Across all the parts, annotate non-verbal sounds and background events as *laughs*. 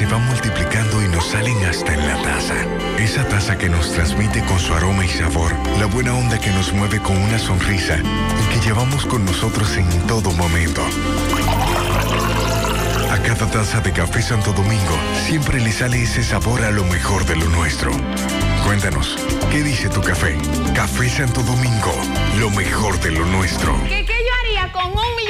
se van multiplicando y nos salen hasta en la taza. Esa taza que nos transmite con su aroma y sabor, la buena onda que nos mueve con una sonrisa y que llevamos con nosotros en todo momento. A cada taza de café Santo Domingo siempre le sale ese sabor a lo mejor de lo nuestro. Cuéntanos, ¿qué dice tu café? Café Santo Domingo, lo mejor de lo nuestro. ¿Qué, qué yo haría con un millón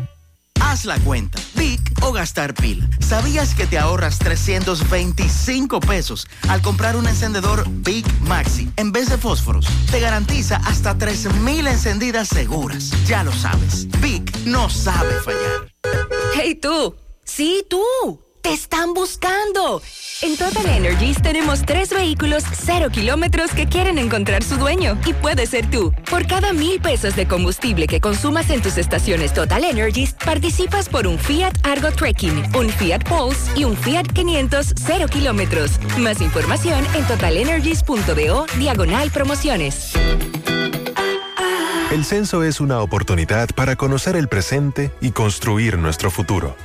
Haz la cuenta. Big o gastar pila. ¿Sabías que te ahorras 325 pesos al comprar un encendedor Big Maxi en vez de fósforos? Te garantiza hasta 3000 encendidas seguras. Ya lo sabes. Big no sabe fallar. ¡Hey tú! ¡Sí, tú! ¡Te están buscando! En Total Energies tenemos tres vehículos cero kilómetros que quieren encontrar su dueño y puede ser tú. Por cada mil pesos de combustible que consumas en tus estaciones Total Energies, participas por un Fiat Argo Trekking, un Fiat Pulse y un Fiat 500 cero kilómetros. Más información en totalenergies.do diagonal promociones. El censo es una oportunidad para conocer el presente y construir nuestro futuro.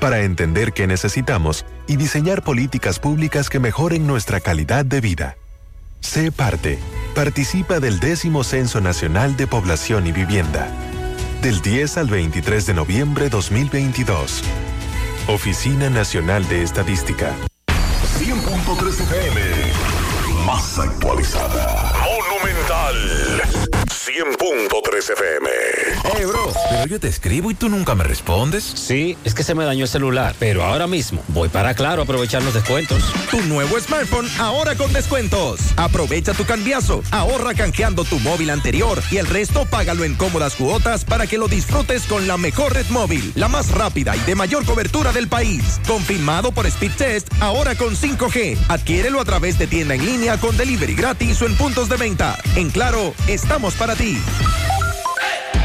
Para entender qué necesitamos y diseñar políticas públicas que mejoren nuestra calidad de vida. Sé parte. Participa del décimo Censo Nacional de Población y Vivienda. Del 10 al 23 de noviembre 2022. Oficina Nacional de Estadística. 100.3 FM. Más actualizada. Monumental. 100.3 FM. Hey, bro, pero yo te escribo y tú nunca me respondes. Sí, es que se me dañó el celular, pero ahora mismo voy para Claro a aprovechar los descuentos. Tu nuevo smartphone ahora con descuentos. Aprovecha tu cambiazo, ahorra canjeando tu móvil anterior y el resto págalo en cómodas cuotas para que lo disfrutes con la mejor red móvil, la más rápida y de mayor cobertura del país. Confirmado por Speed Test, ahora con 5G. Adquiérelo a través de tienda en línea con delivery gratis o en puntos de venta. En Claro, estamos para ti. Tennessee.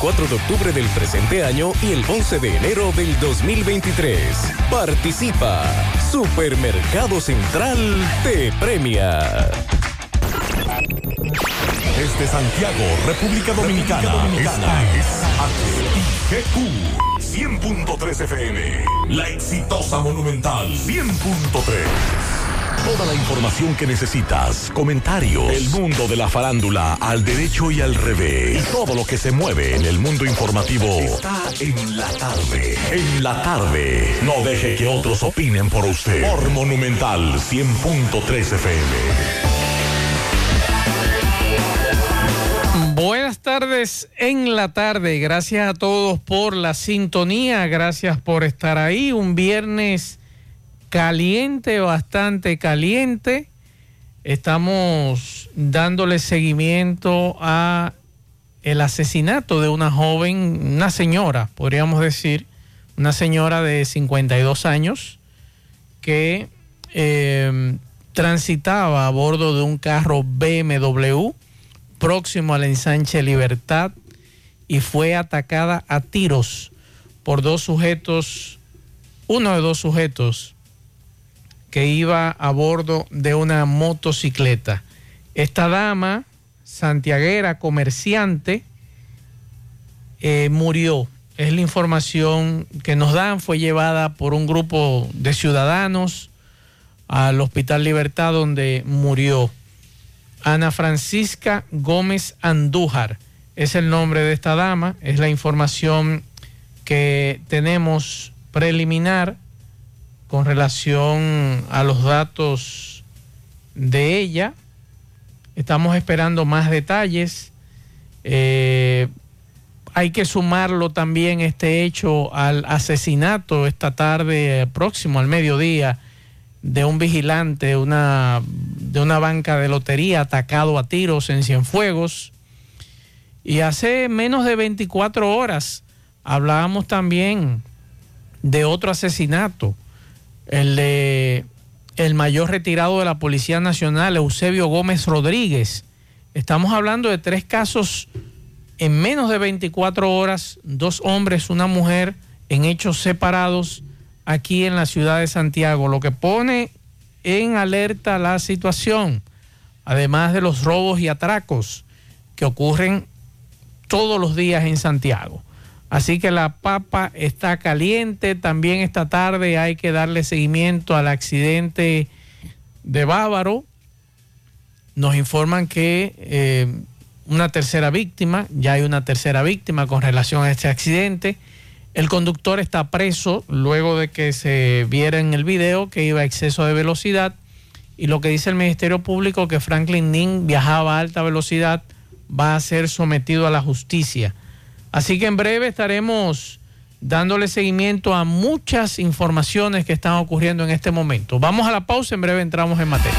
de octubre del presente año y el 11 de enero del 2023. Participa. Supermercado Central te premia. Desde Santiago, República Dominicana. Esta es HIGQ 100.3 FM. La exitosa Monumental 100.3. Toda la información que necesitas, comentarios, el mundo de la farándula al derecho y al revés, y todo lo que se mueve en el mundo informativo está en la tarde. En la tarde. No deje que otros opinen por usted. Por Monumental 100.3 FM. Buenas tardes en la tarde. Gracias a todos por la sintonía. Gracias por estar ahí. Un viernes caliente, bastante caliente. Estamos dándole seguimiento a el asesinato de una joven, una señora, podríamos decir, una señora de 52 años que eh, transitaba a bordo de un carro BMW próximo al ensanche Libertad y fue atacada a tiros por dos sujetos, uno de dos sujetos que iba a bordo de una motocicleta. Esta dama, santiaguera, comerciante, eh, murió. Es la información que nos dan. Fue llevada por un grupo de ciudadanos al Hospital Libertad donde murió. Ana Francisca Gómez Andújar es el nombre de esta dama. Es la información que tenemos preliminar con relación a los datos de ella. Estamos esperando más detalles. Eh, hay que sumarlo también este hecho al asesinato esta tarde próximo al mediodía de un vigilante una, de una banca de lotería atacado a tiros en Cienfuegos. Y hace menos de 24 horas hablábamos también de otro asesinato, el de el mayor retirado de la Policía Nacional, Eusebio Gómez Rodríguez. Estamos hablando de tres casos en menos de 24 horas, dos hombres, una mujer, en hechos separados aquí en la ciudad de Santiago, lo que pone en alerta la situación, además de los robos y atracos que ocurren todos los días en Santiago. Así que la papa está caliente. También esta tarde hay que darle seguimiento al accidente de Bávaro. Nos informan que eh, una tercera víctima, ya hay una tercera víctima con relación a este accidente. El conductor está preso luego de que se viera en el video que iba a exceso de velocidad y lo que dice el Ministerio Público que Franklin Ning viajaba a alta velocidad va a ser sometido a la justicia. Así que en breve estaremos dándole seguimiento a muchas informaciones que están ocurriendo en este momento. Vamos a la pausa, en breve entramos en materia.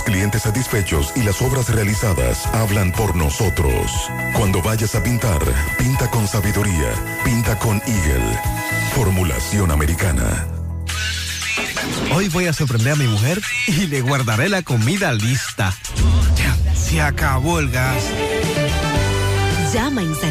clientes satisfechos y las obras realizadas hablan por nosotros. Cuando vayas a pintar, pinta con sabiduría, pinta con Eagle. Formulación americana. Hoy voy a sorprender a mi mujer y le guardaré la comida lista. Ya, se acabó el gas. Llama en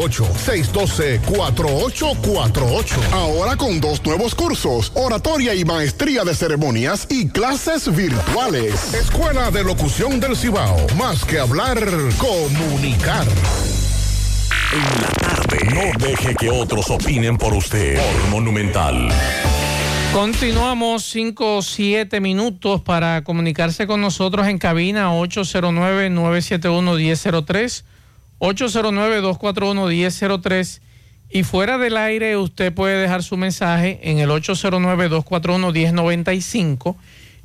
888-612-4848. Ahora con dos nuevos cursos, oratoria y maestría de ceremonias y clases virtuales. Escuela de Locución del Cibao. Más que hablar, comunicar. En la tarde. No deje que otros opinen por usted. Por Monumental. Continuamos 5 o 7 minutos para comunicarse con nosotros en cabina 809-971-1003, 809-241-1003 y fuera del aire usted puede dejar su mensaje en el 809-241-1095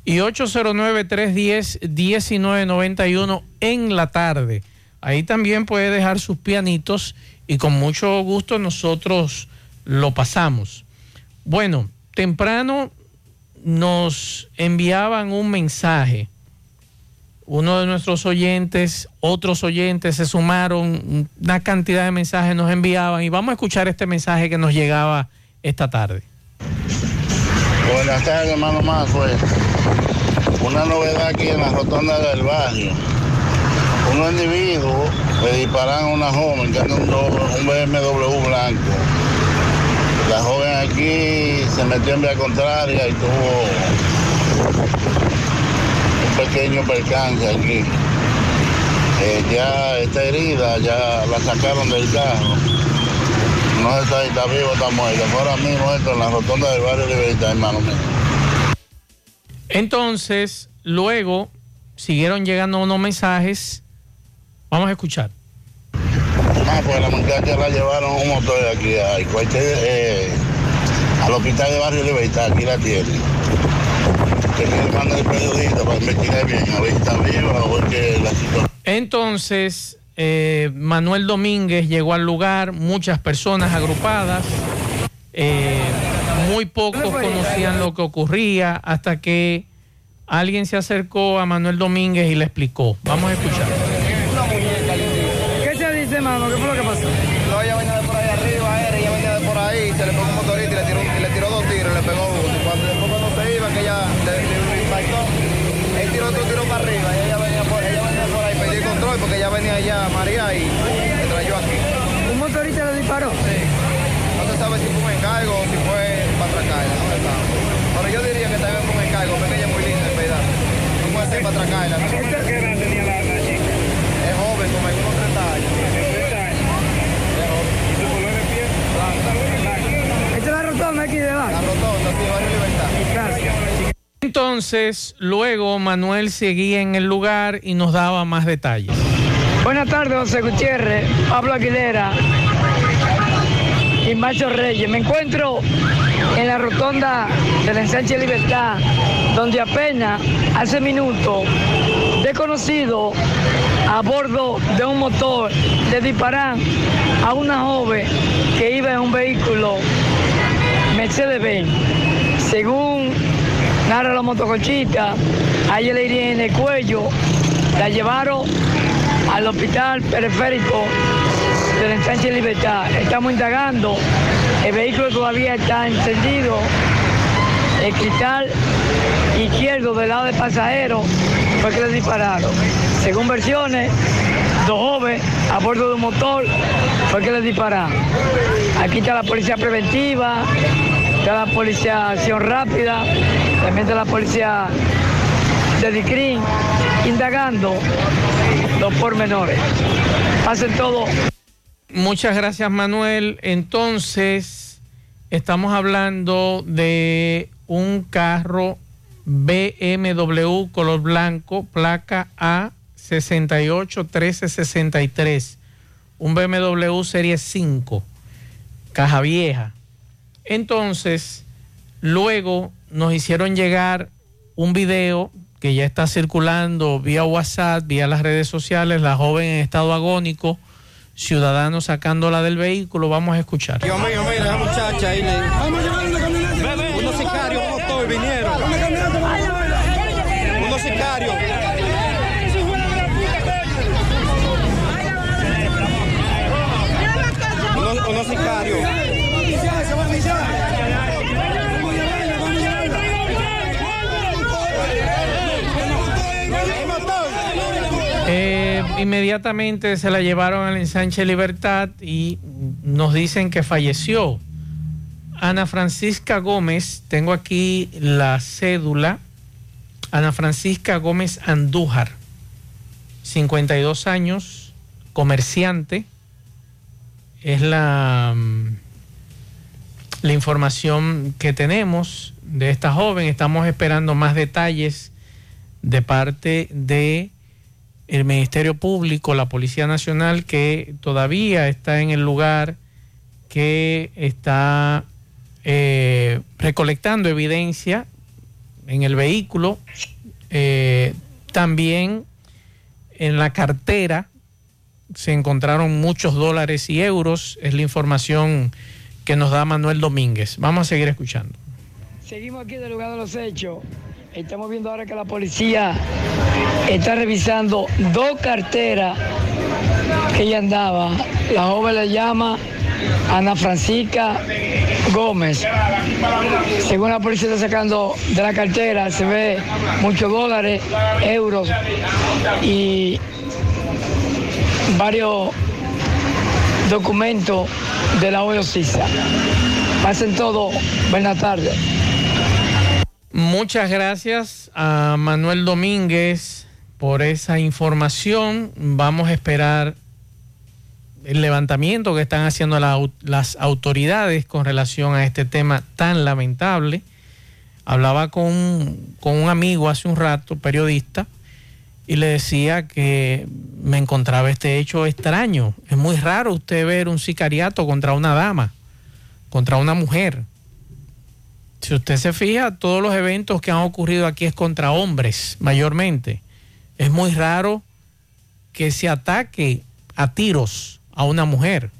y 809-310-1991 en la tarde. Ahí también puede dejar sus pianitos y con mucho gusto nosotros lo pasamos. Bueno, temprano nos enviaban un mensaje. Uno de nuestros oyentes, otros oyentes se sumaron, una cantidad de mensajes nos enviaban y vamos a escuchar este mensaje que nos llegaba esta tarde. Buenas tardes, hermano Mazuel. Una novedad aquí en la rotonda del barrio. Unos individuos le disparan a una joven que anda un, un BMW blanco. La joven aquí se metió en vía contraria y tuvo pequeño percance aquí. Eh, ya está herida, ya la sacaron del carro. No si está vivo está muerto. Ahora mismo esto en la rotonda del barrio Libertad, hermano mío. Entonces, luego siguieron llegando unos mensajes. Vamos a escuchar. Ah, pues la muchacha la llevaron un motor de aquí a, eh, al hospital de Barrio Libertad, aquí la tiene. Que le manda el periodista para investigar bien, a ver si está viva o es que la situación. Entonces, eh, Manuel Domínguez llegó al lugar, muchas personas agrupadas, eh, muy pocos conocían lo que ocurría hasta que alguien se acercó a Manuel Domínguez y le explicó. Vamos a escuchar. ¿Qué se dice, mano? ¿Qué fue lo que pasó? No, ella venía de por ahí arriba, era, ella venía de por ahí, se le pegó un motorista y le tiró, y le tiró dos tiros, le pegó uno. Cuando después cuando se iba, que ella le, le, impactó, él tiró otro tiro para arriba y ella venía por, ella venía por ahí, pedí control porque ella venía allá, María, y me trayó aquí. ¿Un motorista le disparó? Sí. No se sabe si fue un encargo o si fue para atracarla, no se sabe. Pero yo diría que también fue un encargo, porque ella es muy linda, en verdad. No puede ser para atracarla. ¿no? ¿Qué edad tenía la, la chica? Es joven, como en unos 30 años. ¿30 años? Es joven. ¿Y su color de piel? Blanca. ¿Esta es la rotonda aquí de abajo? La rotonda, sí, Barrio Libertad. Gracias. Entonces, luego Manuel seguía en el lugar y nos daba más detalles. Buenas tardes, José Gutiérrez, Pablo Aguilera y Macho Reyes. Me encuentro en la rotonda del ensanche Libertad, donde apenas hace minutos, desconocido a bordo de un motor le disparan a una joven que iba en un vehículo Mercedes-Benz. Según narra la motocochita, a ella le iría en el cuello, la llevaron al hospital periférico del ensanche Libertad. Estamos indagando, el vehículo todavía está encendido, el cristal izquierdo del lado del pasajero fue que le dispararon. Según versiones, dos jóvenes a bordo de un motor fue que le dispararon. Aquí está la policía preventiva, está la policía acción rápida, también está la policía de DICRIN, indagando los pormenores. Hacen todo. Muchas gracias, Manuel. Entonces, estamos hablando de un carro BMW color blanco, placa A 681363. Un BMW Serie 5, caja vieja. Entonces, luego nos hicieron llegar un video que ya está circulando vía WhatsApp, vía las redes sociales, la joven en estado agónico, ciudadanos sacándola del vehículo. Vamos a escuchar. Mira, muchacha ahí le... inmediatamente se la llevaron al ensanche Libertad y nos dicen que falleció. Ana Francisca Gómez, tengo aquí la cédula. Ana Francisca Gómez Andújar, 52 años, comerciante. Es la, mm, la información que tenemos de esta joven. Estamos esperando más detalles de parte de el Ministerio Público, la Policía Nacional, que todavía está en el lugar, que está eh, recolectando evidencia en el vehículo, eh, también en la cartera se encontraron muchos dólares y euros, es la información que nos da Manuel Domínguez. Vamos a seguir escuchando. Seguimos aquí del lugar de los hechos. Estamos viendo ahora que la policía está revisando dos carteras que ella andaba. La joven le llama Ana Francisca Gómez. Según la policía está sacando de la cartera, se ve muchos dólares, euros y varios documentos de la OEOCISA. Pasen todo. Buenas tardes. Muchas gracias a Manuel Domínguez por esa información. Vamos a esperar el levantamiento que están haciendo la- las autoridades con relación a este tema tan lamentable. Hablaba con, con un amigo hace un rato, periodista, y le decía que me encontraba este hecho extraño. Es muy raro usted ver un sicariato contra una dama, contra una mujer. Si usted se fija, todos los eventos que han ocurrido aquí es contra hombres, mayormente. Es muy raro que se ataque a tiros a una mujer.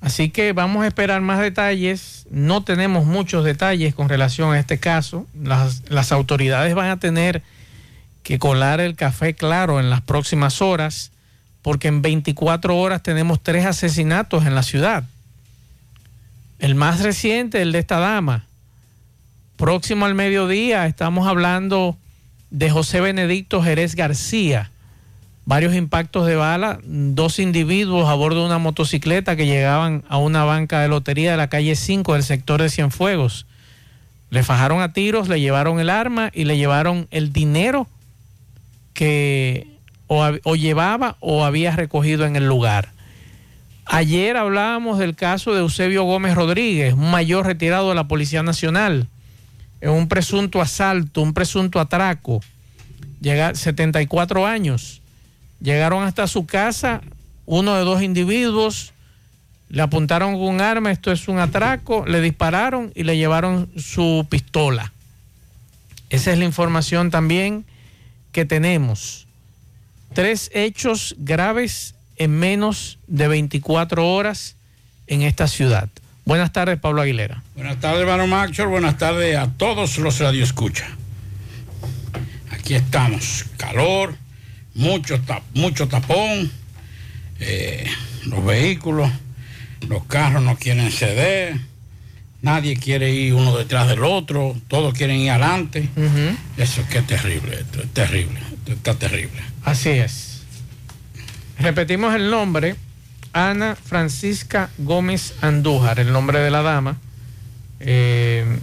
Así que vamos a esperar más detalles. No tenemos muchos detalles con relación a este caso. Las, las autoridades van a tener que colar el café claro en las próximas horas, porque en 24 horas tenemos tres asesinatos en la ciudad. El más reciente, el de esta dama. Próximo al mediodía estamos hablando de José Benedicto Jerez García. Varios impactos de bala, dos individuos a bordo de una motocicleta que llegaban a una banca de lotería de la calle 5 del sector de Cienfuegos. Le fajaron a tiros, le llevaron el arma y le llevaron el dinero que o, o llevaba o había recogido en el lugar. Ayer hablábamos del caso de Eusebio Gómez Rodríguez, un mayor retirado de la Policía Nacional, en un presunto asalto, un presunto atraco, llega 74 años. Llegaron hasta su casa uno de dos individuos, le apuntaron con un arma, esto es un atraco, le dispararon y le llevaron su pistola. Esa es la información también que tenemos. Tres hechos graves en menos de 24 horas en esta ciudad. Buenas tardes, Pablo Aguilera. Buenas tardes, hermano Maxwell. Buenas tardes a todos los radioescuchas. Aquí estamos. Calor, mucho, tap- mucho tapón. eh, los vehículos, los carros no quieren ceder. Nadie quiere ir uno detrás del otro. Todos quieren ir adelante. Eso es que es terrible. Esto es terrible. Esto está terrible. Así es. Repetimos el nombre. Ana Francisca Gómez Andújar, el nombre de la dama. Eh,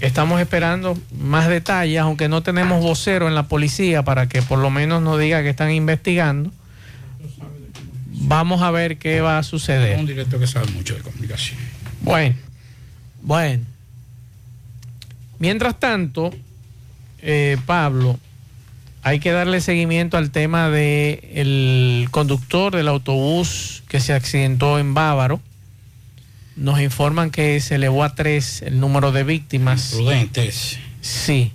estamos esperando más detalles, aunque no tenemos vocero en la policía para que por lo menos nos diga que están investigando. Vamos a ver qué va a suceder. Un director que sabe mucho de comunicación. Bueno, bueno. Mientras tanto, eh, Pablo, hay que darle seguimiento al tema de el conductor del autobús que se accidentó en Bávaro. Nos informan que se elevó a tres el número de víctimas. Prudentes. Sí.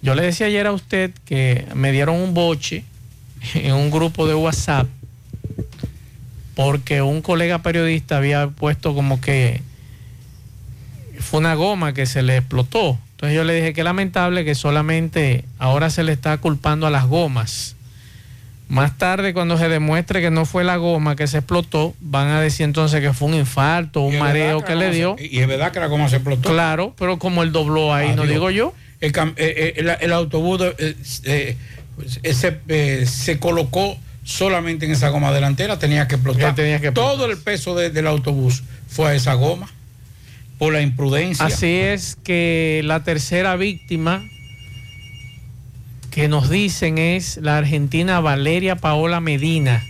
Yo le decía ayer a usted que me dieron un boche *laughs* en un grupo de WhatsApp porque un colega periodista había puesto como que fue una goma que se le explotó. Entonces yo le dije que lamentable que solamente ahora se le está culpando a las gomas. Más tarde, cuando se demuestre que no fue la goma que se explotó, van a decir entonces que fue un infarto, un mareo que le dio. se- Y es verdad que la goma se explotó. Claro, pero como él dobló ahí, no Adiós. digo yo. El, cam- el- el autobús eh, ese, se colocó solamente en esa goma delantera, tenía que explotar. tenía que explotar. Todo el peso de- del autobús fue a esa goma por la imprudencia. Así es que la tercera víctima que nos dicen es la argentina Valeria Paola Medina,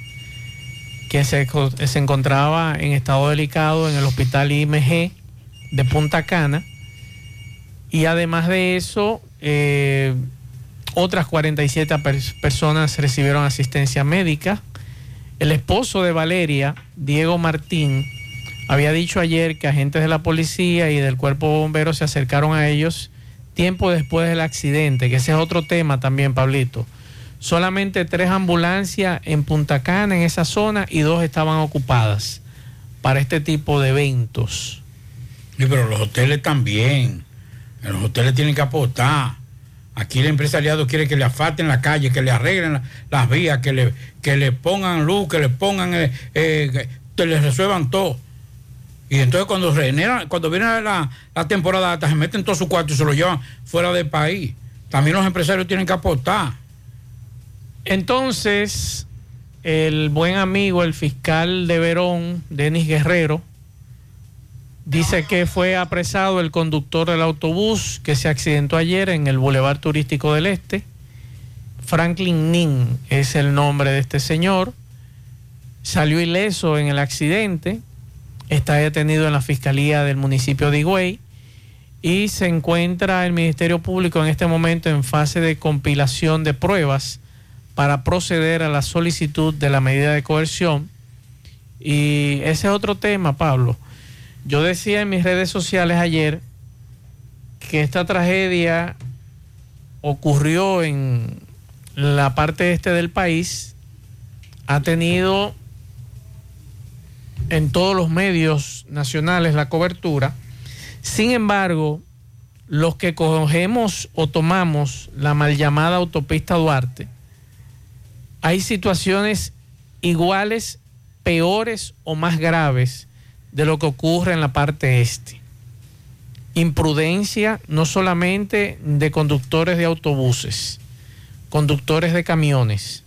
que se, se encontraba en estado delicado en el hospital IMG de Punta Cana. Y además de eso, eh, otras 47 pers- personas recibieron asistencia médica. El esposo de Valeria, Diego Martín, había dicho ayer que agentes de la policía y del cuerpo de bomberos se acercaron a ellos tiempo después del accidente, que ese es otro tema también, Pablito. Solamente tres ambulancias en Punta Cana, en esa zona, y dos estaban ocupadas para este tipo de eventos. Sí, pero los hoteles también. Los hoteles tienen que aportar. Aquí el empresariado quiere que le asfalten la calle, que le arreglen la- las vías, que le, que le pongan luz, que le pongan, eh, eh, que le resuelvan todo. Y entonces cuando generan, cuando viene la, la temporada alta, se meten todo su cuarto y se lo llevan fuera del país. También los empresarios tienen que aportar. Entonces, el buen amigo, el fiscal de Verón, Denis Guerrero, dice que fue apresado el conductor del autobús que se accidentó ayer en el Boulevard Turístico del Este. Franklin Nin es el nombre de este señor. Salió ileso en el accidente. Está detenido en la fiscalía del municipio de Higüey. Y se encuentra el Ministerio Público en este momento en fase de compilación de pruebas para proceder a la solicitud de la medida de coerción. Y ese es otro tema, Pablo. Yo decía en mis redes sociales ayer que esta tragedia ocurrió en la parte este del país, ha tenido en todos los medios nacionales la cobertura. Sin embargo, los que cogemos o tomamos la mal llamada autopista Duarte, hay situaciones iguales, peores o más graves de lo que ocurre en la parte este. Imprudencia no solamente de conductores de autobuses, conductores de camiones,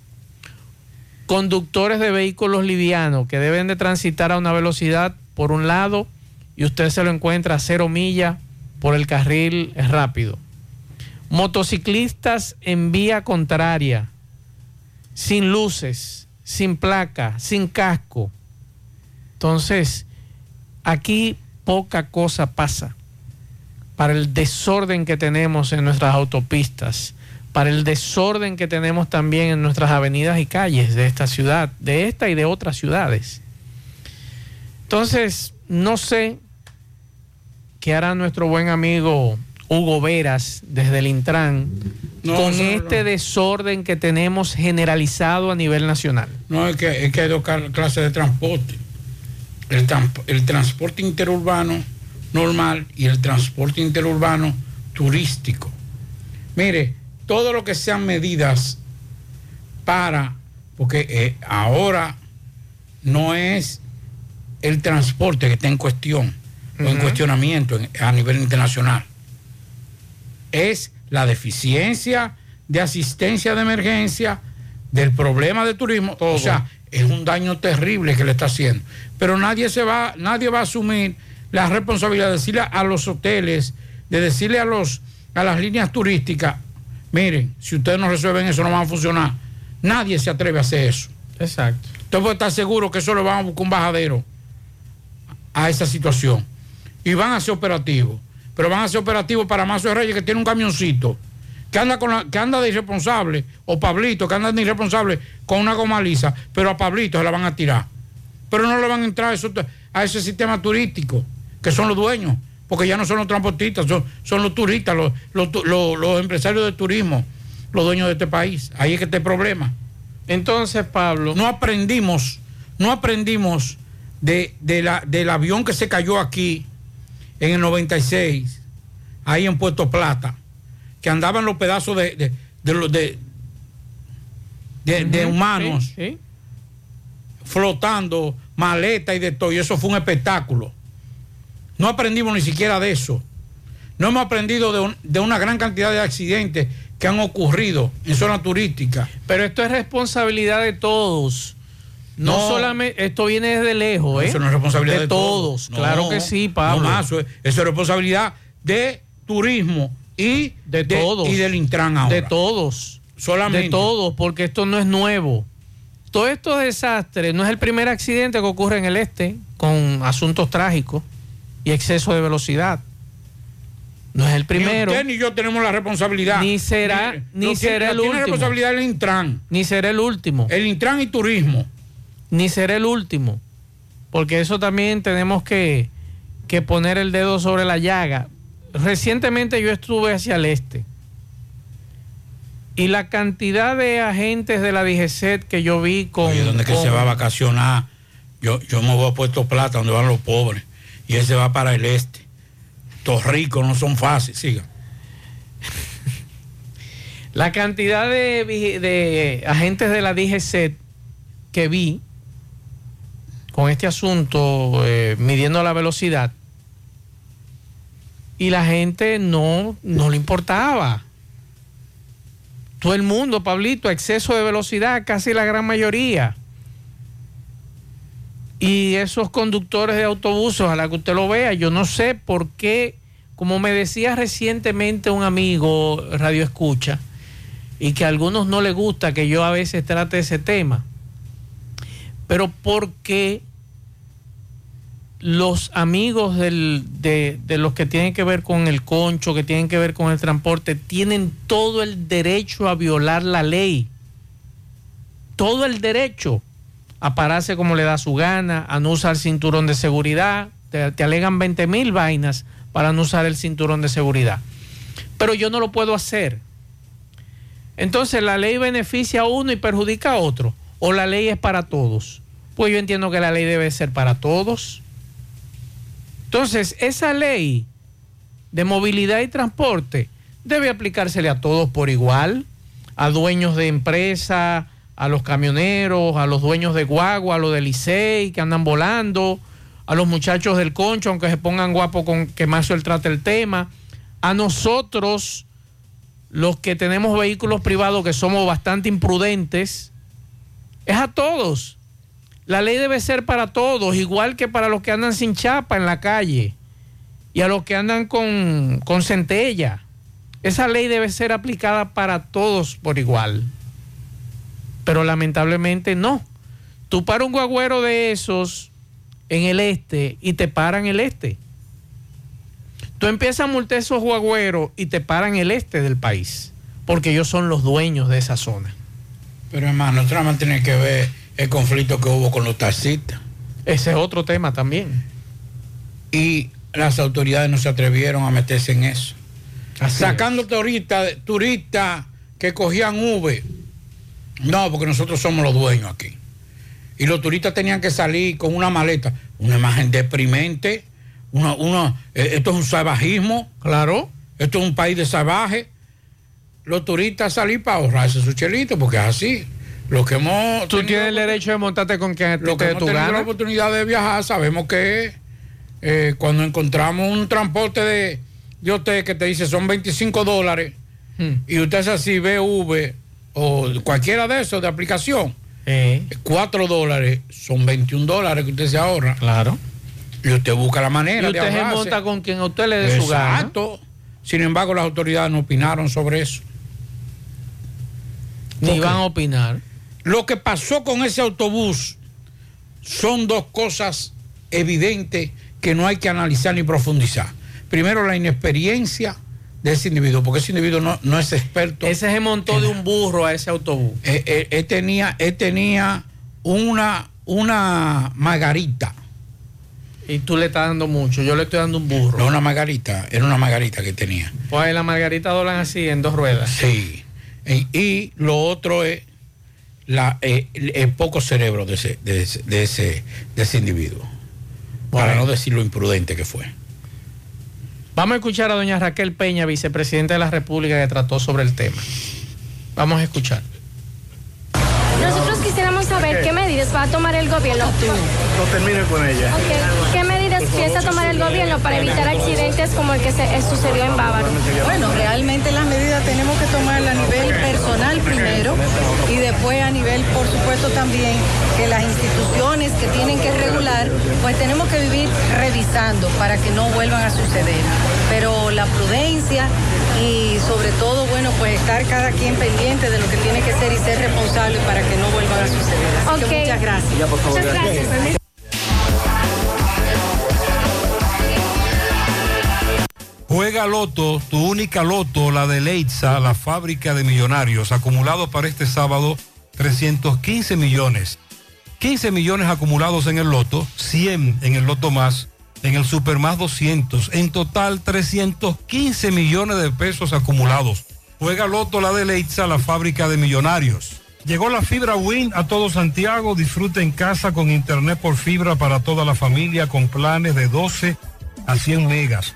conductores de vehículos livianos que deben de transitar a una velocidad por un lado y usted se lo encuentra a cero millas por el carril rápido. Motociclistas en vía contraria, sin luces, sin placa, sin casco. Entonces, aquí poca cosa pasa para el desorden que tenemos en nuestras autopistas, para el desorden que tenemos también en nuestras avenidas y calles de esta ciudad, de esta y de otras ciudades. Entonces, no sé qué hará nuestro buen amigo Hugo Veras desde el Intran No, con no, este desorden que tenemos generalizado a nivel nacional. No, es que, es que hay dos clases de transporte. El, tran- el transporte interurbano normal y el transporte interurbano turístico. Mire, todo lo que sean medidas para, porque eh, ahora no es el transporte que está en cuestión o en cuestionamiento en- a nivel internacional. Es la deficiencia de asistencia de emergencia del problema de turismo. O sea, es un daño terrible que le está haciendo. Pero nadie se va, nadie va a asumir la responsabilidad de decirle a los hoteles, de decirle a los a las líneas turísticas, miren, si ustedes no resuelven eso no va a funcionar. Nadie se atreve a hacer eso. Exacto. Usted puede estar seguro que eso le van a buscar un bajadero a esa situación. Y van a ser operativos. Pero van a ser operativos para Mazo de Reyes que tiene un camioncito que anda, con la- que anda de irresponsable, o Pablito que anda de irresponsable con una goma lisa, pero a Pablito se la van a tirar. Pero no le van a entrar a, eso- a ese sistema turístico, que son los dueños, porque ya no son los transportistas, son, son los turistas, los, los los- los empresarios de turismo, los dueños de este país. Ahí es que está el problema. Entonces, Pablo. No aprendimos, no aprendimos de, de la, del avión que se cayó aquí en el 96, ahí en Puerto Plata, que andaban los pedazos de, de, de, humanos sí, sí. flotando, maleta y de todo, y eso fue un espectáculo. No aprendimos ni siquiera de eso. No hemos aprendido de, un- de una gran cantidad de accidentes que han ocurrido en zona turística. Pero esto es responsabilidad de todos. No, No. solamente, esto viene desde lejos, ¿eh? Eso no es responsabilidad de, todos. No, claro que sí, Pablo. no, más, eso, es, eso es responsabilidad de turismo y de, todos. y del Intran ahora. De todos. Solamente. De todos, porque esto no es nuevo. Todos estos desastres, no es el primer accidente que ocurre en el este con asuntos trágicos y exceso de velocidad. No es el primero. Ni usted ni yo tenemos la responsabilidad. Ni será, ni será el lo tiene último. responsabilidad el Intran. Ni será el último. El Intran y turismo. Ni será el último. Porque eso también tenemos que, que poner el dedo sobre la llaga. Recientemente yo estuve hacia el este. Y la cantidad de agentes de la DGCET que yo vi con. Oye, ¿dónde que se va a vacacionar? Yo, yo me voy a Puerto Plata, donde van los pobres. Y él se va para el este. Los ricos no son fáciles. Siga. La cantidad de, agentes de la DGCET que vi con este asunto, eh, midiendo la velocidad, y la gente no, no le importaba. Todo el mundo, Pablito, exceso de velocidad, casi la gran mayoría. Y esos conductores de autobuses, ojalá que usted lo vea, yo no sé por qué, como me decía recientemente un amigo Radio Escucha, y que a algunos no les gusta que yo a veces trate ese tema, pero porque los amigos de, de los que tienen que ver con el concho, que tienen que ver con el transporte, tienen todo el derecho a violar la ley. Todo el derecho a pararse como le da su gana, a no usar cinturón de seguridad. Te, te alegan 20 mil vainas para no usar el cinturón de seguridad. Pero yo no lo puedo hacer. Entonces la ley beneficia a uno y perjudica a otro. O la ley es para todos. Pues yo entiendo que la ley debe ser para todos. Entonces, esa ley de movilidad y transporte debe aplicársele a todos por igual, a dueños de empresa, a los camioneros, a los dueños de guagua, a los del Licey que andan volando, a los muchachos del concho, aunque se pongan guapos con que más él trate el tema, a nosotros, los que tenemos vehículos privados que somos bastante imprudentes, es a todos. La ley debe ser para todos, igual que para los que andan sin chapa en la calle y a los que andan con, con centella. Esa ley debe ser aplicada para todos por igual. Pero lamentablemente no. Tú para un guagüero de esos en el este y te paran el este. Tú empiezas a multar esos guagüeros y te paran el este del país, porque ellos son los dueños de esa zona. Pero hermano, nada más tiene que ver el conflicto que hubo con los taxistas. Ese es otro tema también. Y las autoridades no se atrevieron a meterse en eso. Así Sacando turistas turistas que cogían V. No, porque nosotros somos los dueños aquí. Y los turistas tenían que salir con una maleta, una imagen deprimente. Una, una, eh, esto es un salvajismo. Claro. Esto es un país de salvaje. Los turistas salir para ahorrarse su chelito, porque es así. Los que hemos Tú tienes el derecho de montarte con quien los que hemos tu tenido la oportunidad de viajar, sabemos que eh, cuando encontramos un transporte de, de usted que te dice son 25 dólares Hmm. y usted es así, BV o cualquiera de esos de aplicación, 4 dólares son 21 dólares que usted se ahorra. Claro. Y usted busca la manera Y de usted se ahorrarse. monta con quien a usted le dé su gana. Exacto. Sin embargo, las autoridades no opinaron sobre eso. Ni van a opinar. Lo que pasó con ese autobús son dos cosas evidentes que no hay que analizar ni profundizar. Primero, la inexperiencia de ese individuo, porque ese individuo no, no es experto. Ese se montó de un burro a ese autobús. Él, él- él tenía, él tenía una, una margarita. Y tú le estás dando mucho. Yo le estoy dando un burro. No una margarita, era una margarita que tenía. Pues la margarita doblan así en dos ruedas. Sí. Y, y lo otro es la, eh, el, el poco cerebro de ese, de ese, de ese, de ese individuo. Para no decir lo imprudente que fue. Vamos a escuchar a doña Raquel Peña, vicepresidenta de la República, que trató sobre el tema. Vamos a escuchar. Nosotros quisiéramos saber qué medidas va a tomar el gobierno. No termine con ella. Ok, ¿Qué medidas piensa tomar el gobierno para evitar accidentes como el que se, eh, sucedió en Bávaro? Bueno, realmente las medidas tenemos que tomarlas a nivel personal primero y después a nivel, por supuesto, también que las instituciones que tienen que regular, pues tenemos que vivir revisando para que no vuelvan a suceder. Pero la prudencia y sobre todo, bueno, pues estar cada quien pendiente de lo que tiene que ser y ser responsable para que no vuelvan a suceder. Así que Ok. muchas gracias. Muchas gracias. Juega Loto, tu única Loto, la de Leitza, la fábrica de millonarios, acumulado para este sábado 315 millones. 15 millones acumulados en el Loto, 100 en el Loto más, en el Super más 200, en total 315 millones de pesos acumulados. Juega Loto, la de Leitza, la fábrica de millonarios. Llegó la fibra Win a todo Santiago, disfruta en casa con internet por fibra para toda la familia con planes de 12 a 100 megas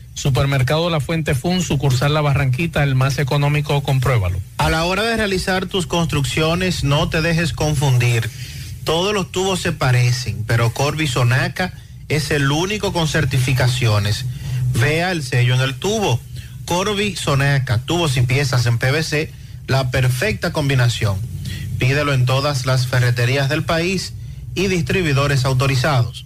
Supermercado La Fuente Fun, sucursal La Barranquita, el más económico, compruébalo. A la hora de realizar tus construcciones, no te dejes confundir. Todos los tubos se parecen, pero Corby Sonaca es el único con certificaciones. Vea el sello en el tubo. Corby Sonaca, tubos y piezas en PVC, la perfecta combinación. Pídelo en todas las ferreterías del país y distribuidores autorizados.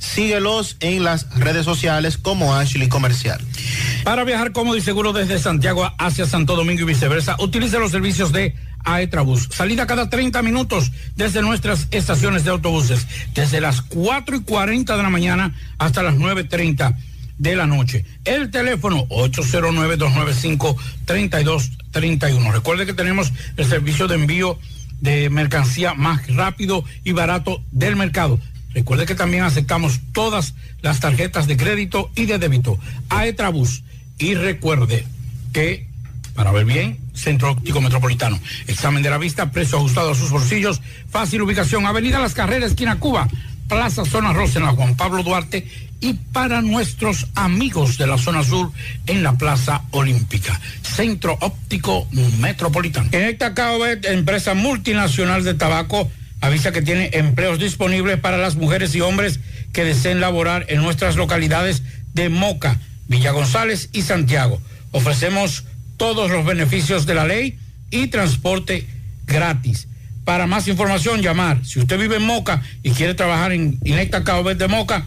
Síguelos en las redes sociales como Ashley Comercial. Para viajar cómodo y seguro desde Santiago hacia Santo Domingo y viceversa, utilice los servicios de Aetrabús. Salida cada 30 minutos desde nuestras estaciones de autobuses, desde las 4 y 40 de la mañana hasta las 9.30 de la noche. El teléfono 809-295-3231. Recuerde que tenemos el servicio de envío de mercancía más rápido y barato del mercado. Recuerde que también aceptamos todas las tarjetas de crédito y de débito. Aetrabús. Y recuerde que, para ver bien, Centro Óptico Metropolitano. Examen de la vista, precio ajustado a sus bolsillos, fácil ubicación, Avenida Las Carreras, esquina Cuba, Plaza Zona Rosa en la Juan Pablo Duarte y para nuestros amigos de la zona sur en la Plaza Olímpica. Centro Óptico Metropolitano. En esta Caobet, empresa multinacional de tabaco, avisa que tiene empleos disponibles para las mujeres y hombres que deseen laborar en nuestras localidades de Moca, Villa González y Santiago. Ofrecemos todos los beneficios de la ley y transporte gratis. Para más información, llamar. Si usted vive en Moca y quiere trabajar en Inecta Caobet de Moca,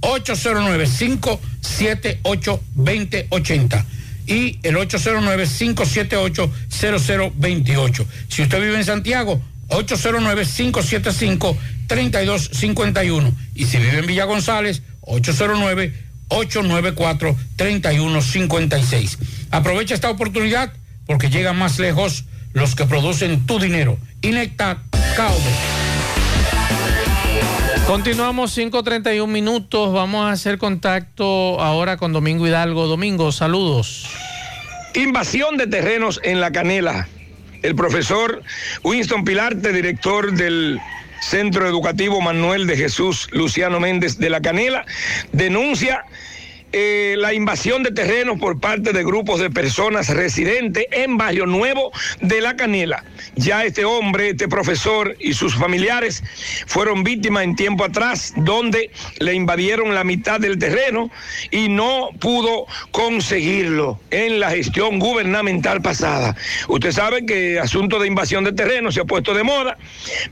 809-578-2080 y el 809-578-0028. Si usted vive en Santiago, 809-575-3251. Y si vive en Villa González, 809-894-3156. Aprovecha esta oportunidad porque llegan más lejos los que producen tu dinero. Inecta Caobe. Continuamos 5.31 minutos. Vamos a hacer contacto ahora con Domingo Hidalgo. Domingo, saludos. Invasión de terrenos en la canela. El profesor Winston Pilarte, director del Centro Educativo Manuel de Jesús Luciano Méndez de la Canela, denuncia eh, la invasión de terrenos por parte de grupos de personas residentes en Barrio Nuevo de La Canela. Ya este hombre, este profesor y sus familiares fueron víctimas en tiempo atrás, donde le invadieron la mitad del terreno y no pudo conseguirlo en la gestión gubernamental pasada. Usted sabe que asunto de invasión de terreno se ha puesto de moda.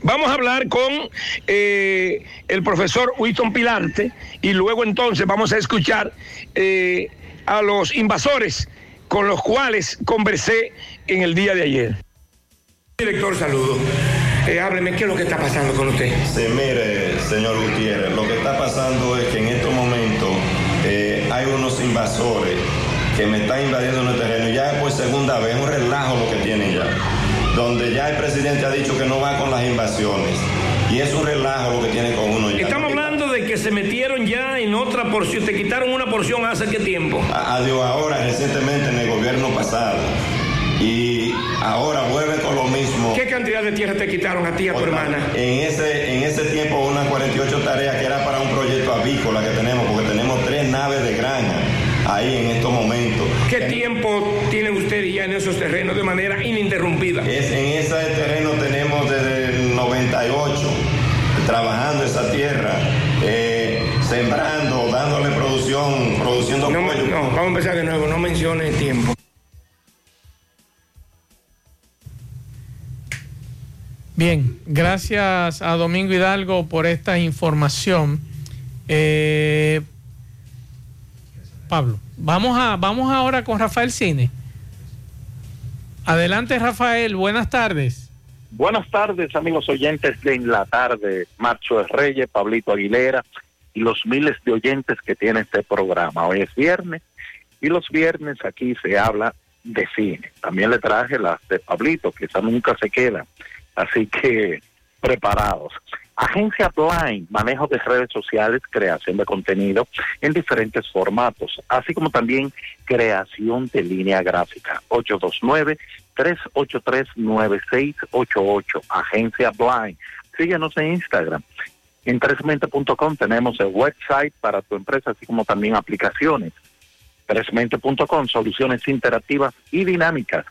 Vamos a hablar con eh, el profesor Winston Pilarte y luego entonces vamos a escuchar eh, a los invasores con los cuales conversé en el día de ayer. Director, saludo. Eh, hábleme, ¿qué es lo que está pasando con usted? Sí, mire, señor Gutiérrez, lo que está pasando es que en estos momentos eh, hay unos invasores que me están invadiendo el terreno. Ya es por segunda vez, es un relajo lo que tienen ya. Donde ya el presidente ha dicho que no va con las invasiones. Y es un relajo lo que tienen con uno ya. Estamos se metieron ya en otra porción, te quitaron una porción hace qué tiempo. Adiós, ahora, recientemente en el gobierno pasado. Y ahora vuelve con lo mismo. ¿Qué cantidad de tierra te quitaron a ti y a tu hermana? En ese, en ese tiempo, unas 48 tareas que era para un proyecto avícola que tenemos, porque tenemos tres naves de granja ahí en estos momentos. ¿Qué tiempo tiene usted ya en esos terrenos de manera ininterrumpida? Es, en ese terreno tenemos desde el 98 trabajando esa tierra, eh, sembrando, dándole producción, produciendo no, pollo. No, vamos a empezar de nuevo, no mencione el tiempo. Bien, gracias a Domingo Hidalgo por esta información. Eh, Pablo, vamos, a, vamos ahora con Rafael Cine. Adelante, Rafael, buenas tardes. Buenas tardes, amigos oyentes de En la Tarde, Marcho de Reyes, Pablito Aguilera y los miles de oyentes que tiene este programa. Hoy es viernes y los viernes aquí se habla de cine. También le traje las de Pablito, que esa nunca se quedan. Así que preparados. Agencia Blind, manejo de redes sociales, creación de contenido en diferentes formatos, así como también creación de línea gráfica. 829-383-9688, Agencia Blind. Síguenos en Instagram. En tresmente.com tenemos el website para tu empresa, así como también aplicaciones. Tresmente.com, soluciones interactivas y dinámicas.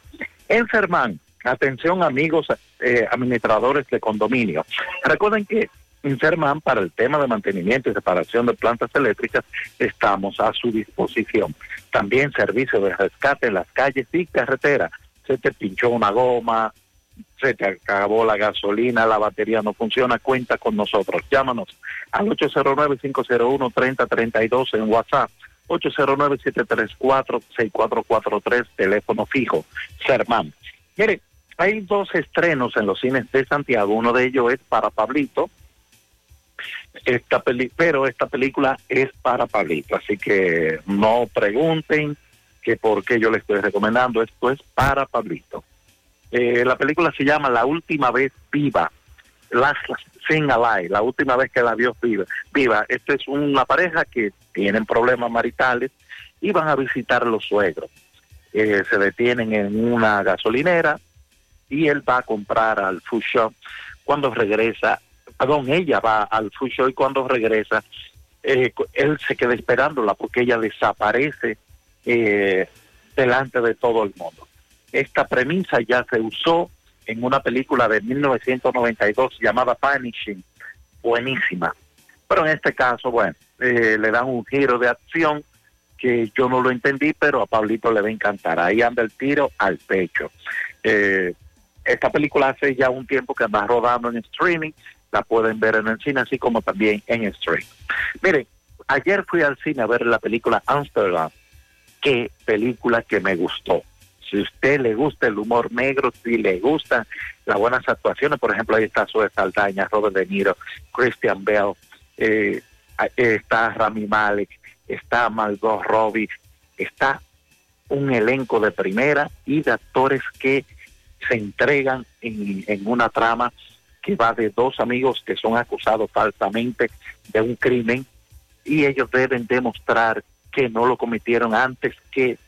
En Sermán, Atención amigos eh, administradores de condominio. Recuerden que en Serman para el tema de mantenimiento y separación de plantas eléctricas estamos a su disposición. También servicio de rescate en las calles y carreteras. Se te pinchó una goma, se te acabó la gasolina, la batería no funciona, cuenta con nosotros. Llámanos al 809-501-3032 en WhatsApp. 809-734-6443, teléfono fijo. Serman. Mire, hay dos estrenos en los cines de Santiago. Uno de ellos es para Pablito. Esta pero esta película es para Pablito. Así que no pregunten que por qué yo le estoy recomendando. Esto es para Pablito. Eh, la película se llama La última vez viva. Last Thing Alive. La última vez que la vio viva. Viva. Esta es una pareja que tienen problemas maritales y van a visitar a los suegros. Eh, se detienen en una gasolinera y él va a comprar al food cuando regresa, perdón, ella va al food y cuando regresa, eh, él se queda esperándola porque ella desaparece eh, delante de todo el mundo. Esta premisa ya se usó en una película de 1992 llamada Punishing, buenísima. Pero en este caso, bueno, eh, le dan un giro de acción que yo no lo entendí, pero a Pablito le va a encantar. Ahí anda el tiro al pecho. Eh, esta película hace ya un tiempo que anda rodando en streaming, la pueden ver en el cine, así como también en streaming. Miren, ayer fui al cine a ver la película Amsterdam. Qué película que me gustó. Si usted le gusta el humor negro, si le gustan las buenas actuaciones, por ejemplo, ahí está Zoe Saldaña, Robert De Niro, Christian Bell, eh, está Rami Malek, está Margot Robbie, está un elenco de primera y de actores que se entregan en, en una trama que va de dos amigos que son acusados falsamente de un crimen y ellos deben demostrar que no lo cometieron antes que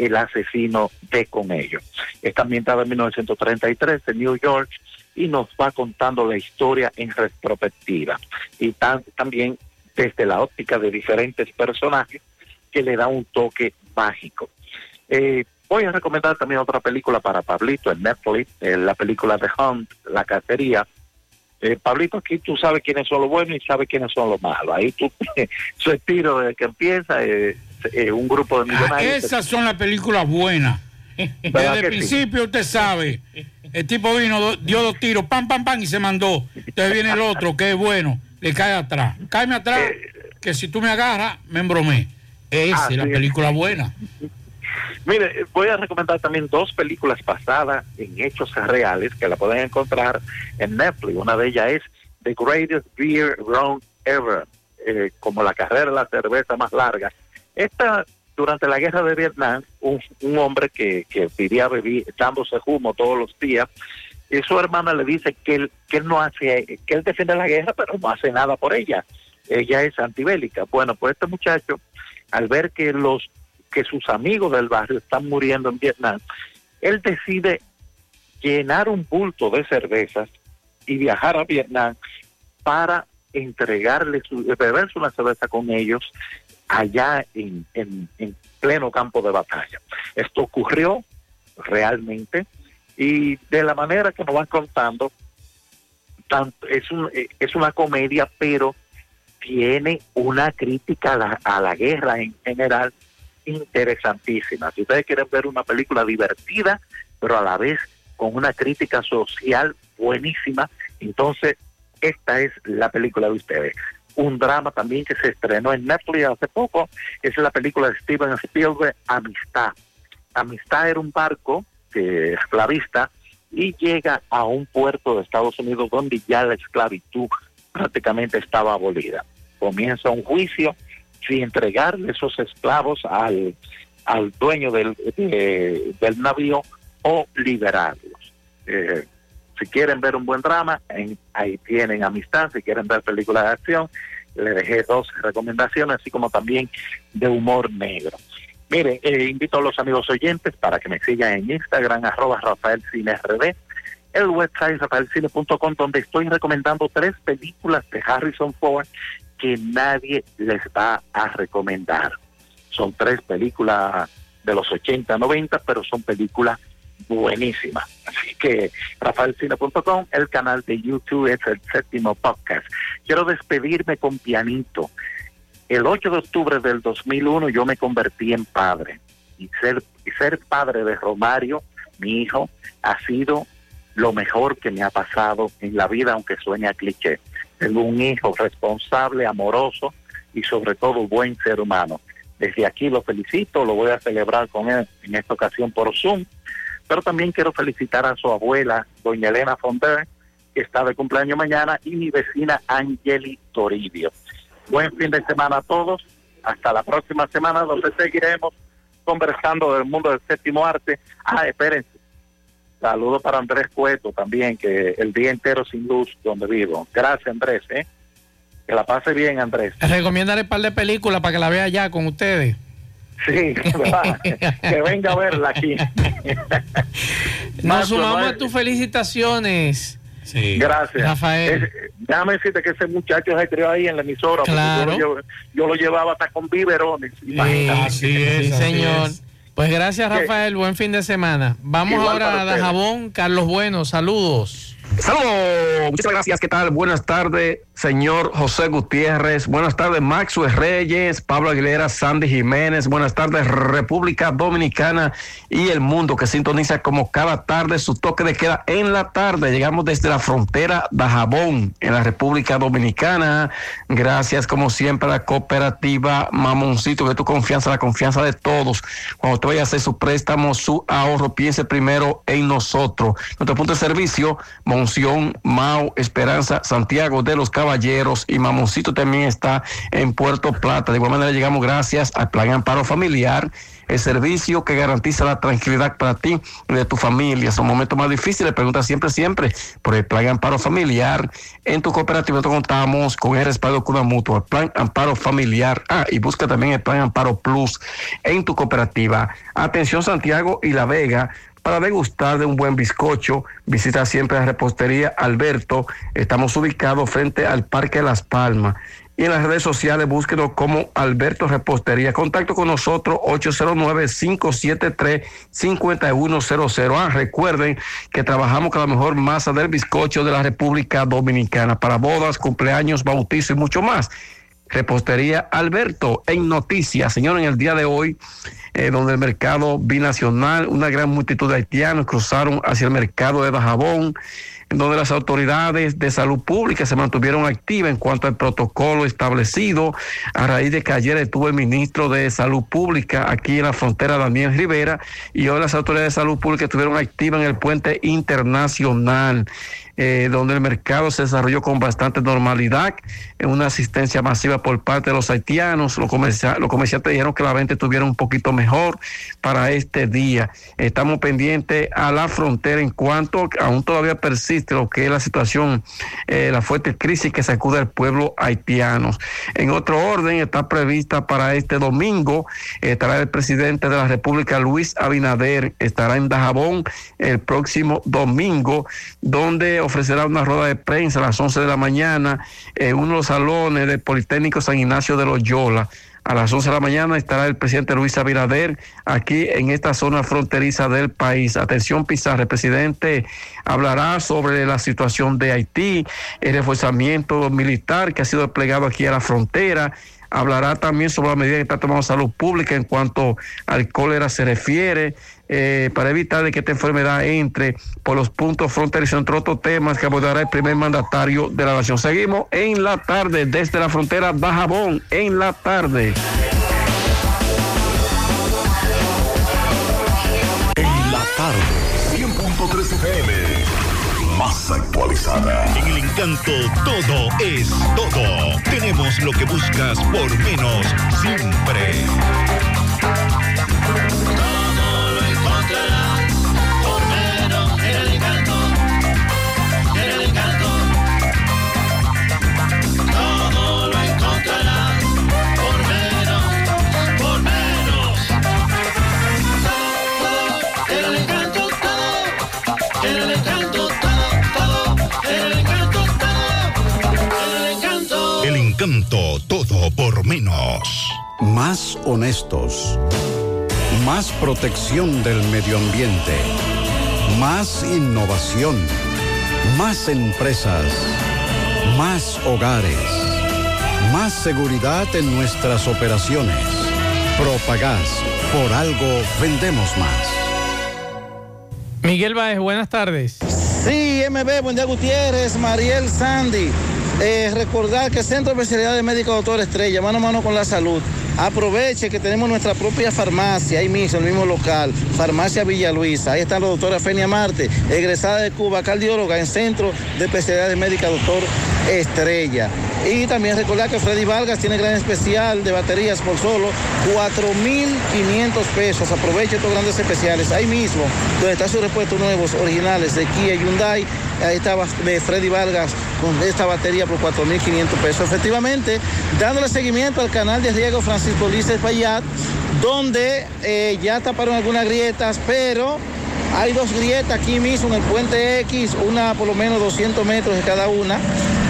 el asesino de con ellos. Está ambientada en 1933 en New York y nos va contando la historia en retrospectiva y también desde la óptica de diferentes personajes que le da un toque mágico. Eh, voy a recomendar también otra película para Pablito en Netflix, eh, la película The Hunt, La Cacería. Eh, Pablito, aquí tú sabes quiénes son los buenos y sabes quiénes son los malos. Ahí tú, *laughs* su estilo desde que empieza, eh, eh, un grupo de Ah, millonarios. esas son las películas buenas. ¿Verdad Desde el sí? principio usted sabe. El tipo vino, dio dos tiros, pam, pam, pam, y se mandó. Entonces viene el otro, que es bueno, le cae atrás. Cáeme atrás, que si tú me agarras, me embromé. Esa es la es. película buena. Mire, voy a recomendar también dos películas basadas en hechos reales que la pueden encontrar en Netflix. Una de ellas es The Greatest Beer Run Ever, eh, como la carrera de la cerveza más larga. Esta, durante la guerra de Vietnam, un, un hombre que, que vivía bebi- dándose humo todos los días, y su hermana le dice que él, que él no hace, que él defiende la guerra, pero no hace nada por ella. Ella es antibélica. Bueno, pues este muchacho, al ver que los que sus amigos del barrio están muriendo en Vietnam, él decide llenar un bulto de cervezas y viajar a Vietnam para entregarle su, beberse una cerveza con ellos allá en, en, en pleno campo de batalla. Esto ocurrió realmente y de la manera que nos van contando, es, un, eh, es una comedia, pero tiene una crítica a la, a la guerra en general interesantísima. Si ustedes quieren ver una película divertida, pero a la vez con una crítica social buenísima, entonces esta es la película de ustedes. Un drama también que se estrenó en Netflix hace poco, es la película de Steven Spielberg, Amistad. Amistad era un barco que esclavista y llega a un puerto de Estados Unidos donde ya la esclavitud prácticamente estaba abolida. Comienza un juicio si entregarle esos esclavos al, al dueño del, de- del navío o liberarlos. Eh, si quieren ver un buen drama, ahí tienen amistad. Si quieren ver películas de acción, le dejé dos recomendaciones, así como también de humor negro. Mire, eh, invito a los amigos oyentes para que me sigan en Instagram, arroba Rafael Cine RD, el website rafaelcine.com, donde estoy recomendando tres películas de Harrison Ford que nadie les va a recomendar. Son tres películas de los 80, 90, pero son películas buenísimas. Así que rafaelcine.com, el canal de YouTube es el séptimo podcast. Quiero despedirme con pianito. El 8 de octubre del 2001 yo me convertí en padre y ser, y ser padre de Romario, mi hijo, ha sido lo mejor que me ha pasado en la vida, aunque sueña cliché. Tengo un hijo responsable, amoroso y sobre todo buen ser humano. Desde aquí lo felicito, lo voy a celebrar con él en esta ocasión por Zoom, pero también quiero felicitar a su abuela, doña Elena Fonder, que está de cumpleaños mañana, y mi vecina Angeli Toribio. Buen fin de semana a todos. Hasta la próxima semana, donde seguiremos conversando del mundo del séptimo arte. Ah, espérense. Saludos para Andrés Cueto también, que el día entero sin luz donde vivo. Gracias, Andrés. ¿eh? Que la pase bien, Andrés. Recomiéndale un par de películas para que la vea ya con ustedes. Sí, *laughs* ¿verdad? que venga a verla aquí. Nos sumamos no a es- tus felicitaciones. Gracias. Rafael. Es- déjame decirte que ese muchacho se crió ahí en la emisora. porque Claro. Yo, yo lo llevaba hasta con biberones. imagínate. sí, señor. Pues gracias, Rafael. Buen fin de semana. Vamos Igual ahora a. Dajabón. Carlos Bueno, saludos. Saludos, muchas gracias. ¿Qué tal? Buenas tardes, señor José Gutiérrez. Buenas tardes, Maxwell Reyes, Pablo Aguilera, Sandy Jiménez. Buenas tardes, República Dominicana y el mundo que sintoniza como cada tarde su toque de queda en la tarde. Llegamos desde la frontera de Jabón, en la República Dominicana. Gracias, como siempre, a la cooperativa Mamoncito, que tu confianza, la confianza de todos. Cuando te vaya a hacer su préstamo, su ahorro, piense primero en nosotros. Nuestro punto de servicio, Monción, Mao, Esperanza, Santiago de los Caballeros y Mamoncito también está en Puerto Plata. De igual manera llegamos gracias al Plan Amparo Familiar, el servicio que garantiza la tranquilidad para ti y de tu familia. Son momentos más difíciles, pregunta siempre, siempre por el Plan Amparo Familiar. En tu cooperativa nosotros contamos con el respaldo con una mutua, el Plan Amparo Familiar. Ah, y busca también el Plan Amparo Plus en tu cooperativa. Atención Santiago y La Vega. Para degustar de un buen bizcocho, visita siempre la repostería Alberto. Estamos ubicados frente al Parque Las Palmas. y en las redes sociales búsquenos como Alberto Repostería. Contacto con nosotros 809-573-5100. Ah, recuerden que trabajamos con la mejor masa del bizcocho de la República Dominicana para bodas, cumpleaños, bautizo y mucho más. Repostería Alberto en noticias. Señor, en el día de hoy, eh, donde el mercado binacional, una gran multitud de haitianos cruzaron hacia el mercado de Dajabón, en donde las autoridades de salud pública se mantuvieron activas en cuanto al protocolo establecido a raíz de que ayer estuvo el ministro de Salud Pública aquí en la frontera, Daniel Rivera, y hoy las autoridades de salud pública estuvieron activas en el puente internacional eh, donde el mercado se desarrolló con bastante normalidad, en una asistencia masiva por parte de los haitianos. Los, los comerciantes dijeron que la venta estuviera un poquito mejor para este día. Estamos pendientes a la frontera en cuanto aún todavía persiste lo que es la situación, eh, la fuerte crisis que sacude al pueblo haitiano. En otro orden, está prevista para este domingo, estará el presidente de la República, Luis Abinader, estará en Dajabón el próximo domingo, donde ofrecerá una rueda de prensa a las 11 de la mañana en uno de los salones del Politécnico San Ignacio de Loyola. A las 11 de la mañana estará el presidente Luis Abinader aquí en esta zona fronteriza del país. Atención Pizarro, el presidente hablará sobre la situación de Haití, el reforzamiento militar que ha sido desplegado aquí a la frontera, hablará también sobre la medida que está tomando salud pública en cuanto al cólera se refiere, eh, para evitar de que esta enfermedad entre por los puntos fronterizos, entre otros temas que abordará el primer mandatario de la nación. Seguimos en la tarde desde la frontera Bajabón, en la tarde. En la tarde, 100.3 FM. Más actualizada. En el encanto todo es todo. Tenemos lo que buscas por menos siempre. Todo por menos. Más honestos. Más protección del medio ambiente. Más innovación. Más empresas. Más hogares. Más seguridad en nuestras operaciones. Propagás. Por algo vendemos más. Miguel Báez, buenas tardes. Sí, MB, buen día Gutiérrez, Mariel Sandy. Eh, recordar que Centro de Especialidades Médicas Doctor Estrella, mano a mano con la salud. Aproveche que tenemos nuestra propia farmacia, ahí mismo, el mismo local, Farmacia Villa Luisa. Ahí está la doctora Fenia Marte, egresada de Cuba, cardióloga en Centro de Especialidades Médicas Doctor Estrella. Y también recordar que Freddy Vargas tiene gran especial de baterías por solo 4.500 pesos. Aproveche estos grandes especiales. Ahí mismo, donde están sus repuestos nuevos, originales de Kia y Hyundai. Ahí está de Freddy Vargas con esta batería por 4.500 pesos. Efectivamente, dándole seguimiento al canal de riego Francisco Lices Payat, donde eh, ya taparon algunas grietas, pero hay dos grietas aquí mismo en el puente X, una por lo menos 200 metros de cada una.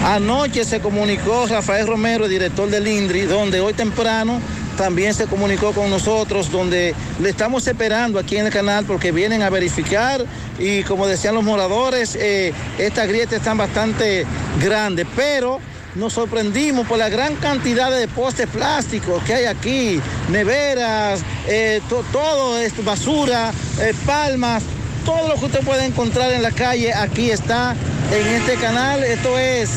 Anoche se comunicó Rafael Romero, director del INDRI, donde hoy temprano también se comunicó con nosotros, donde le estamos esperando aquí en el canal porque vienen a verificar y como decían los moradores, eh, estas grietas están bastante grandes, pero nos sorprendimos por la gran cantidad de postes plásticos que hay aquí, neveras, eh, to- todo esto, basura, eh, palmas, todo lo que usted puede encontrar en la calle, aquí está en este canal. Esto es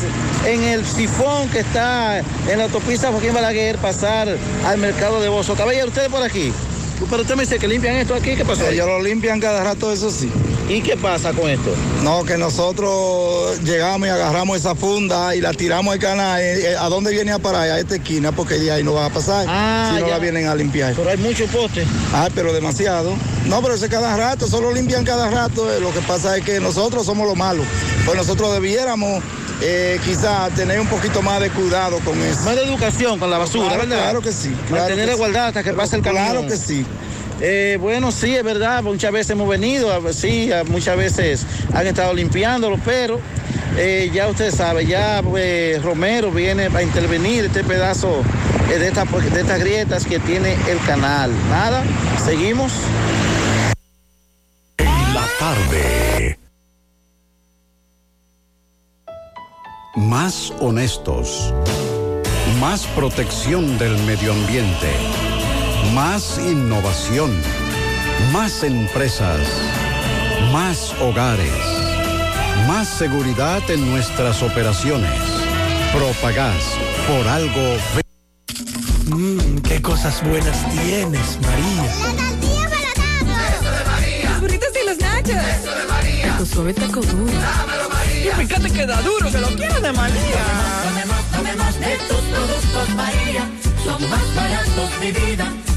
en el sifón que está en la autopista Joaquín Balaguer, pasar al mercado de Bozo. Caballero, ustedes por aquí. Pero usted me dice que limpian esto aquí, ¿qué pasó? Ellos lo limpian cada rato, eso sí. ¿Y qué pasa con esto? No, que nosotros llegamos y agarramos esa funda y la tiramos al canal. eh, eh, ¿A dónde viene a parar? A esta esquina, porque de ahí no va a pasar. Ah, si no ya. la vienen a limpiar. Pero hay muchos postes. Ah, pero demasiado. No, pero eso es cada rato, solo limpian cada rato. eh, Lo que pasa es que nosotros somos los malos. Pues nosotros debiéramos eh, quizás tener un poquito más de cuidado con eso. Más de educación con la basura, Claro, ¿verdad? claro que sí. claro Mantener que sí. igualdad hasta que pase el camión. Claro que sí. Eh, bueno, sí, es verdad, muchas veces hemos venido, sí, muchas veces han estado limpiándolo, pero eh, ya usted sabe, ya eh, Romero viene a intervenir este pedazo de, de estas grietas que tiene el canal. Nada, seguimos. La tarde. Más honestos. Más protección del medio ambiente. Más innovación. Más empresas. Más hogares. Más seguridad en nuestras operaciones. Propagás. Por algo. Mmm, qué cosas buenas tienes, María. Los burritos y los nachos. Eso de María. Tu suave taco duro. Dámelo, María. Y fíjate que da duro, que lo quiero de María. Tomemos, tomemos de tus productos María. Son más baratos de vida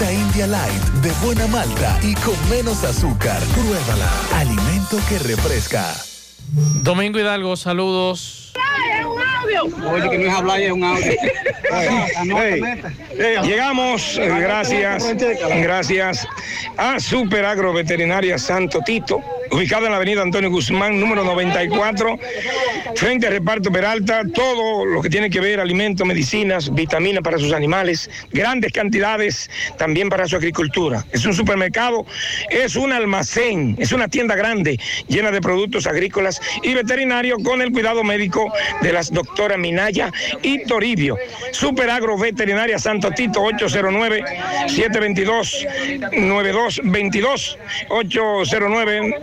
Malta India Light, de buena malta y con menos azúcar. Pruébala. Alimento que refresca. Domingo Hidalgo, saludos. Oye, que no es hablar, es un audio. Hey, hey, llegamos, eh, gracias, gracias a Super Agro Veterinaria Santo Tito, ubicada en la avenida Antonio Guzmán, número 94, frente al reparto Peralta, todo lo que tiene que ver alimentos, medicinas, vitaminas para sus animales, grandes cantidades también para su agricultura. Es un supermercado, es un almacén, es una tienda grande llena de productos agrícolas y veterinarios con el cuidado médico de las doctoras Minaya y Toribio. Super Agro Veterinaria Santo Tito 809 722 9222 809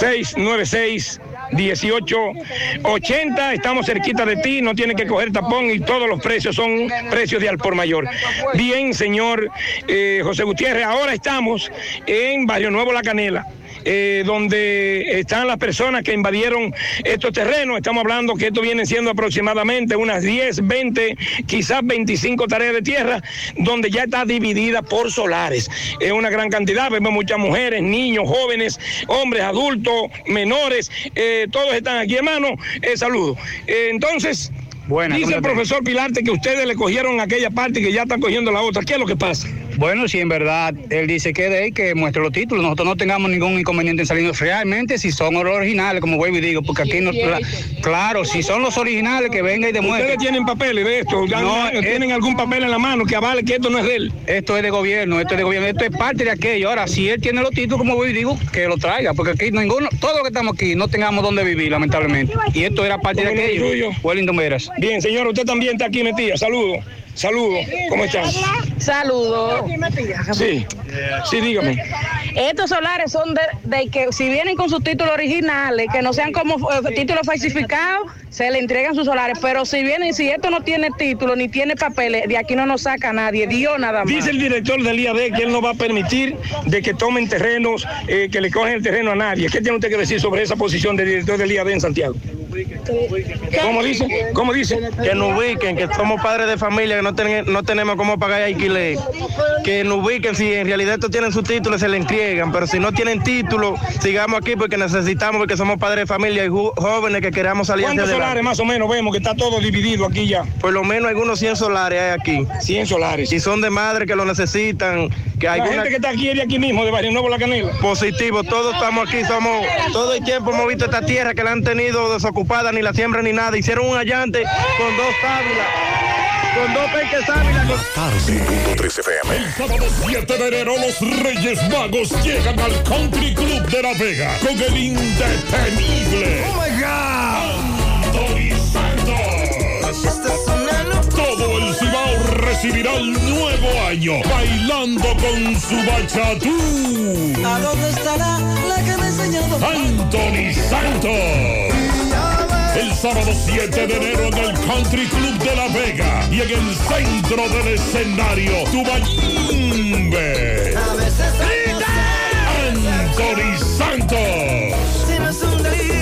696 1880. Estamos cerquita de ti, no tiene que coger tapón y todos los precios son precios de al por mayor. Bien, señor eh, José Gutiérrez, ahora estamos en Barrio Nuevo La Canela. Eh, donde están las personas que invadieron estos terrenos. Estamos hablando que esto viene siendo aproximadamente unas 10, 20, quizás 25 tareas de tierra, donde ya está dividida por solares. Es una gran cantidad, vemos muchas mujeres, niños, jóvenes, hombres, adultos, menores, eh, todos están aquí, hermano. Eh, saludos. Eh, entonces, dice el ¿cómo te- profesor Pilarte que ustedes le cogieron aquella parte y que ya están cogiendo la otra. ¿Qué es lo que pasa? Bueno, si en verdad él dice que de ahí que muestre los títulos, nosotros no tengamos ningún inconveniente en salir realmente si son los originales, como vuelvo y digo, porque aquí no, la- claro, si son los originales que venga y demuestre. ¿Ustedes tienen papeles de esto? No, ¿Tienen algún papel en la mano que avale que esto no es de él? Esto es de gobierno, esto es de gobierno, esto es parte de aquello. Ahora, si él tiene los títulos, como voy y digo, que lo traiga, porque aquí ninguno, todos los que estamos aquí no tengamos dónde vivir, lamentablemente. Y esto era parte de ¿Cómo no es aquello. Wellington Veras. Bien, señor, usted también está aquí metida. Saludos. Saludos. ¿Cómo estás? Saludos. Sí. Sí, dígame. Estos solares son de, de que si vienen con sus títulos originales, que no sean como eh, títulos falsificados, se le entregan sus solares. Pero si vienen, si esto no tiene título ni tiene papeles, de aquí no nos saca nadie, Dios nada más. Dice el director del IAD que él no va a permitir de que tomen terrenos, eh, que le cogen el terreno a nadie. ¿Qué tiene usted que decir sobre esa posición del director del IAD en Santiago? ¿Cómo dice? ¿Cómo dice? Que nos ubiquen, que somos padres de familia, que no, ten- no tenemos cómo pagar alquiler. Que nos ubiquen, si en realidad estos tienen su título, se le entregan, pero si no tienen título, sigamos aquí porque necesitamos, porque somos padres de familia y jóvenes que queramos salir hacia ¿Cuántos adelante. solares más o menos vemos que está todo dividido aquí ya? Por lo menos algunos 100 solares hay aquí. 100 solares. Y son de madre que lo necesitan. Que hay La gente que está aquí es de aquí mismo, de Barrio Nuevo La Canela. Positivo, todos estamos aquí, somos, todo el tiempo hemos visto esta tierra que la han tenido desocupada, ni la siembra ni nada. Hicieron un allante con dos sábilas, con dos con- FM. El sábado 7 de enero los Reyes Magos llegan al Country Club de La Vega con el indetenible. ¡Oh my God! Anthony Santos. Todo el Cibao recibirá el nuevo año bailando con su bachatú. ¿A dónde estará la que me enseñó? Anthony Santos el sábado 7 de enero en el Country Club de La Vega y en el centro del escenario, Tubayimbe. Anthony Santos.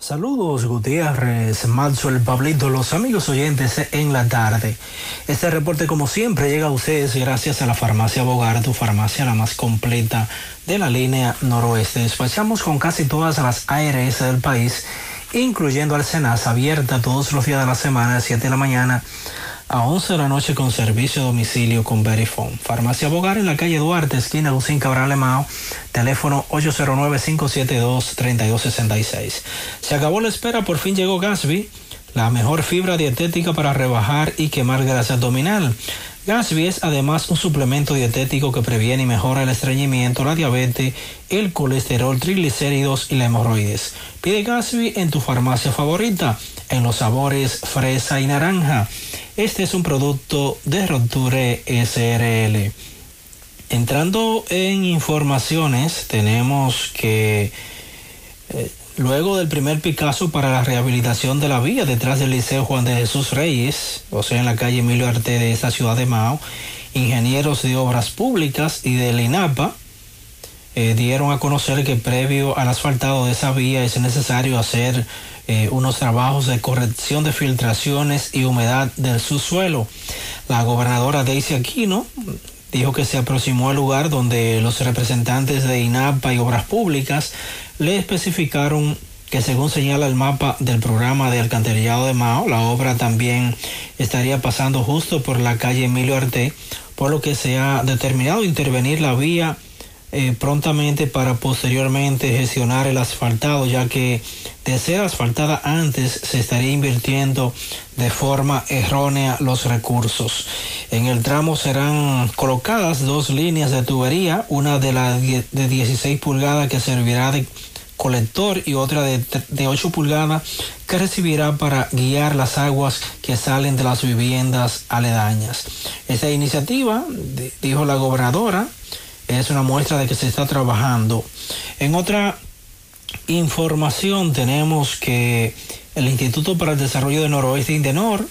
Saludos Gutiérrez, Maxwell, Pablito, los amigos oyentes en la tarde. Este reporte como siempre llega a ustedes gracias a la farmacia Bogar, tu farmacia la más completa de la línea noroeste. Despachamos con casi todas las ARS del país, incluyendo al Senas, abierta todos los días de la semana, de 7 de la mañana a 11 de la noche con servicio a domicilio con Verifone. Farmacia Bogar en la calle Duarte, esquina Lucín Cabral Emao, teléfono 809-572-3266. Se acabó la espera, por fin llegó Gasby, la mejor fibra dietética para rebajar y quemar grasa abdominal. Gasby es además un suplemento dietético que previene y mejora el estreñimiento, la diabetes, el colesterol, triglicéridos y la hemorroides. Pide Gasby en tu farmacia favorita, en los sabores fresa y naranja. Este es un producto de Roture SRL. Entrando en informaciones, tenemos que eh, luego del primer Picasso para la rehabilitación de la vía detrás del Liceo Juan de Jesús Reyes, o sea, en la calle Emilio Arte de esta ciudad de Mao, ingenieros de obras públicas y del INAPA eh, dieron a conocer que previo al asfaltado de esa vía es necesario hacer eh, unos trabajos de corrección de filtraciones y humedad del subsuelo. La gobernadora Daisy Aquino dijo que se aproximó al lugar donde los representantes de INAPA y Obras Públicas le especificaron que según señala el mapa del programa de alcantarillado de Mao, la obra también estaría pasando justo por la calle Emilio Arte, por lo que se ha determinado intervenir la vía eh, prontamente para posteriormente gestionar el asfaltado, ya que de ser asfaltada antes se estaría invirtiendo de forma errónea los recursos. En el tramo serán colocadas dos líneas de tubería, una de la de 16 pulgadas que servirá de colector y otra de, de 8 pulgadas que recibirá para guiar las aguas que salen de las viviendas aledañas. Esta iniciativa, di- dijo la gobernadora, es una muestra de que se está trabajando. En otra información tenemos que el Instituto para el Desarrollo del Noroeste Indenor,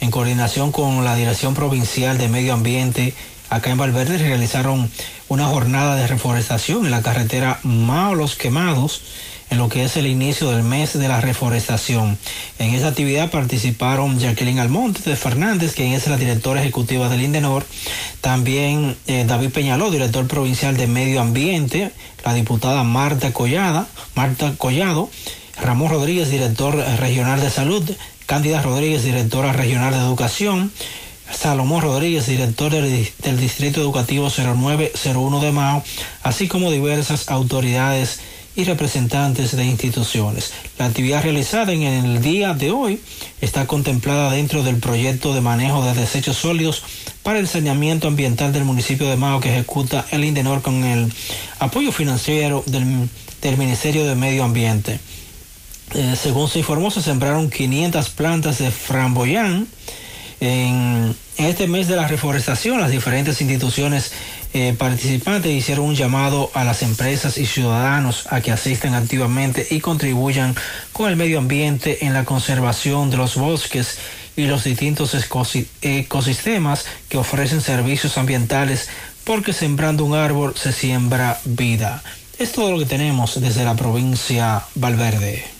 en coordinación con la Dirección Provincial de Medio Ambiente, acá en Valverde realizaron una jornada de reforestación en la carretera Mao Los Quemados, en lo que es el inicio del mes de la reforestación. En esa actividad participaron Jacqueline Almonte de Fernández, quien es la directora ejecutiva del Indenor, también eh, David Peñaló, director provincial de Medio Ambiente, la diputada Marta Collada, Marta Collado, Ramón Rodríguez, director regional de salud, Cándida Rodríguez, directora regional de educación, Salomón Rodríguez, director del, del Distrito Educativo 0901 de Mao, así como diversas autoridades y representantes de instituciones. La actividad realizada en el día de hoy está contemplada dentro del proyecto de manejo de desechos sólidos para el saneamiento ambiental del municipio de Mao que ejecuta el Indenor con el apoyo financiero del, del Ministerio de Medio Ambiente. Eh, según se informó, se sembraron 500 plantas de framboyán. En este mes de la reforestación, las diferentes instituciones eh, participantes hicieron un llamado a las empresas y ciudadanos a que asistan activamente y contribuyan con el medio ambiente en la conservación de los bosques y los distintos ecosistemas que ofrecen servicios ambientales, porque sembrando un árbol se siembra vida. Es todo lo que tenemos desde la provincia Valverde.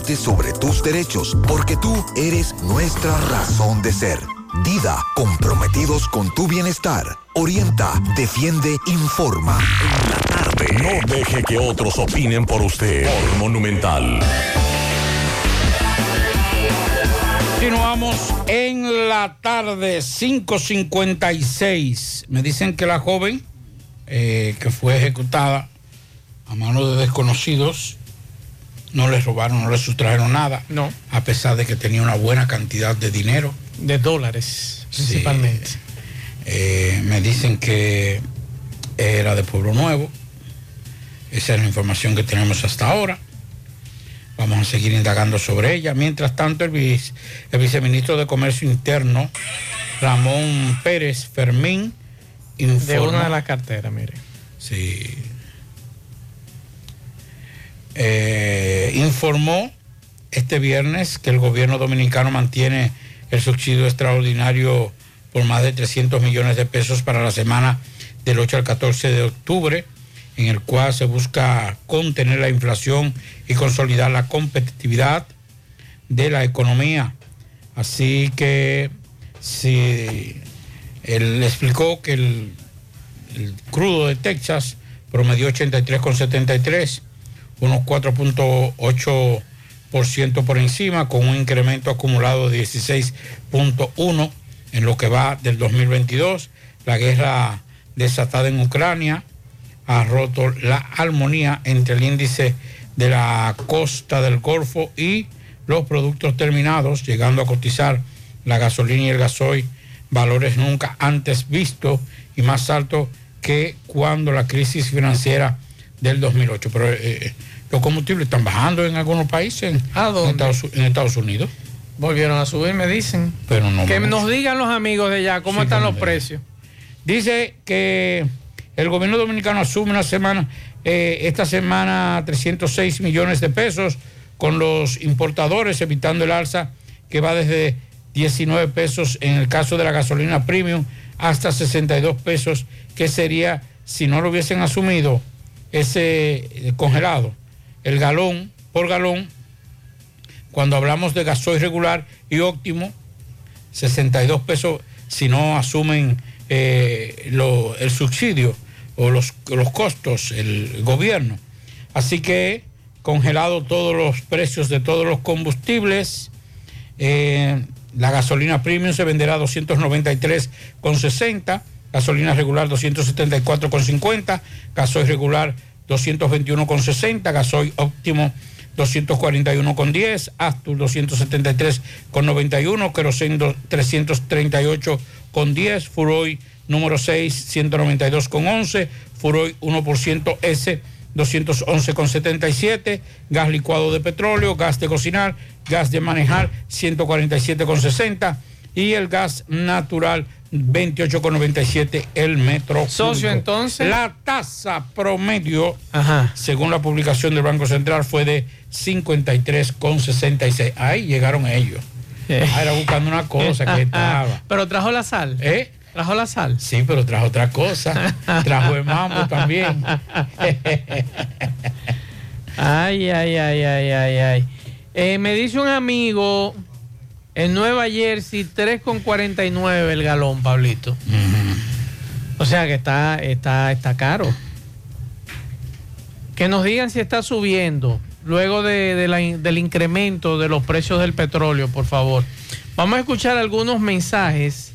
sobre tus derechos, porque tú eres nuestra razón de ser. Dida, comprometidos con tu bienestar. Orienta, defiende, informa. No deje que otros opinen por usted. Por Monumental. Continuamos en la tarde, 5.56. Me dicen que la joven eh, que fue ejecutada a manos de desconocidos no le robaron, no le sustrajeron nada. No. A pesar de que tenía una buena cantidad de dinero. De dólares, principalmente. Eh, me dicen que era de Pueblo Nuevo. Esa es la información que tenemos hasta ahora. Vamos a seguir indagando sobre ella. Mientras tanto, el, vice- el viceministro de Comercio Interno, Ramón Pérez Fermín, De informó... una de las carteras, mire. Sí. Eh, informó este viernes que el gobierno dominicano mantiene el subsidio extraordinario por más de 300 millones de pesos para la semana del 8 al 14 de octubre, en el cual se busca contener la inflación y consolidar la competitividad de la economía. Así que si él explicó que el, el crudo de Texas promedió 83,73, unos 4.8% por encima, con un incremento acumulado de 16.1 en lo que va del 2022. La guerra desatada en Ucrania ha roto la armonía entre el índice de la costa del Golfo y los productos terminados, llegando a cotizar la gasolina y el gasoil valores nunca antes vistos y más altos que cuando la crisis financiera del 2008. Pero eh, los combustibles están bajando en algunos países, en, en Estados, en Estados Unidos. Volvieron a subir, me dicen. Pero no que nos digan los amigos de allá cómo Sí, están los precios. Dice que el gobierno dominicano asume una semana, eh, esta semana 306 millones de pesos con los importadores, evitando el alza que va desde 19 pesos en el caso de la gasolina premium hasta 62 pesos, que sería, si no lo hubiesen asumido, ese eh, congelado, el galón por galón, cuando hablamos de gasoil regular y óptimo, 62 pesos si no asumen eh, el subsidio o los, los costos, el gobierno. Así que congelado todos los precios de todos los combustibles. Eh, la gasolina premium se venderá a 293,60, gasolina regular 274,50, gasoil regular 221,60, gasoil óptimo 241,10, Astur 273,91, Kerosen 338,10, Furoy número 6 192,11, Furoy 1% S 211,77, gas licuado de petróleo, gas de cocinar, gas de manejar 147,60 y el gas natural 28,97 el metro. Socio, cúbico. entonces. La tasa promedio, según la publicación del Banco Central, fue de 53,66. Ahí llegaron ellos. Ah, era buscando una cosa que *laughs* estaba. Pero trajo la sal. ¿Eh? Trajo la sal. Sí, pero trajo otra cosa. *laughs* Trajo el mambo también. *laughs* Ay, ay, ay, ay, ay, ay. Eh, me dice un amigo, en Nueva Jersey, 3,49 el galón, Pablito. O sea que está, está, está caro. Que nos digan si está subiendo luego del incremento de los precios del petróleo, por favor. Vamos a escuchar algunos mensajes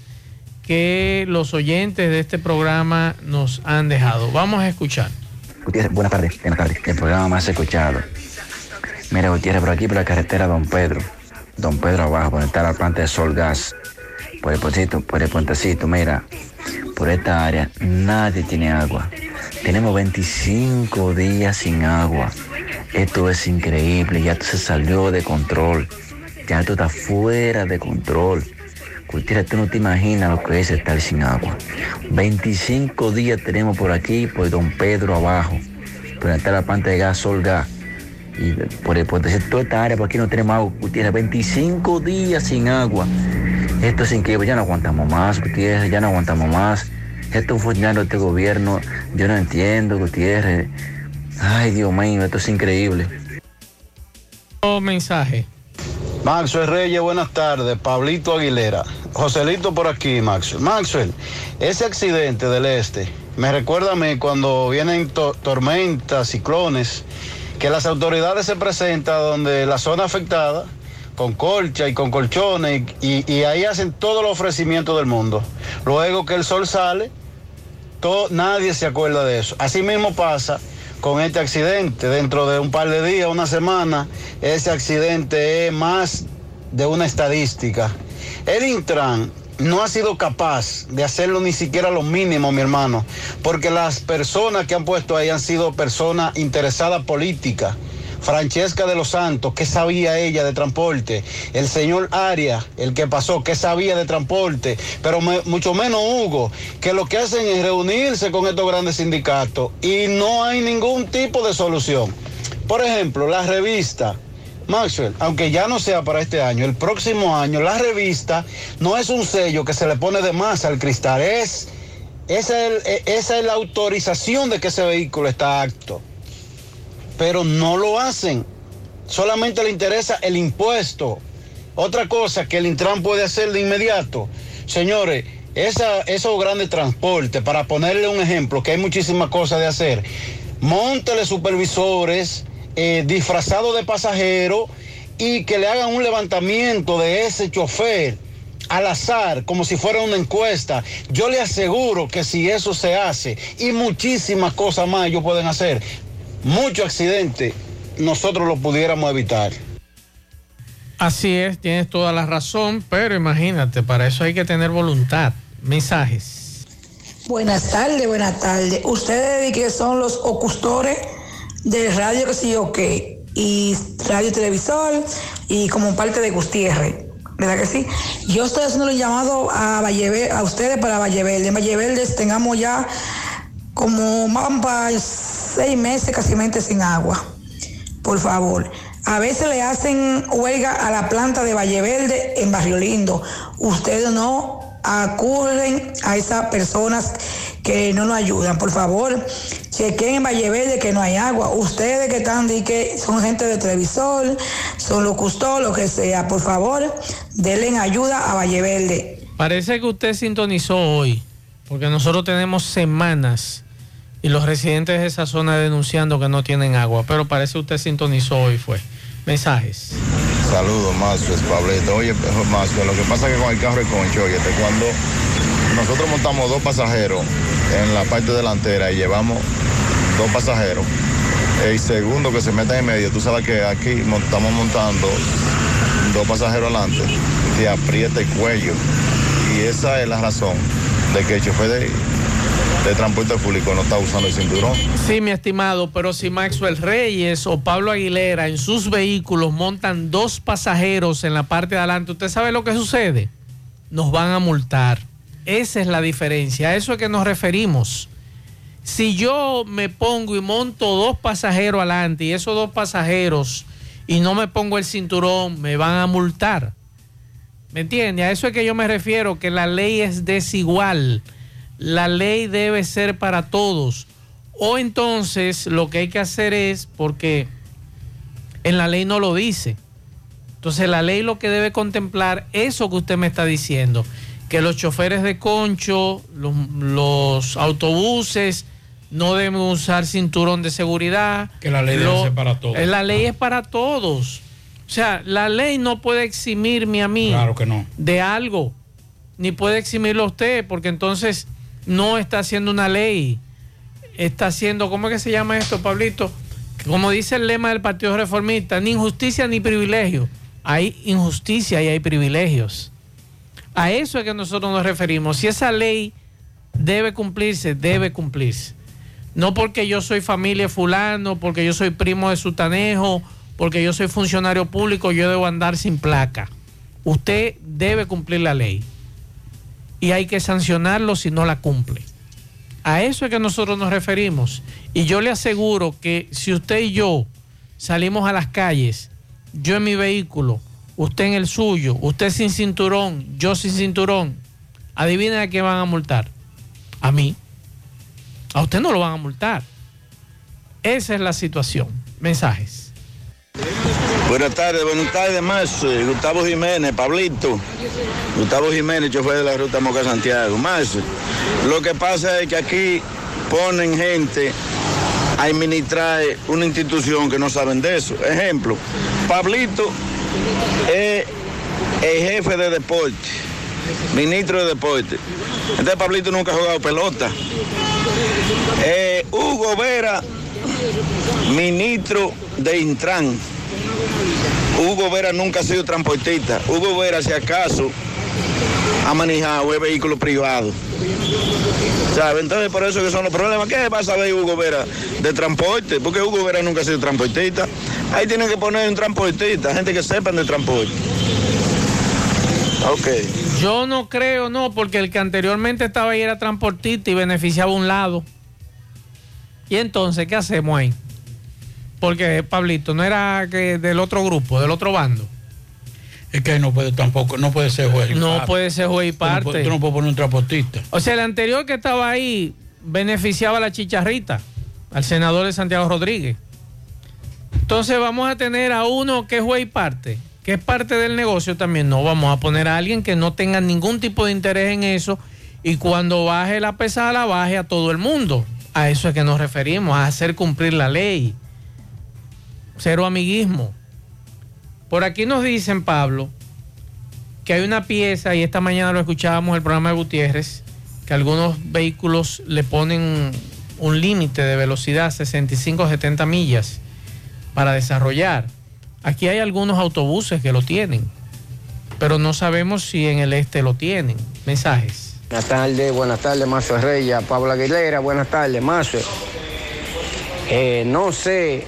que los oyentes de este programa nos han dejado. Vamos a escuchar. Gutiérrez, buenas tardes, buenas tardes. El programa más escuchado. Mira, Gutiérrez, por aquí por la carretera Don Pedro. Don Pedro abajo, por está la planta de Sol Gas. Por el puentecito, por el puentecito, mira. Por esta área nadie tiene agua. Tenemos 25 días sin agua. Esto es increíble, ya se salió de control. Ya esto está fuera de control. Gutiérrez, tú no te imaginas lo que es estar sin agua. 25 días tenemos por aquí, por Don Pedro abajo. Por está la planta de gas, Sol Gas. Y por el puente, toda esta área por aquí no tenemos agua, Gutiérrez. 25 días sin agua. Esto es increíble, ya no aguantamos más, Gutiérrez, ya no aguantamos más. Esto funcionando este gobierno, yo no entiendo, Gutiérrez. Ay, Dios mío, esto es increíble. mensaje. Maxwell Reyes, buenas tardes. Pablito Aguilera. Joselito por aquí, Maxwell. Maxwell, ese accidente del este me recuerda a mí cuando vienen to- tormentas, ciclones, que las autoridades se presentan donde la zona afectada, con colcha y con colchones, y, y ahí hacen todos los ofrecimientos del mundo. Luego que el sol sale, to- nadie se acuerda de eso. Así mismo pasa con este accidente. Dentro de un par de días, una semana, ese accidente es más de una estadística. El Intran no ha sido capaz de hacerlo ni siquiera lo mínimo, mi hermano, porque las personas que han puesto ahí han sido personas interesadas políticas. Francesca de los Santos, ¿qué sabía ella de transporte? El señor Arias, el que pasó, ¿qué sabía de transporte? Pero mucho menos Hugo, que lo que hacen es reunirse con estos grandes sindicatos y no hay ningún tipo de solución. Por ejemplo, la revista Maxwell, aunque ya no sea para este año, el próximo año la revista no es un sello que se le pone de más al cristal, es, esa es, es la autorización de que ese vehículo está apto pero no lo hacen. Solamente le interesa el impuesto. Otra cosa que el Intran puede hacer de inmediato, señores, esa, esos grandes transportes, para ponerle un ejemplo, que hay muchísimas cosas de hacer, montele supervisores eh, disfrazados de pasajeros y que le hagan un levantamiento de ese chofer al azar, como si fuera una encuesta. Yo le aseguro que si eso se hace y muchísimas cosas más ellos pueden hacer, muchos accidentes nosotros lo pudiéramos evitar. Así es, tienes toda la razón, pero imagínate, para eso hay que tener voluntad. Mensajes. Buenas tardes, buenas tardes. Ustedes que son los ocustores de radio que sí o qué, y radio y televisor, y como parte de Gutiérrez, ¿verdad que sí? Yo estoy haciendo un llamado a Vallever, a ustedes para Valleverde. En Valleverde tengamos ya como para seis meses casi sin agua. Por favor. A veces le hacen huelga a la planta de Valleverde en Barrio Lindo. Ustedes no acuden a esas personas que no nos ayudan. Por favor, chequen en Valleverde que no hay agua. Ustedes que están de que son gente de televisor, son los custodios, lo que sea. Por favor, denle ayuda a Valleverde. Parece que usted sintonizó hoy, porque nosotros tenemos semanas y los residentes de esa zona denunciando que no tienen agua, pero parece que usted sintonizó hoy fue. Mensajes. Saludos, Mazo, es Pablito. Oye, Mazo, lo que pasa es que con el carro de concho, oye, cuando nosotros montamos dos pasajeros en la parte delantera y llevamos dos pasajeros, el segundo que se mete en medio, tú sabes que aquí estamos montando dos pasajeros adelante, te aprieta el cuello. Y esa es la razón de que el chofer de, de transporte público no está usando el cinturón. Sí, mi estimado, pero si Maxwell Reyes o Pablo Aguilera en sus vehículos montan dos pasajeros en la parte de adelante, ¿usted sabe lo que sucede? Nos van a multar. Esa es la diferencia. A eso es que nos referimos. Si yo me pongo y monto dos pasajeros adelante y esos dos pasajeros y no me pongo el cinturón, me van a multar. ¿Me entiende? A eso es que yo me refiero, que la ley es desigual. La ley debe ser para todos. O entonces lo que hay que hacer es, porque en la ley no lo dice. Entonces la ley lo que debe contemplar, eso que usted me está diciendo, que los choferes de concho, los, los autobuses, no deben usar cinturón de seguridad. Que la ley debe Lo- ser para todos. La ley es para todos. O sea, la ley no puede eximirme a mí Claro que no. de algo, ni puede eximirlo a usted, porque entonces no está haciendo una ley, está haciendo, ¿cómo es que se llama esto, Pablito? Como dice el lema del Partido Reformista, ni injusticia ni privilegio. Hay injusticia y hay privilegios. A eso es que nosotros nos referimos. Si esa ley debe cumplirse, debe cumplirse. No porque yo soy familia fulano, porque yo soy primo de sutanejo porque yo soy funcionario público, yo debo andar sin placa. Usted debe cumplir la ley y hay que sancionarlo si no la cumple. A eso es que nosotros nos referimos. Y yo le aseguro que si usted y yo salimos a las calles, yo en mi vehículo, usted en el suyo, usted sin cinturón, yo sin cinturón, adivinen a quién van a multar. A mí. A usted no lo van a multar. Esa es la situación. Mensajes. Buenas tardes, buenas tardes, más. eh, Gustavo Jiménez, Pablito. Gustavo Jiménez, chofer de la ruta Moca Santiago. Más, lo que pasa es que aquí ponen gente a administrar una institución que no saben de eso. Ejemplo, Pablito es el jefe de deporte, ministro de deporte. Entonces Pablito nunca ha jugado pelota. Eh, Hugo Vera, ministro de Intran. Hugo Vera nunca ha sido transportista. Hugo Vera, si acaso, ha manejado el vehículo privado. Entonces, por eso que son los problemas. ¿Qué va a Hugo Vera de transporte? Porque Hugo Vera nunca ha sido transportista. Ahí tienen que poner un transportista, gente que sepan de transporte. Ok. Yo no creo, no, porque el que anteriormente estaba ahí era transportista y beneficiaba un lado. Y entonces, ¿qué hacemos ahí? Porque Pablito no era que del otro grupo, del otro bando. Es que no puede tampoco, no puede ser juez. y No parte. puede ser juez y Tú no parte. Tú no puedes poner un transportista. O sea, el anterior que estaba ahí beneficiaba a la chicharrita, al senador de Santiago Rodríguez. Entonces vamos a tener a uno que es juez y parte, que es parte del negocio también. No vamos a poner a alguien que no tenga ningún tipo de interés en eso y cuando baje la pesada la baje a todo el mundo. A eso es que nos referimos, a hacer cumplir la ley. Cero amiguismo. Por aquí nos dicen, Pablo, que hay una pieza, y esta mañana lo escuchábamos en el programa de Gutiérrez, que algunos vehículos le ponen un límite de velocidad, 65 70 millas, para desarrollar. Aquí hay algunos autobuses que lo tienen, pero no sabemos si en el este lo tienen. Mensajes. Buenas tardes, buenas tardes, Mazo Reyes, Pablo Aguilera, buenas tardes, Mazo. Eh, no sé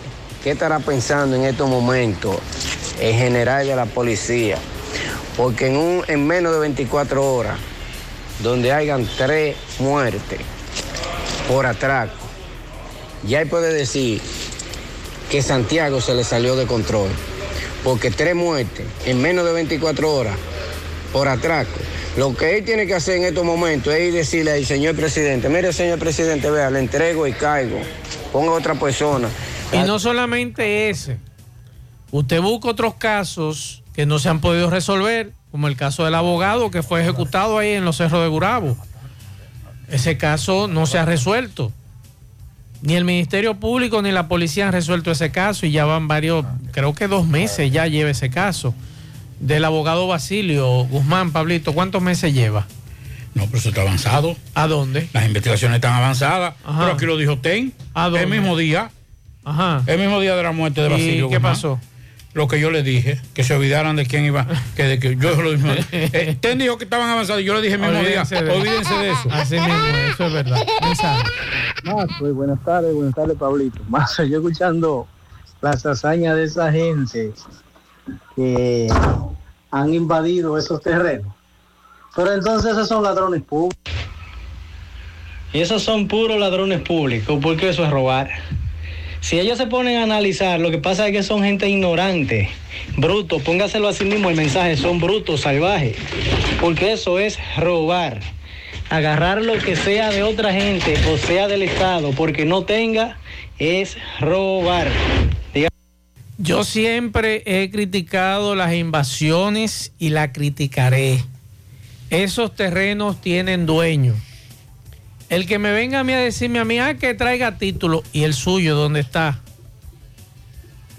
qué estará pensando en estos momentos el general de la policía, porque en, un, en menos de 24 horas, donde hayan tres muertes por atraco, ya él puede decir que Santiago se le salió de control, porque tres muertes en menos de 24 horas por atraco. Lo que él tiene que hacer en estos momentos es decirle al señor presidente, mire señor presidente, vea, le entrego y caigo, ponga otra persona. Y no solamente ese. Usted busca otros casos que no se han podido resolver, como el caso del abogado que fue ejecutado ahí en los cerros de Gurabo. Ese caso no se ha resuelto. Ni el Ministerio Público ni la policía han resuelto ese caso y ya van varios, creo que dos meses ya lleva ese caso. Del abogado Basilio Guzmán, Pablito, ¿cuántos meses lleva? No, pero eso está avanzado. ¿A dónde? Las investigaciones están avanzadas. Ajá. Pero aquí lo dijo Ten. ¿A dónde? El mismo día. Ajá. El mismo día de la muerte de ¿Y Basilio. qué Guzmán. pasó? Lo que yo le dije, que se olvidaran de quién iba, que de que yo lo mismo. *laughs* Eh, Ten dijo que estaban avanzados y yo le dije el mismo día, Olvídense de- olvídense de eso. Así mismo, eso es verdad. Mensaje. Mazo, buenas tardes, buenas tardes, Pablito. *laughs* Mazo, yo escuchando las hazañas de esa gente que han invadido esos terrenos. Pero entonces esos son ladrones públicos. Y esos son puros ladrones públicos, porque eso es robar. Si ellos se ponen a analizar, lo que pasa es que son gente ignorante, brutos, póngaselo así mismo el mensaje, son brutos, salvajes, porque eso es robar. Agarrar lo que sea de otra gente o sea del Estado, porque no tenga, es robar. Yo siempre he criticado las invasiones y la criticaré. Esos terrenos tienen dueño. El que me venga a mí a decirme a mí, ah, que traiga título y el suyo, ¿dónde está?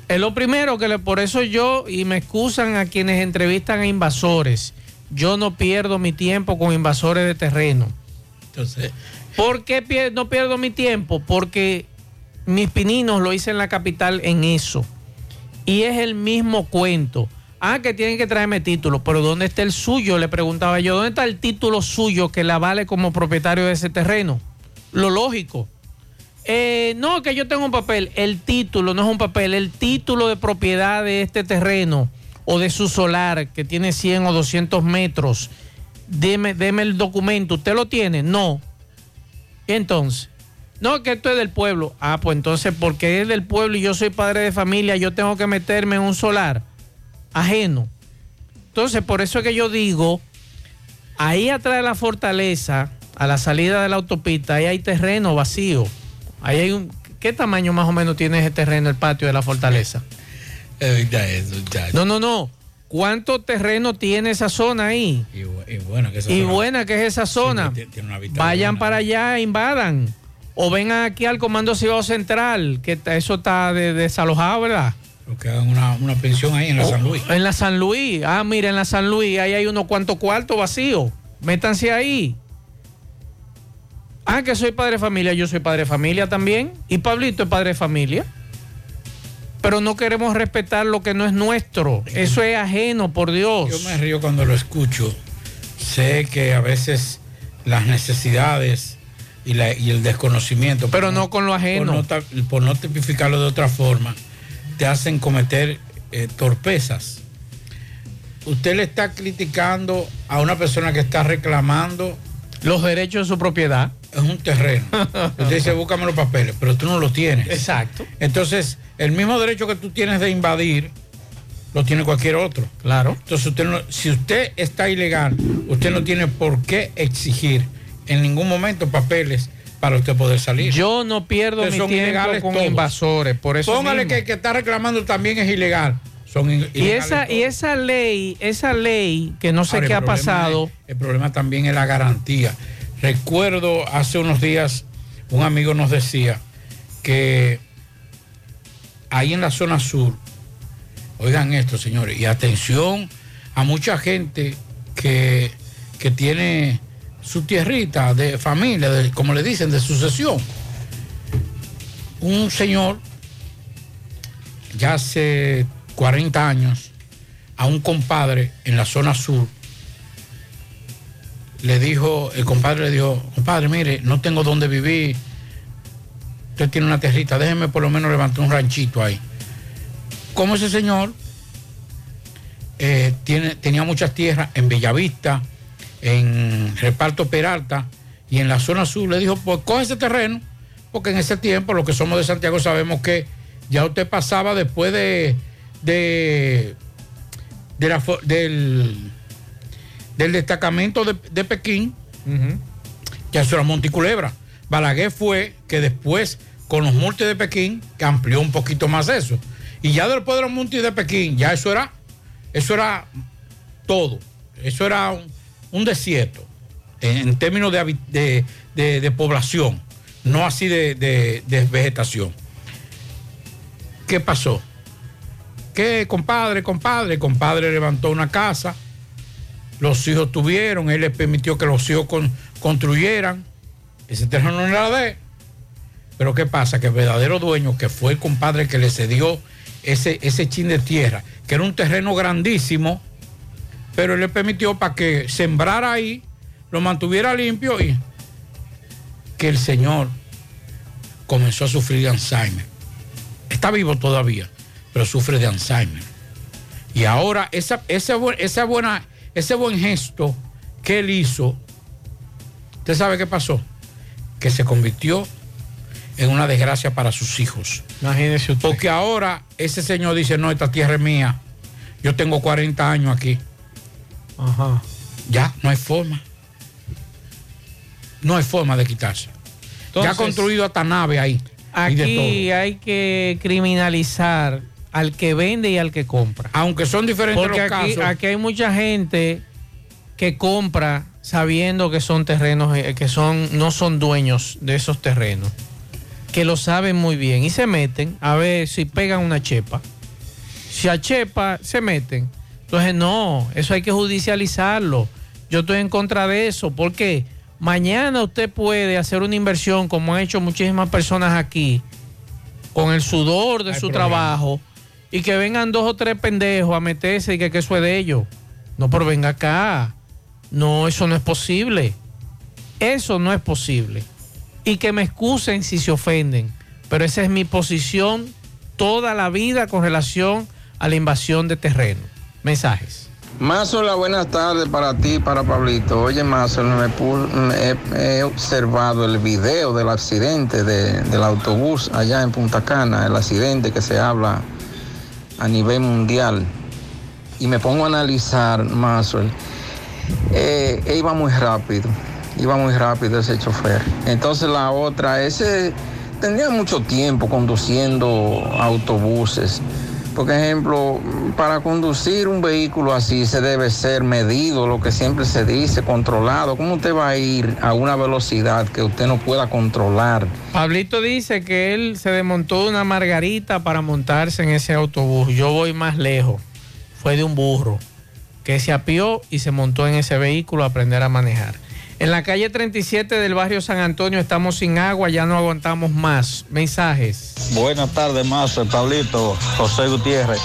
Es lo primero que le, por eso yo, y me excusan a quienes entrevistan a invasores, yo no pierdo mi tiempo con invasores de terreno. Entonces, ¿Por qué pier- no pierdo mi tiempo? Porque mis pininos lo hice en la capital en eso. Y es el mismo cuento. Ah, que tienen que traerme título, pero ¿dónde está el suyo? Le preguntaba yo, ¿dónde está el título suyo que la vale como propietario de ese terreno? Lo lógico. Eh, no, que yo tengo un papel. El título no es un papel, el título de propiedad de este terreno o de su solar que tiene 100 o 200 metros. Deme, el documento. ¿Usted lo tiene? No. ¿Y entonces? No, que esto es del pueblo. Ah, pues entonces, porque es del pueblo y yo soy padre de familia, yo tengo que meterme en un solar ajeno. Entonces, por eso es que yo digo, ahí atrás de la fortaleza, a la salida de la autopista, ahí hay terreno vacío. Ahí hay un. ¿Qué tamaño más o menos tiene ese terreno, el patio de la fortaleza? *laughs* No, no, no. ¿Cuánto terreno tiene esa zona ahí? Y, bu- y bueno, que esa Y zona buena que es esa zona. tiene- una Vayan buena. para allá, invadan. O vengan aquí al Comando Ciudad Central, que eso está de- desalojado, ¿verdad? Lo que hagan una, una pensión ahí en la O- San Luis. En la San Luis. Ah, mira, en la San Luis, ahí hay unos cuantos cuartos vacíos. Métanse ahí. Ah, que soy padre de familia. Yo soy padre de familia también. Y Pablito es padre de familia. Pero no queremos respetar lo que no es nuestro. Eso es ajeno, por Dios. Yo me río cuando lo escucho. Sé que a veces las necesidades y, la- y el desconocimiento. Pero no con lo ajeno. Por no, ta- por no tipificarlo de otra forma, te hacen cometer eh, torpezas. Usted le está criticando a una persona que está reclamando. Los derechos de su propiedad. Es un terreno. Usted dice, búscame los papeles, pero tú no los tienes. Exacto. Entonces, el mismo derecho que tú tienes de invadir, lo tiene cualquier otro. Claro. Entonces, usted no- si usted está ilegal, usted no tiene por qué exigir en ningún momento papeles para usted poder salir. Yo no pierdo Ustedes mi son tiempo ilegales con todos. invasores. Por eso Póngale mismo. que el que está reclamando también es ilegal. Son Y ilegales esa, y esa ley, esa ley que no sé Ahora, qué ha pasado. es- el problema también es la garantía. Recuerdo hace unos días un amigo nos decía que ahí en la zona sur, oigan esto señores, y atención a mucha gente que, que tiene su tierrita de familia, de- como le dicen, de sucesión. Un señor, ya hace 40 años, a un compadre en la zona sur, le dijo, el compadre le dijo, compadre, mire, no tengo dónde vivir, usted tiene una tierrita, déjeme por lo menos levantar un ranchito ahí. Como ese señor eh, tiene, tenía muchas tierras en Bellavista, en Reparto Peralta y en la zona sur, le dijo, pues coge ese terreno, porque en ese tiempo, los que somos de Santiago sabemos que ya usted pasaba después de, de, de la del, del destacamento de, de Pekín, ya eso era Monticulebra. Balaguer fue que después, con los multis de Pekín, que amplió un poquito más eso. Y ya después de los multis de Pekín, ya eso era, eso era todo. Eso era un, un desierto en, términos de, de- población, no así de, vegetación. ¿Qué pasó? Que compadre, compadre, compadre levantó una casa, los hijos tuvieron, él les permitió que los hijos con- construyeran, ese terreno no era de. Pero ¿qué pasa? Que el verdadero dueño, que fue el compadre que le cedió ese, ese chin de tierra, que era un terreno grandísimo, pero él le permitió para que sembrara ahí, lo mantuviera limpio y que el señor comenzó a sufrir de Alzheimer. Está vivo todavía, pero sufre de Alzheimer. Y ahora esa, esa, bu- esa buena, ese buen gesto que él hizo, ¿usted sabe qué pasó? Que se convirtió en una desgracia para sus hijos. Imagínese usted. Porque ahora ese señor dice, no, esta tierra es mía. Yo tengo 40 años aquí. Ajá. Ya, no hay forma. No hay forma de quitarse. ya ha construido hasta nave ahí. y de todo. Aquí hay que criminalizar al que vende y al que compra. Aunque son diferentes Porque los aquí, casos. aquí hay mucha gente que compra sabiendo que son terrenos, eh, que son, no son dueños de esos terrenos, que lo saben muy bien y se meten a ver si pegan una chepa. Si a chepa se meten. Entonces, no, eso hay que judicializarlo. Yo estoy en contra de eso, porque mañana usted puede hacer una inversión, como han hecho muchísimas personas aquí, con el sudor de Hay su problema. trabajo, y que vengan dos o tres pendejos a meterse y que, que eso es de ellos. No, pero venga acá. No, eso no es posible. Eso no es posible. y que me excusen si se ofenden. Pero esa es mi posición toda la vida con relación a la invasión de terreno. Mensajes. Mazola, buenas tardes para ti, para Pablito. Oye, Mazola, me he, observado el video del accidente de- del autobús allá en Punta Cana, el accidente que se habla a nivel mundial. Y me pongo a analizar, Mazola, eh, iba muy rápido, iba muy rápido ese chofer. Entonces la otra, ese tendría mucho tiempo conduciendo autobuses. Por ejemplo, para conducir un vehículo así se debe ser medido, lo que siempre se dice, controlado. ¿Cómo usted va a ir a una velocidad que usted no pueda controlar? Pablito dice que él se desmontó de una margarita para montarse en ese autobús. Yo voy más lejos. Fue de un burro que se apió y se montó en ese vehículo a aprender a manejar. En la calle 37 del barrio San Antonio estamos sin agua, ya no aguantamos más. Mensajes. Buenas tardes, Mazo, Pablito, José Gutiérrez.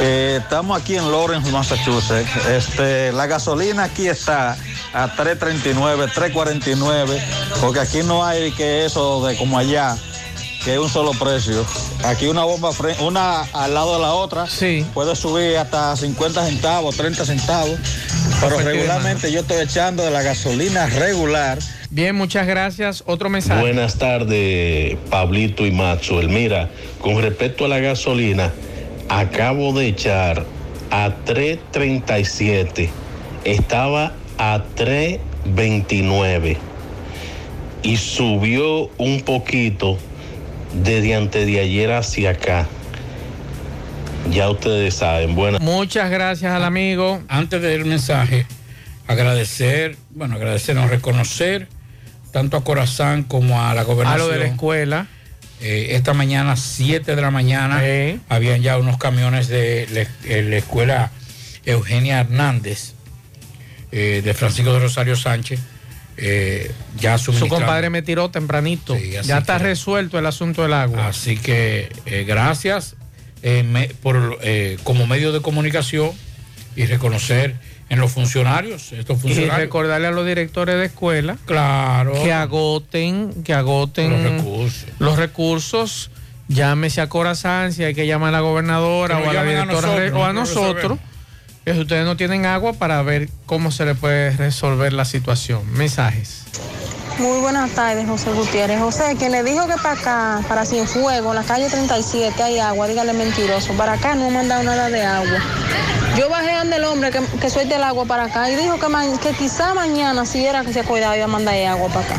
Eh, estamos aquí en Lawrence, Massachusetts. Este, la gasolina aquí está a 3.39, 3.49, porque aquí no hay que eso de como allá, que es un solo precio. Aquí una bomba, una al lado de la otra, puede subir hasta 50 centavos, 30 centavos, pero regularmente yo estoy echando de la gasolina regular. Bien, muchas gracias. Otro mensaje. Buenas tardes, Pablito y Maxwell. Mira, con respecto a la gasolina, acabo de echar a 3.37. Estaba a 3.29. Y subió un poquito desde antes de ayer hacia acá. Ya ustedes saben. Buenas. Muchas gracias al amigo. Antes del mensaje, agradecer, bueno, agradecer, no, reconocer tanto a Corazán como a la A gobernación. lo de la escuela. Eh, esta mañana, 7 de la mañana, habían ya unos camiones de la, eh, la escuela Eugenia Hernández, eh, de Francisco de Rosario Sánchez, eh, ya Su compadre me tiró tempranito. ya está que- resuelto el asunto del agua. Así que eh, gracias eh, me- por, eh, como medio de comunicación y reconocer en los funcionarios, estos Y funcionarios. recordarle a los directores de escuela claro. que agoten, que agoten Los recursos. los recursos. Llámese a Corazán si hay que llamar a la gobernadora o a la a directora nosotros, o a nosotros. Que si ustedes no tienen agua para ver cómo se le puede resolver la situación. Mensajes. Muy buenas tardes, José Gutiérrez. José, quien le dijo que para acá, para Cienfuegos, la calle 37 hay agua, dígale mentiroso. Para acá no han mandado nada de agua. Yo bajé donde el hombre que, que suelte el agua para acá y dijo que, quizá mañana, si era que se cuidaba, iba a mandar agua para acá.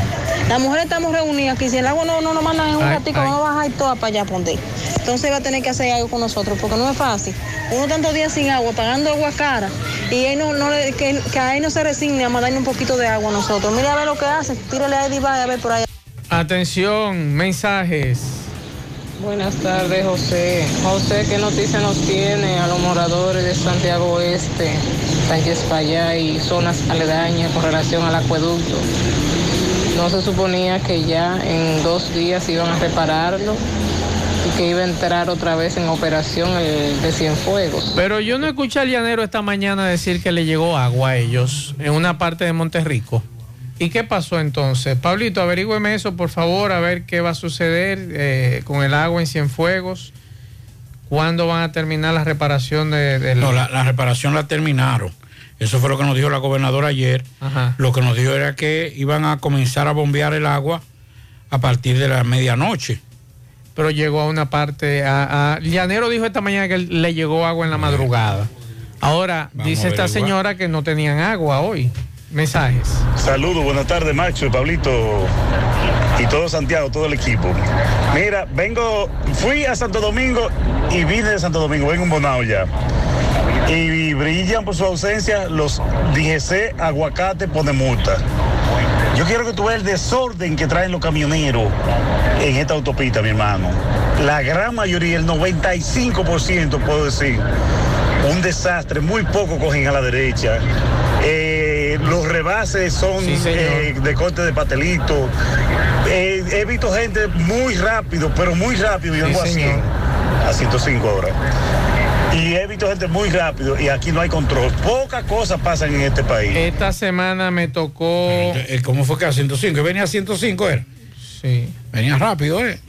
Las mujeres estamos reunidas aquí. Si el agua no, no nos mandan en un Ay, ratico, ay. vamos a bajar todas para allá, ponte. Entonces va a tener que hacer algo con nosotros, porque no es fácil. Uno tantos días sin agua, pagando agua cara, y él no, no que, que a él no se resigne a mandarle un poquito de agua a nosotros. Mire a ver lo que hace, tírale a Eddie Bay a ver por ahí. Atención, mensajes. Buenas tardes, José. José, ¿qué noticia nos tiene a los moradores de Santiago Oeste, Sánchez Payá y zonas aledañas con relación al acueducto? No se suponía que ya en dos días iban a repararlo y que iba a entrar otra vez en operación el de Cienfuegos. Pero yo no escuché al llanero esta mañana decir que le llegó agua a ellos en una parte de Monterrico. ¿Y qué pasó entonces? Pablito, averígüeme eso, por favor, a ver qué va a suceder eh, con el agua en Cienfuegos. ¿Cuándo van a terminar la reparación de, del- No, la, la reparación la terminaron. Eso fue lo que nos dijo la gobernadora ayer. Ajá. Lo que nos dijo era que iban a comenzar a bombear el agua a partir de la medianoche. Pero llegó a una parte. A, a- Llanero dijo esta mañana que le llegó agua en la madrugada. Ahora, Vamos dice esta señora que no tenían agua hoy. Mensajes. Saludos, buenas tardes, Macho, Pablito y todo Santiago, todo el equipo. Mira, vengo, fui a Santo Domingo y vine de Santo Domingo, vengo un bonao ya. Y brillan por su ausencia los DGC Aguacate pone multa. Yo quiero que tú veas el desorden que traen los camioneros en esta autopista, mi hermano. La gran mayoría, el 95% puedo decir, un desastre, muy poco cogen a la derecha. Los rebases son eh, de corte de patelito. Eh, he visto gente muy rápido, pero muy rápido, yo Sí, ando a 100, señor. a 105 horas. Y he visto gente muy rápido y aquí no hay control. Pocas cosas pasan en este país. Esta semana me tocó. Eh, ¿Cómo fue que a 105? ¿Venía a 105 él? Sí. Venía rápido, ¿eh?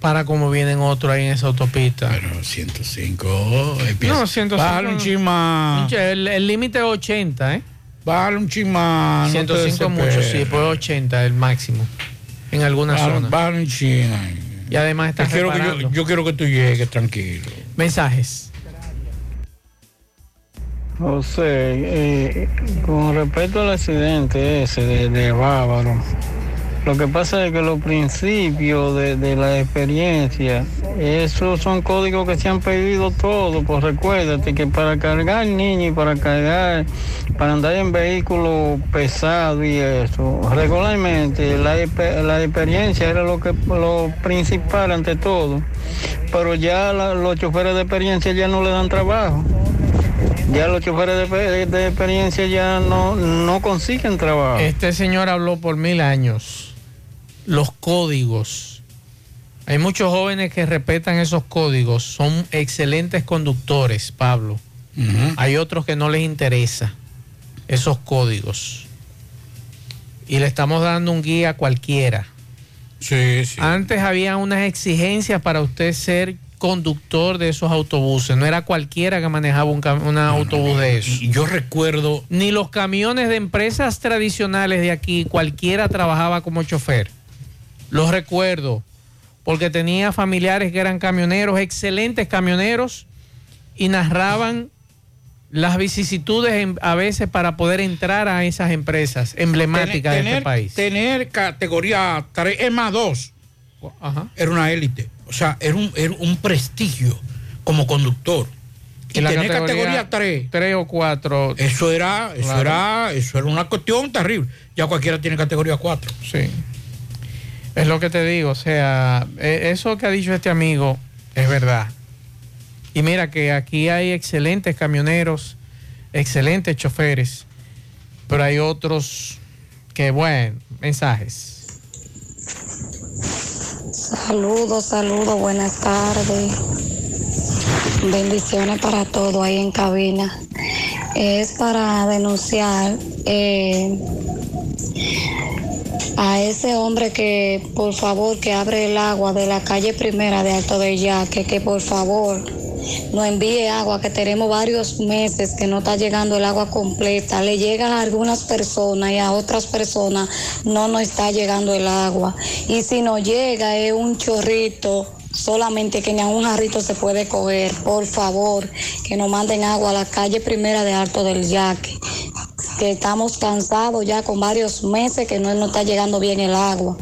Para como vienen otros ahí en esa autopista. Pero 105 empieza. No, 105. Bájale un chin más. El límite es 80, ¿eh? Bájale un chin más. no te 105 es mucho, sí, pues 80 el máximo. En algunas Bájale- zonas. bájale un chin ahí. Y además está Yo quiero, que yo, reparando. yo quiero que tú llegues tranquilo. Mensajes. José, eh, con respecto al accidente ese de, de Bávaro, lo que pasa es que los principios de, de la experiencia, esos son códigos que se han perdido todos, pues recuérdate que para cargar niños y para cargar, para andar en vehículos pesados y eso, regularmente la, la experiencia era lo que lo principal ante todo, pero ya los choferes de experiencia ya no le dan trabajo. Ya los choferes de- de experiencia ya no, no consiguen trabajo. Este señor habló por mil años. Los códigos. Hay muchos jóvenes que respetan esos códigos. Son excelentes conductores, Pablo. Hay otros que no les interesa esos códigos. Y le estamos dando un guía a cualquiera. Sí, sí. Antes había unas exigencias para usted ser conductor de esos autobuses. No era cualquiera que manejaba un, autobús de eso. Yo recuerdo. Ni los camiones de empresas tradicionales de aquí, cualquiera trabajaba como chofer. Los recuerdo, porque tenía familiares que eran camioneros, excelentes camioneros, y narraban las vicisitudes en- a veces para poder entrar a esas empresas emblemáticas de este país. tener categoría 3, es más 2, era una élite. O sea, era un, era un prestigio como conductor. Y, Y la tener categoría categoría 3. 3 o 4. Eso era, eso Claro. era, eso era una cuestión terrible. Ya cualquiera tiene categoría 4. Sí. Es lo que te digo, o sea, e- eso que ha dicho este amigo es verdad. Y mira que aquí hay excelentes camioneros, excelentes choferes, pero hay otros que, bueno, mensajes. Saludos, saludos, buenas tardes. Bendiciones para todo ahí en cabina. Es para denunciar eh, a ese hombre que por favor que abre el agua de la calle primera de Alto de Yaque, que por favor nos envíe agua, que tenemos varios meses que no está llegando el agua completa. Le llega a algunas personas y a otras personas no nos está llegando el agua. Y si nos llega es un chorrito, solamente que ni a un jarrito se puede coger. Por favor, que nos manden agua a la calle primera de Alto del Yaque. Que estamos cansados ya con varios meses que no nos está llegando bien el agua.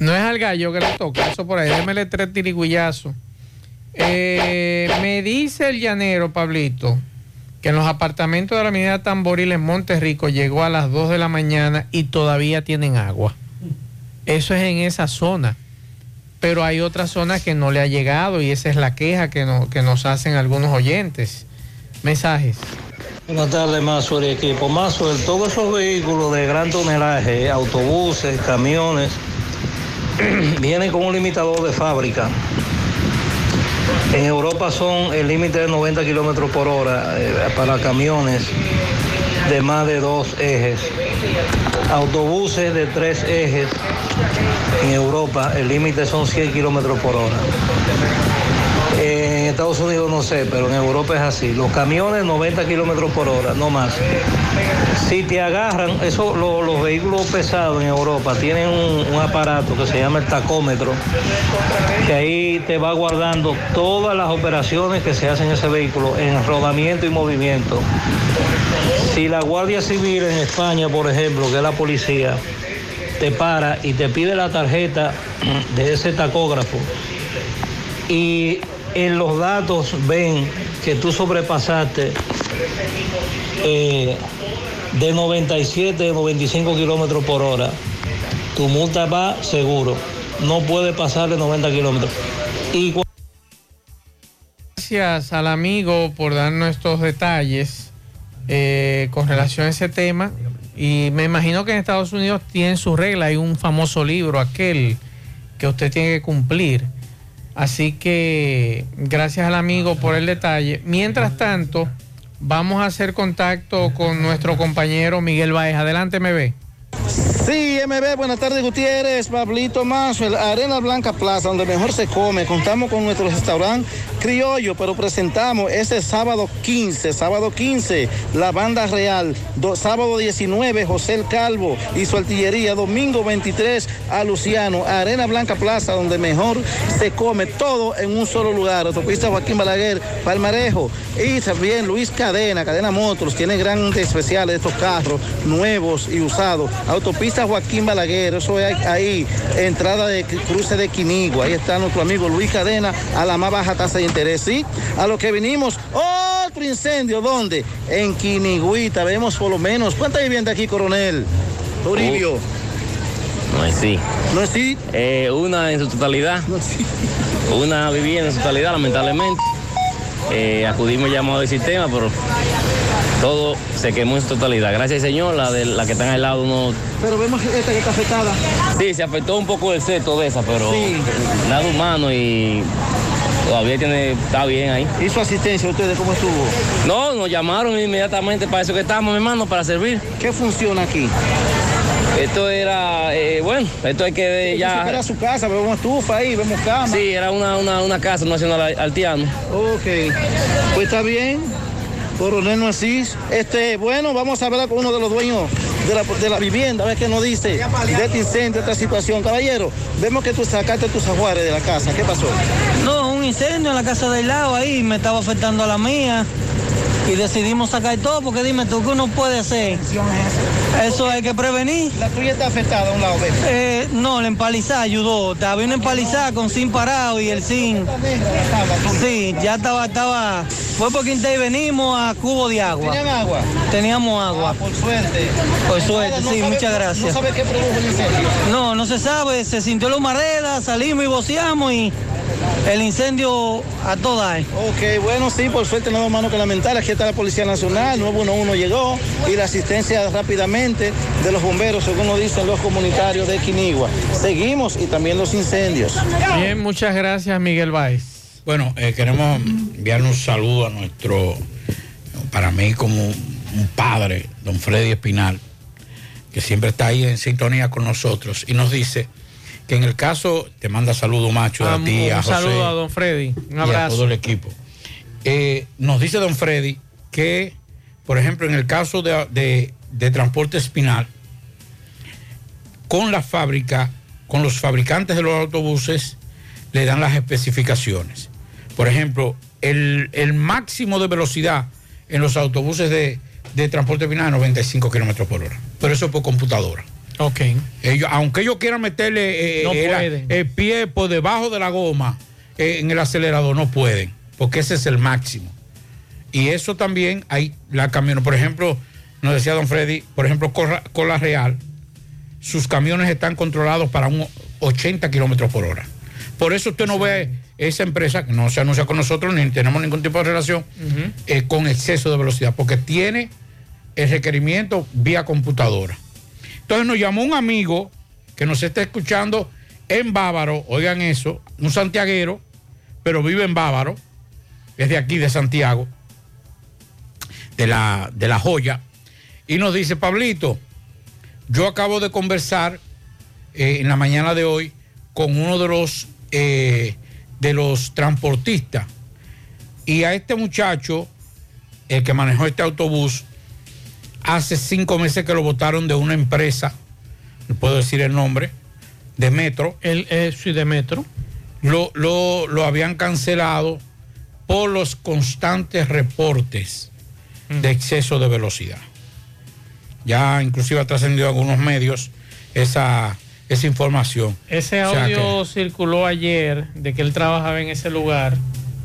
No es al gallo que le toca, eso por ahí, démele tres tirigullazos. Eh, me dice el llanero, Pablito, que en los apartamentos de la avenida Tamboril en Monterrico llegó a las 2 de la mañana y todavía tienen agua. Eso es en esa zona. Pero hay otras zonas que no le ha llegado y esa es la queja que, no- que nos hacen algunos oyentes. Mensajes. Buenas tardes, Mazo y equipo. Mazo, todos esos vehículos de gran tonelaje, autobuses, camiones, *clears throat* vienen con un limitador de fábrica. En Europa son el límite de 90 kilómetros por hora eh, para camiones de más de dos ejes. Autobuses de tres ejes. En Europa el límite son 100 kilómetros por hora. En Estados Unidos no sé, pero en Europa es así. Los camiones 90 kilómetros por hora, no más. Si te agarran, eso, lo- los vehículos pesados en Europa tienen un, un aparato que se llama el tacómetro, que ahí te va guardando todas las operaciones que se hacen en ese vehículo en rodamiento y movimiento. Si la Guardia Civil en España, por ejemplo, que es la policía, te para y te pide la tarjeta de ese tacógrafo y en los datos ven que tú sobrepasaste eh, de 97 a 95 kilómetros por hora, tu multa va seguro, no puede pasar de 90 kilómetros. Gracias al amigo por darnos estos detalles eh, con relación a ese tema. Y me imagino que en Estados Unidos tienen su regla, hay un famoso libro, aquel que usted tiene que cumplir. Así que gracias al amigo por el detalle. Mientras tanto, vamos a hacer contacto con nuestro compañero Miguel Baez. Adelante, ve. Sí, MB, buenas tardes Gutiérrez, Pablito Mazo, Arena Blanca Plaza, donde mejor se come. Contamos con nuestro restaurante criollo, pero presentamos este sábado 15, sábado 15, la banda real, do- sábado 19, José el Calvo y su artillería, domingo 23, a Luciano, Arena Blanca Plaza, donde mejor se come todo en un solo lugar. Autopista Joaquín Balaguer, Palmarejo y también Luis Cadena, Cadena Motors, tiene grandes especiales estos carros nuevos y usados. Autopista Joaquín Balaguer, eso es ahí, entrada de cruce de Quinigua. Ahí está nuestro amigo Luis Cadena a la más baja tasa de interés. Sí, a lo que vinimos, otro incendio, ¿dónde? En Quinigüita, vemos por lo menos. ¿Cuántas viviendas aquí, coronel? Toribio. No es sí. ¿No es sí? Eh, una en su totalidad. Una vivienda en su totalidad, lamentablemente. Eh, acudimos llamado del sistema, pero todo se quemó en su totalidad. Gracias, señor, la de la que está al lado no. Pero vemos esta que está afectada. Sí, se afectó un poco el seto de esa, pero Sí. nada humano y todavía tiene, está bien ahí. ¿Y su asistencia ustedes cómo estuvo? No, nos llamaron inmediatamente para eso que estamos, mi hermano, para servir. ¿Qué funciona aquí? Esto era, eh, bueno, esto hay que ya... Era su casa, vemos estufa ahí, vemos cama. Sí, era una, una, una casa nacional altiano. Ok, pues está bien. Coronel Narcis. Este, bueno, vamos a hablar con uno de los dueños de la, de la vivienda, a ver qué nos dice de este incendio, de esta situación. Caballero, vemos que tú sacaste tus ajuares de la casa. ¿Qué pasó? No, un incendio en la casa del lado ahí, me estaba afectando a la mía. Y decidimos sacar todo porque dime tú, ¿qué uno puede hacer? Eso hay que prevenir. ¿La tuya está afectada a un lado? Eh, no, la empalizada ayudó. Había una empalizada con zinc parado y el zinc. Sí, ya estaba, estaba. Fue porque intervenimos a cubo de agua. ¿Tenían agua? Teníamos agua. por suerte. Por suerte, No sí, sabe- muchas gracias. ¿No sabe qué produjo el incendio? No, no se sabe, se sintió la humareda, salimos y voceamos y el incendio a toda. Ok, bueno, sí, por suerte no hay mano que lamentar. Aquí está la Policía Nacional, 911 llegó y la asistencia rápidamente de los bomberos, según nos dicen los comunitarios de Quinigua. Seguimos y también los incendios. Bien, muchas gracias, Miguel Báez. Bueno, eh, queremos enviar un saludo a nuestro, para mí como un padre, don Freddy Espinal, que siempre está ahí en sintonía con nosotros y nos dice que en el caso, te manda saludo macho Ah, a ti, un a José. saludo a don Freddy. Un y a abrazo. todo el equipo. Eh, nos dice don Freddy que, por ejemplo, en el caso de, de- de transporte espinal, con la fábrica, con los fabricantes de los autobuses, le dan las especificaciones. Por ejemplo, el, el máximo de velocidad en los autobuses de, de transporte espinal es 95 kilómetros por hora. Pero eso es por computadora. Ok. Ellos, aunque ellos quieran meterle eh, No eh, pueden. el pie por debajo de la goma eh, en el acelerador, no pueden, porque ese es el máximo. Y eso también hay la camiones, por ejemplo, nos decía don Freddy, por ejemplo, Cola, Cola Real, sus camiones están controlados para un 80 kilómetros por hora. Por eso usted no ve esa empresa, que no se anuncia con nosotros, ni tenemos ningún tipo de relación, eh, con exceso de velocidad, porque tiene el requerimiento vía computadora. Entonces nos llamó un amigo que nos está escuchando en Bávaro, oigan eso, un santiaguero, pero vive en Bávaro, es de aquí, de Santiago, de la, de la joya, y nos dice, Pablito, yo acabo de conversar eh, en la mañana de hoy con uno de los, eh, de los transportistas, y a este muchacho, el que manejó este autobús, hace cinco meses que lo votaron de una empresa, no puedo decir el nombre, de Metro. El, sí, de Metro. Lo, lo, lo habían cancelado por los constantes reportes de exceso de velocidad. Ya inclusive ha trascendido a algunos medios esa, esa información. Ese O sea audio circuló ayer de que él trabajaba en ese lugar.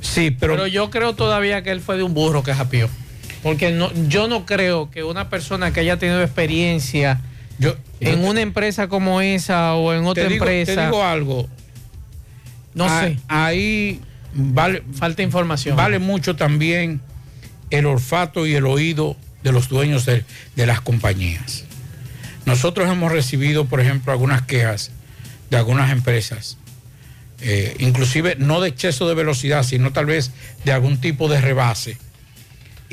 Sí, pero... yo creo todavía que él fue de un burro que japió. Porque no, yo no creo que una persona que haya tenido experiencia en una empresa como esa o en otra te digo, empresa. Te digo algo. No Ah, sé. Ahí vale. Falta información. Vale mucho también el olfato y el oído de los dueños de, de las compañías. Nosotros hemos recibido, por ejemplo, algunas quejas de algunas empresas, eh, inclusive no de exceso de velocidad, sino tal vez de algún tipo de rebase.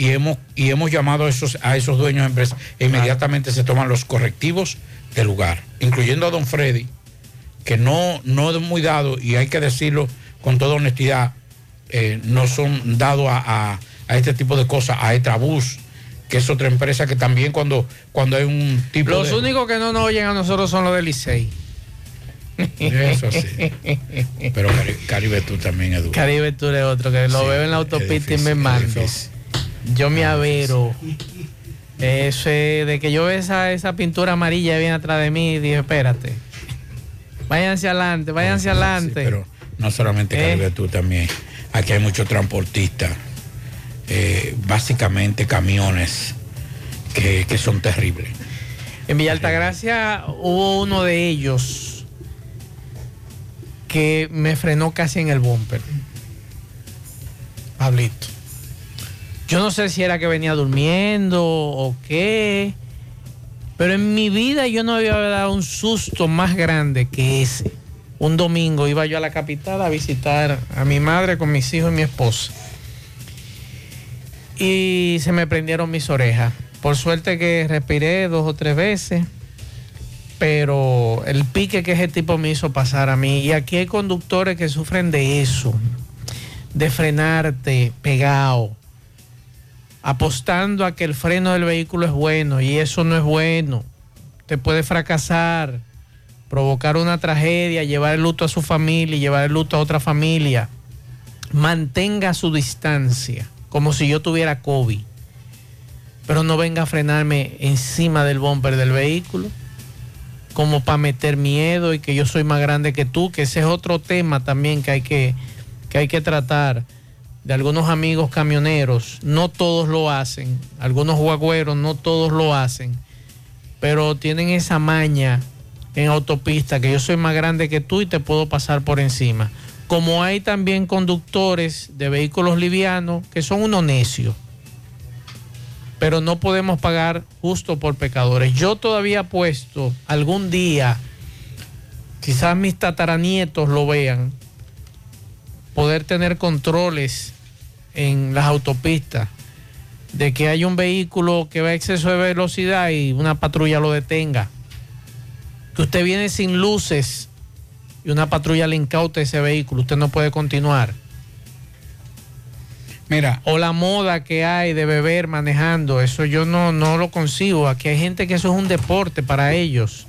Y hemos, y hemos llamado a esos, a esos dueños de empresas e inmediatamente se toman los correctivos del lugar, incluyendo a don Freddy, que no, no es muy dado, y hay que decirlo con toda honestidad, eh, no son dados a, a- a este tipo de cosas, a Etrabús, que es otra empresa que también cuando, cuando hay un tipo Los de... únicos que no nos oyen a nosotros son los del Licey. Eso sí. Pero Cari- Caribe tú también, Edu. Caribe Tour es otro que lo Sí, veo en la es autopista y me es mando. difícil. Yo me avero. Ese, de que yo veo esa, esa pintura amarilla viene atrás de mí, dije, espérate. Váyanse adelante, váyanse adelante. pero no solamente Eh. Caribe tú también. Aquí hay muchos transportistas, eh, básicamente camiones que, que son terribles. En Villa Altagracia hubo uno de ellos que me frenó casi en el bumper. Pablito. Yo no sé si era que venía durmiendo o qué, pero en mi vida yo no había dado un susto más grande que ese. Un domingo iba yo a la capital a visitar a mi madre con mis hijos y mi esposa. Y se me prendieron mis orejas. Por suerte que respiré dos o tres veces, pero el pique que ese tipo me hizo pasar a mí. Y aquí hay conductores que sufren de eso, de frenarte pegado, apostando a que el freno del vehículo es bueno y eso no es bueno. Te puede fracasar, provocar una tragedia, llevar el luto a su familia y llevar el luto a otra familia. Mantenga su distancia, como si yo tuviera COVID pero no venga a frenarme encima del bumper del vehículo, como para meter miedo y que yo soy más grande que tú, que ese es otro tema también que hay que, que, hay que tratar de algunos amigos camioneros. No todos lo hacen, algunos guagüeros no todos lo hacen, pero tienen esa maña en autopista que yo soy más grande que tú y te puedo pasar por encima. Como hay también conductores de vehículos livianos que son unos necios pero no podemos pagar justo por pecadores. Yo todavía apuesto algún día, quizás mis tataranietos lo vean, poder tener controles en las autopistas de que hay un vehículo que va a exceso de velocidad y una patrulla lo detenga. Que usted viene sin luces y una patrulla le incaute ese vehículo, usted no puede continuar. Mira. O la moda que hay de beber manejando, eso yo no, no lo consigo. Aquí hay gente que eso es un deporte para ellos.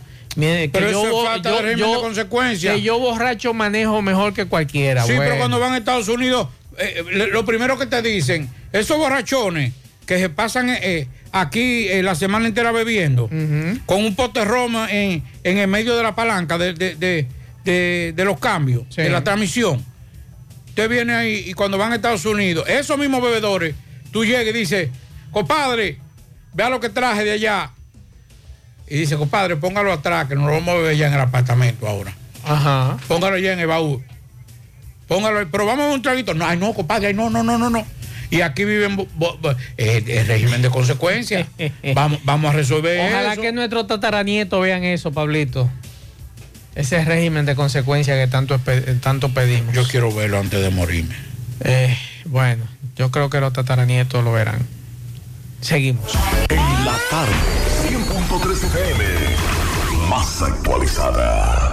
Que Pero eso es falta de régimen de consecuencia. Que yo borracho manejo mejor que cualquiera. Sí, pero cuando van a Estados Unidos, eh, lo primero que te dicen, esos borrachones que se pasan eh, eh, aquí eh, la semana entera bebiendo, con un pote Roma en, en el medio de la palanca de, de- de- de- de los cambios, de la transmisión. Usted viene ahí y cuando van a Estados Unidos, esos mismos bebedores, tú llegas y dices, compadre, vea lo que traje de allá. Y dice, compadre, póngalo atrás, que nos lo vamos a beber ya en el apartamento ahora. Ajá. Póngalo ya en el baúl. Póngalo, ahí, pero vamos a un traguito. No, ay, no, compadre, ay, no, no, no, no, no. Y aquí viven bo- bo- bo- el régimen de consecuencias. *laughs* vamos, vamos a resolver Ojalá eso. que nuestros tataranietos vean eso, Pablito. Ese régimen de consecuencias que tanto, tanto pedimos. Yo quiero verlo antes de morirme. Eh, bueno, yo creo que los tataranietos lo verán. Seguimos. En la tarde, 100.3 FM, más actualizada.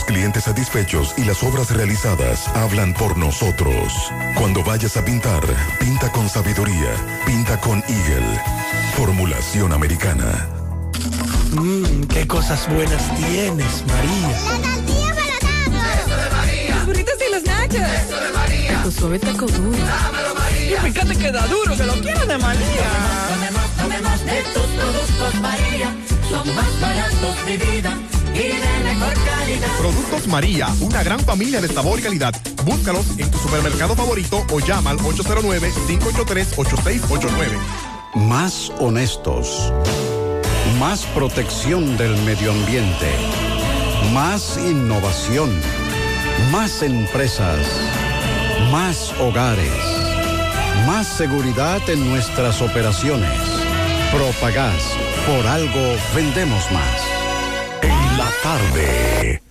clientes satisfechos y las obras realizadas hablan por nosotros. Cuando vayas a pintar, pinta con sabiduría, pinta con Eagle. Formulación americana. Mmm, qué cosas buenas tienes, María. La tortilla para Eso de María. Los burritos y los nachos. Eso de María. Tu suave taco duro. Dámelo, María. Y fíjate que da duro, que lo quiero de María. Tomemos, tomemos de tus productos, María. Son más baratos de vida y de mejor calidad. Productos María, una gran familia de sabor y calidad. Búscalos en tu supermercado favorito o llama al 809-583-8689. Más honestos. Más protección del medio ambiente. Más innovación. Más empresas. Más hogares. Más seguridad en nuestras operaciones. Propagás. Por algo vendemos más. Tarde.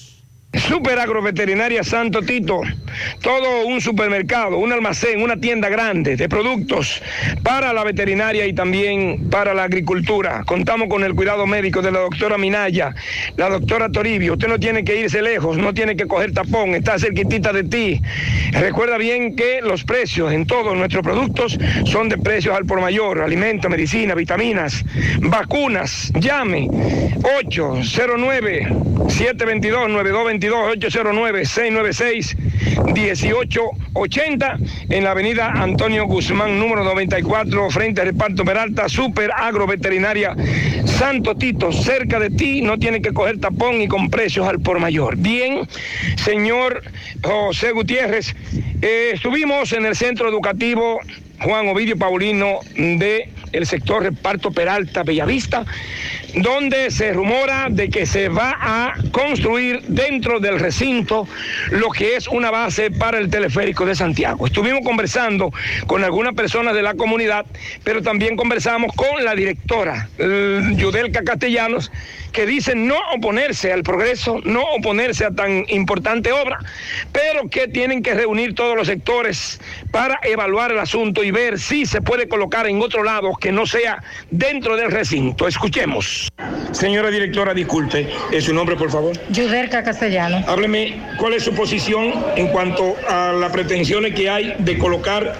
Super Agroveterinaria Santo Tito, todo un supermercado, un almacén, una tienda grande de productos para la veterinaria y también para la agricultura. Contamos con el cuidado médico de la doctora Minaya, la doctora Toribio. Usted no tiene que irse lejos, no tiene que coger tapón, está cerquitita de ti. Recuerda bien que los precios en todos nuestros productos son de precios al por mayor, alimentos, medicina, vitaminas, vacunas. Llame 809 722 9222 809-696-1880 en la avenida Antonio Guzmán, número 94, frente al reparto Peralta, Super Agroveterinaria Santo Tito, cerca de ti, no tiene que coger tapón y con precios al por mayor. Bien, señor José Gutiérrez, eh, estuvimos en el centro educativo Juan Ovidio Paulino de el sector reparto Peralta Bellavista, donde se rumora de que se va a construir dentro del recinto lo que es una base para el teleférico de Santiago. Estuvimos conversando con algunas personas de la comunidad, pero también conversamos con la directora, Yudelka Castellanos, que dice no oponerse al progreso, no oponerse a tan importante obra, pero que tienen que reunir todos los sectores para evaluar el asunto y ver si se puede colocar en otro lado que no sea dentro del recinto. Escuchemos. Señora directora, disculpe, ¿es su nombre, por favor? Yudelka Castellano. Hábleme, ¿cuál es su posición en cuanto a las pretensiones que hay de colocar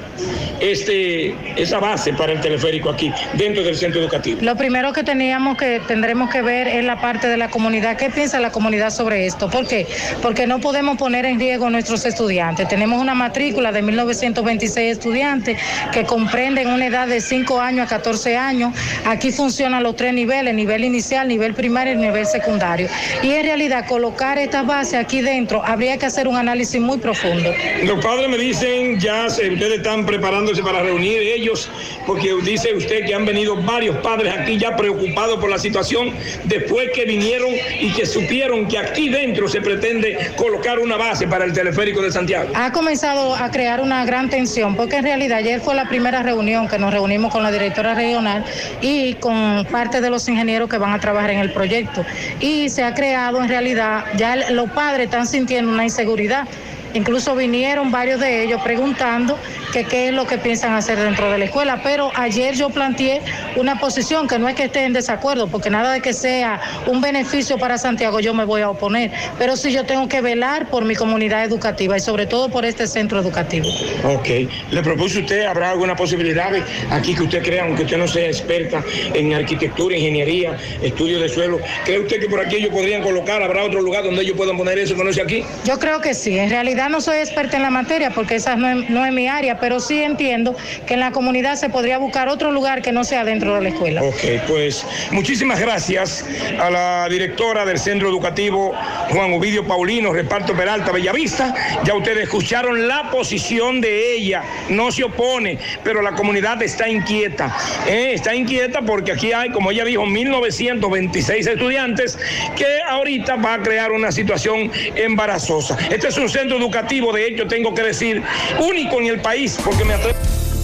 este, esa base para el teleférico aquí, dentro del centro educativo? Lo primero que teníamos que, tendremos que ver es la parte de la comunidad. ¿Qué piensa la comunidad sobre esto? ¿Por qué? Porque no podemos poner en riesgo a nuestros estudiantes. Tenemos una matrícula de 1926 estudiantes que comprenden una edad de 5 años a 14 años. Aquí funcionan los tres niveles, nivel inicial, nivel primario y nivel secundario. Y en realidad colocar esta base aquí dentro habría que hacer un análisis muy profundo. Los padres me dicen, ya se, ustedes están preparándose para reunir ellos, porque dice usted que han venido varios padres aquí ya preocupados por la situación después que vinieron y que supieron que aquí dentro se pretende colocar una base para el teleférico de Santiago. Ha comenzado a crear una gran tensión, porque en realidad ayer fue la primera reunión que nos reunimos con la directora regional y con parte de los ingenieros que van a trabajar en el proyecto. Y se ha creado en realidad, ya los padres están sintiendo una inseguridad. Incluso vinieron varios de ellos preguntando que qué es lo que piensan hacer dentro de la escuela. Pero ayer yo planteé una posición que no es que esté en desacuerdo, porque nada de que sea un beneficio para Santiago yo me voy a oponer. Pero sí yo tengo que velar por mi comunidad educativa y sobre todo por este centro educativo. Ok. ¿Le propuso usted, habrá alguna posibilidad aquí que usted crea, aunque usted no sea experta en arquitectura, ingeniería, estudio de suelo, ¿cree usted que por aquí ellos podrían colocar, habrá otro lugar donde ellos puedan poner eso que no sea aquí? Yo creo que sí. En realidad no soy experta en la materia porque esa no es, no es mi área, pero sí entiendo que en la comunidad se podría buscar otro lugar que no sea dentro de la escuela. Ok, pues muchísimas gracias a la directora del Centro Educativo Juan Ovidio Paulino, Reparto Peralta, Bellavista. Ya ustedes escucharon la posición de ella, no se opone, pero la comunidad está inquieta. ¿eh? Está inquieta porque aquí hay, como ella dijo, 1926 estudiantes que ahorita va a crear una situación embarazosa. Este es un centro educativo, de hecho, tengo que decir, único en el país, porque me atrevo.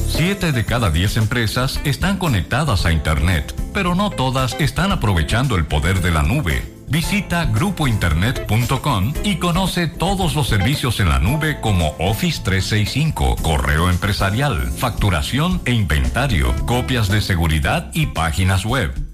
Siete de cada diez empresas están conectadas a Internet, pero no todas están aprovechando el poder de la nube. Visita grupointernet.com y conoce todos los servicios en la nube como Office 365, correo empresarial, facturación e inventario, copias de seguridad y páginas web.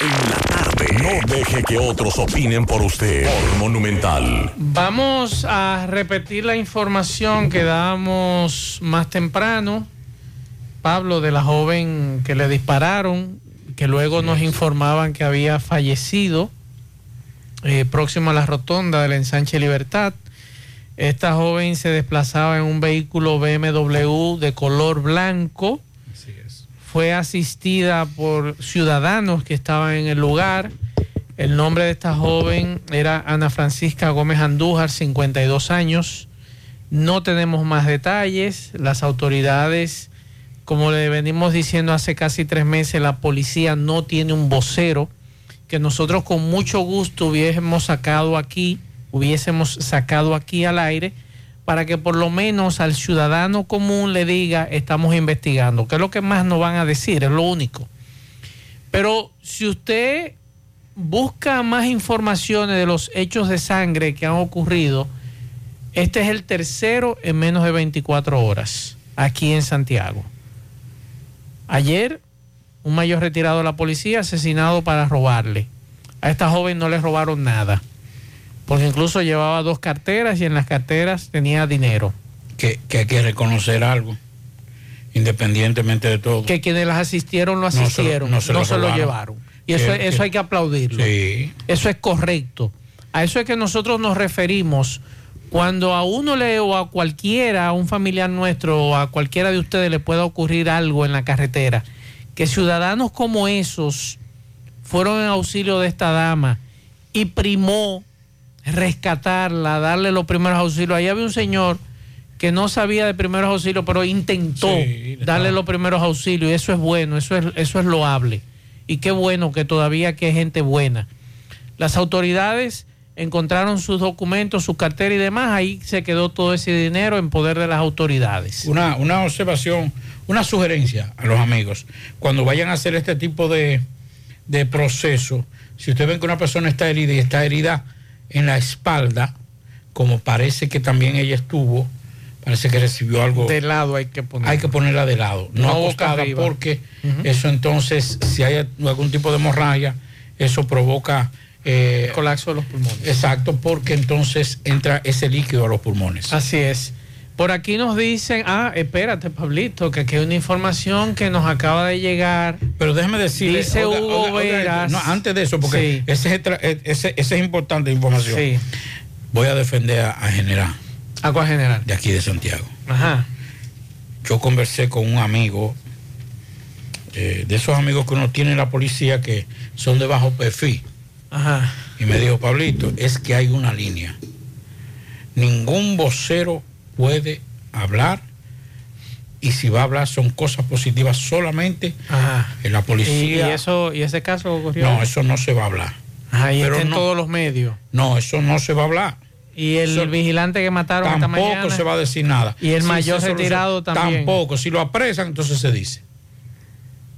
En la tarde. No deje que otros opinen por usted. Por Monumental. Vamos a repetir la información que dábamos más temprano. Pablo, de la joven que le dispararon, que luego nos informaban que había fallecido, eh, próximo a la rotonda del ensanche Libertad. Esta joven se desplazaba en un vehículo BMW de color blanco. Fue asistida por ciudadanos que estaban en el lugar. El nombre de esta joven era Ana Francisca Gómez Andújar, 52 años. No tenemos más detalles. Las autoridades, como le venimos diciendo hace casi tres meses, la policía no tiene un vocero que nosotros con mucho gusto hubiésemos sacado aquí hubiésemos sacado aquí al aire para que por lo menos al ciudadano común le diga estamos investigando, que es lo que más nos van a decir, es lo único. Pero si usted busca más informaciones de los hechos de sangre que han ocurrido, este es el tercero en menos de 24 horas aquí en Santiago. Ayer, un mayor retirado de la policía asesinado para robarle. A esta joven no le robaron nada porque incluso llevaba dos carteras y en las carteras tenía dinero. Que, que hay que reconocer algo, independientemente de todo. Que quienes las asistieron lo asistieron, no se lo, llevaron. Y eso, Que- eso hay que aplaudirlo. Sí. Eso es correcto. A eso es que nosotros nos referimos cuando a uno le o a cualquiera, a un familiar nuestro o a cualquiera de ustedes le pueda ocurrir algo en la carretera, que ciudadanos como esos fueron en auxilio de esta dama y primó rescatarla, darle los primeros auxilios. Ahí había un señor que no sabía de primeros auxilios, pero intentó darle los primeros auxilios. Y eso es bueno, eso es, eso es loable. Y qué bueno que todavía aquí hay gente buena. Las autoridades encontraron sus documentos, su cartera y demás. Ahí se quedó todo ese dinero en poder de las autoridades. Una, una observación, una sugerencia a los amigos. Cuando vayan a hacer este tipo de, de proceso, si ustedes ven que una persona está herida y está herida en la espalda, como parece que también ella estuvo, parece que recibió algo. De lado hay que ponerla. Hay que ponerla de lado, no, No acostada, porque eso entonces, si hay algún tipo de hemorragia, eso provoca. eh, colapso de los pulmones. Exacto, porque entonces entra ese líquido a los pulmones. Así es. Por aquí nos dicen, ah, espérate, Pablito, que aquí hay una información que nos acaba de llegar. Pero déjeme decirle, Dice oiga, Hugo oiga, oiga, Veras. no, antes de eso, porque Sí. ese, es tra- ese, ese es importante información. Voy a defender a, a General. ¿A cuál general? De aquí de Santiago. Ajá. Yo conversé con un amigo, eh, de esos amigos que uno tiene en la policía que son de bajo perfil. Ajá. Y me dijo, Pablito, es que hay una línea. Ningún vocero puede hablar y si va a hablar son cosas positivas solamente Ajá. en la policía. y eso, y ese caso ocurrió. No, eso no se va a hablar. Ajá, y pero está en no- todos los medios. No, eso no se va a hablar. Y el Eso- vigilante que mataron esta Tampoco mañana. se va a decir nada. Y el mayor retirado también. Tampoco. Si lo apresan, entonces se dice.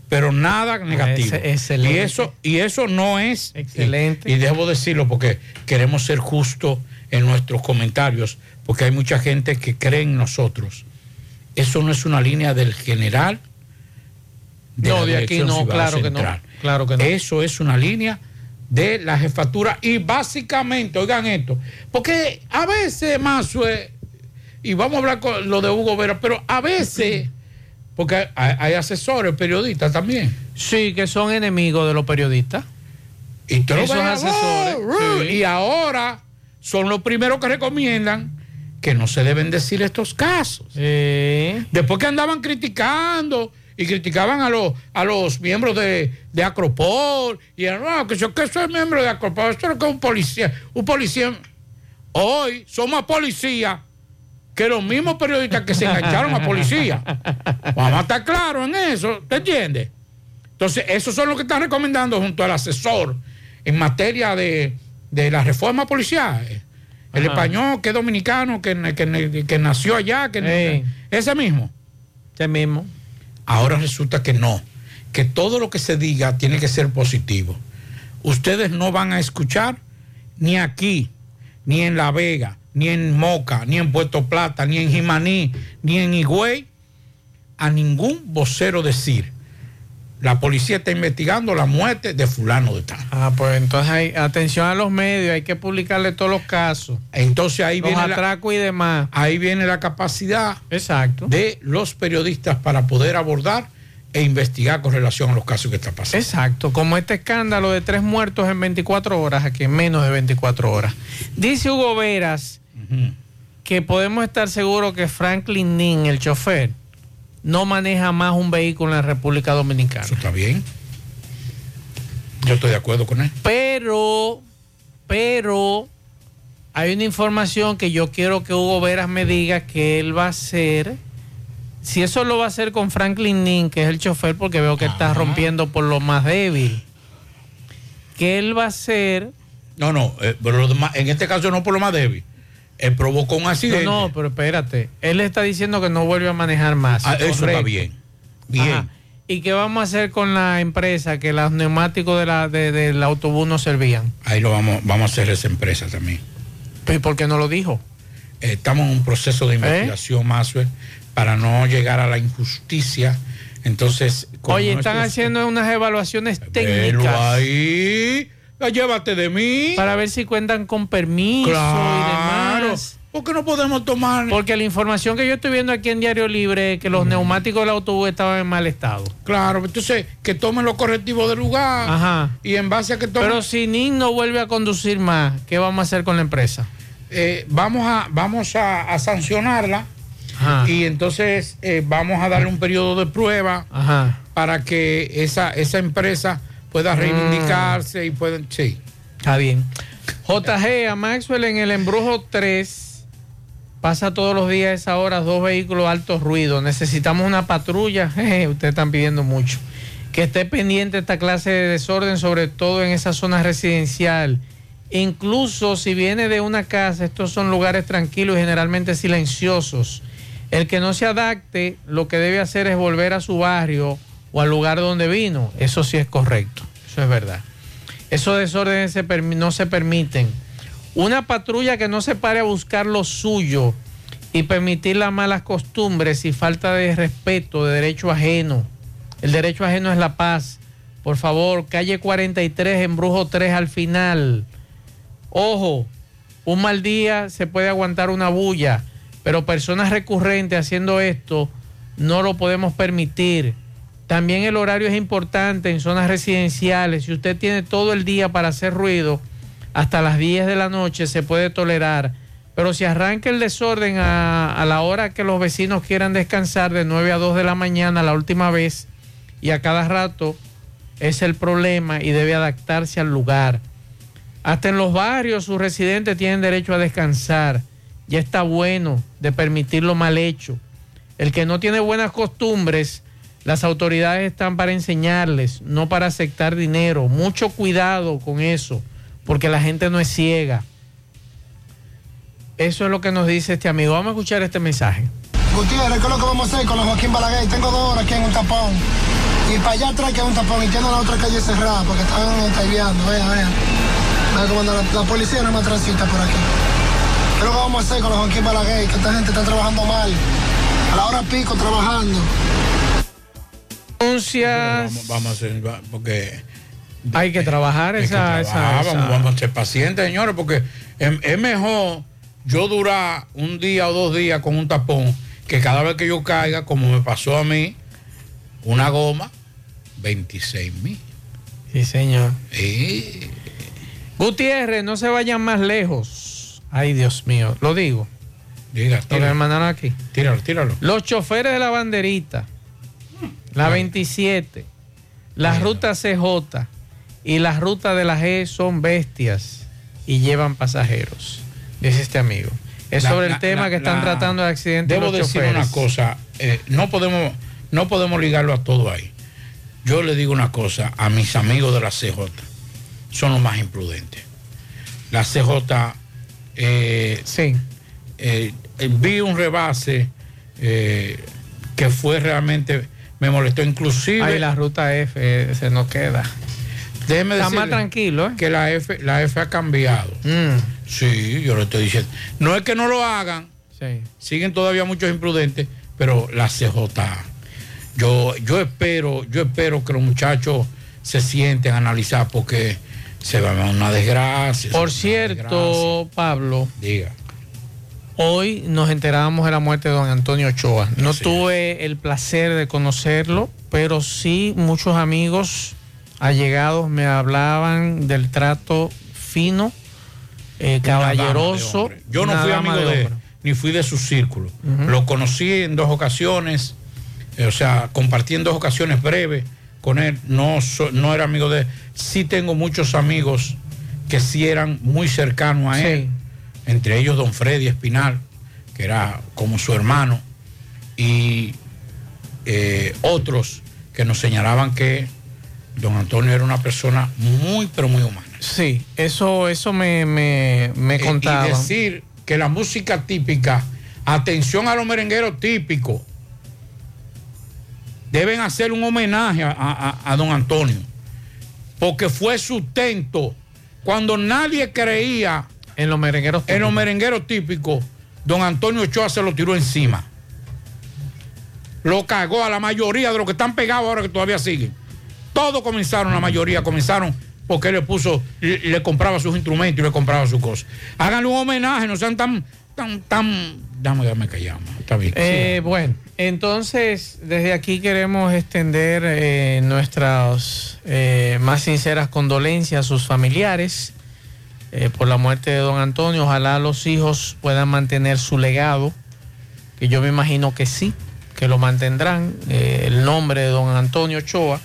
Pero nada negativo. ese- excelente. Y eso, y eso no es. Excelente. Y, y debo decirlo porque queremos ser justos en nuestros comentarios, porque hay mucha gente que cree en nosotros. Eso no es una línea del general. No, la de aquí no, claro que no. Claro que no. Eso es una línea de la jefatura y básicamente, oigan esto, porque a veces más y vamos a hablar con lo de Hugo Vera, pero a veces, porque hay, hay asesores, periodistas también. Sí, que son enemigos de los periodistas. Y Esos asesores, "Oh, sí. Y ahora son los primeros que recomiendan que no se deben decir estos casos. Después que andaban criticando y criticaban a los, a los miembros de, de Acropol y eran, no, que yo que soy miembro de Acropol, esto es que es un policía, un policía. Hoy somos policías que los mismos periodistas que se engancharon a policía. *laughs* Vamos a estar claros en eso, ¿te entiendes? Entonces, esos son los que están recomendando junto al asesor en materia de, de la reforma policial. El Ajá. español que es dominicano, que, que- que nació allá, que ese mismo. Ese mismo. Ahora resulta que no, que todo lo que se diga tiene que ser positivo. Ustedes no van a escuchar ni aquí, ni en La Vega, ni en Moca, ni en Puerto Plata, ni en Jimaní, ni en Higüey, a ningún vocero decir, la policía está investigando la muerte de fulano de tal. Ah, pues entonces hay, atención a los medios, hay que publicarle todos los casos. Entonces ahí los viene la- atracos y demás. Ahí viene la capacidad Exacto. de los periodistas para poder abordar e investigar con relación a los casos que están pasando. Exacto, como este escándalo de tres muertos en 24 horas, aquí en menos de 24 horas. Dice Hugo Veras que podemos estar seguros que Franklin Nin, el chofer, no maneja más un vehículo en la República Dominicana. Eso está bien. Yo estoy de acuerdo con él. Pero, pero, hay una información que yo quiero que Hugo Veras me diga que él va a hacer. Si eso lo va a hacer con Franklin Nin, que es el chofer, porque veo que está rompiendo por lo más débil. Que él va a hacer. No, no, eh, pero en este caso no por lo más débil. Él provocó un accidente. No, no, pero espérate. Él está diciendo que no vuelve a manejar más. Ah, eso está bien. Bien. Ajá. ¿Y qué vamos a hacer con la empresa que los neumáticos de la, de- del autobús no servían? Ahí lo vamos, vamos a hacer esa empresa también. ¿Y por qué no lo dijo? Eh, estamos en un proceso de investigación, Maxwell, para no llegar a la injusticia. Entonces, Oye, están nuestros- haciendo unas evaluaciones Velo técnicas. ahí. Llévate de mí. Para ver si cuentan con permiso y Claro. demás. ¿Por qué no podemos tomar? Porque la información que yo estoy viendo aquí en Diario Libre es que los neumáticos del autobús estaban en mal estado. Claro, entonces que tomen los correctivos del lugar. Ajá. Y en base a que tomen. Pero si NIN no vuelve a conducir más, ¿qué vamos a hacer con la empresa? eh, vamos a, vamos a, a sancionarla. Y entonces eh, vamos a darle un periodo de prueba Ajá. para que esa, esa empresa pueda reivindicarse y pueden. Sí. Está bien. JG a Maxwell en el embrujo 3 pasa todos los días a esa hora dos vehículos alto ruido. Necesitamos una patrulla. *laughs* Jeje, ustedes están pidiendo mucho. Que esté pendiente esta clase de desorden, sobre todo en esa zona residencial. Incluso si viene de una casa, estos son lugares tranquilos y generalmente silenciosos. El que no se adapte, lo que debe hacer es volver a su barrio o al lugar donde vino. Eso sí es correcto. Eso es verdad. Esos desórdenes no se permiten. Una patrulla que no se pare a buscar lo suyo y permitir las malas costumbres y falta de respeto de derecho ajeno. El derecho ajeno es la paz. Por favor, calle 43, embrujo 3 al final. Ojo, un mal día se puede aguantar una bulla, pero personas recurrentes haciendo esto no lo podemos permitir. También el horario es importante en zonas residenciales. Si usted tiene todo el día para hacer ruido, hasta las 10 de la noche se puede tolerar. Pero si arranca el desorden a, la hora que los vecinos quieran descansar, de 9 a 2 de la mañana la última vez, y a cada rato, es el problema y debe adaptarse al lugar. Hasta en los barrios sus residentes tienen derecho a descansar. Ya está bueno de permitir lo mal hecho. El que no tiene buenas costumbres, las autoridades están para enseñarles, no para aceptar dinero. Mucho cuidado con eso, porque la gente no es ciega. Eso es lo que nos dice este amigo. Vamos a escuchar este mensaje. Gutiérrez, ¿qué es lo que vamos a hacer con los Joaquín Balaguer? Tengo dos horas aquí en un tapón. Y para allá atrás que hay un tapón y tiene la otra calle cerrada porque están taileando. Vea, vea. Vea cómo anda la, la policía no me transita por aquí. ¿Qué es lo que vamos a hacer con los Joaquín Balaguer? Que esta gente está trabajando mal. A la hora pico trabajando. Vamos, vamos a hacer, porque Hay que trabajar hay esa, esa- trabajar, esa- Vamos, vamos a ser pacientes, señores, porque es, es mejor yo durar un día o dos días con un tapón que cada vez que yo caiga, como me pasó a mí, una goma, 26 mil. Sí, señor. Sí. Gutiérrez, no se vayan más lejos. Ay, Dios mío, lo digo. Diga, Lo tíralo. mandaron aquí. Tíralo, tíralo. Los choferes de la banderita, la 27, la ruta CJ y la ruta de la G son bestias y llevan pasajeros, dice este amigo. Es La- sobre el la- tema la- que están tratando de accidentes Debo los decir choferes. una cosa, eh, no, podemos, no podemos ligarlo a todo ahí. Yo le digo una cosa a mis amigos de la CJ, son los más imprudentes. La CJ, eh, sí. eh, vi un rebase que fue realmente, me molestó inclusive. Ahí la ruta F eh, se nos queda. Déjeme Está más tranquilo, ¿eh? que la F, la F ha cambiado. Mm. Sí, yo le estoy diciendo. No es que no lo hagan, Sí. siguen todavía muchos imprudentes, pero la CJ, yo, yo espero, yo espero que los muchachos se sienten a analizar porque se va a una desgracia. Por cierto, Pablo, Diga. Hoy nos enterábamos de la muerte de don Antonio Ochoa. No tuve el placer de conocerlo, pero sí muchos amigos allegados me hablaban del trato fino, eh, de caballeroso. Yo no fui amigo de, hombre. ni fui de su círculo. Lo conocí en dos ocasiones, eh, o sea, compartí en dos ocasiones breves con él. No, so- no era amigo de él. Sí tengo muchos amigos que sí eran muy cercanos a él, entre ellos don Freddy Espinal, que era como su hermano, y eh, otros que nos señalaban que don Antonio era una persona muy, pero muy humana. Sí, eso, eso me, me, me Eh, contaban. Y decir que la música típica, atención a los merengueros típicos, deben hacer un homenaje a, a- a don Antonio, porque fue sustento cuando nadie creía en los merengueros en los merengueros típicos, don Antonio Ochoa se lo tiró encima. Lo cagó a la mayoría de los que están pegados ahora que todavía siguen. Todos comenzaron, la mayoría comenzaron porque él le puso, le, le compraba sus instrumentos y le compraba sus cosas. Háganle un homenaje, no sean tan, tan, tan. Dame, dame callar, ma. está bien. Eh, bueno, entonces desde aquí queremos extender eh, nuestras eh, más sinceras condolencias a sus familiares eh, por la muerte de don Antonio. Ojalá los hijos puedan mantener su legado, que yo me imagino que sí, que lo mantendrán, eh, el nombre de don Antonio Ochoa.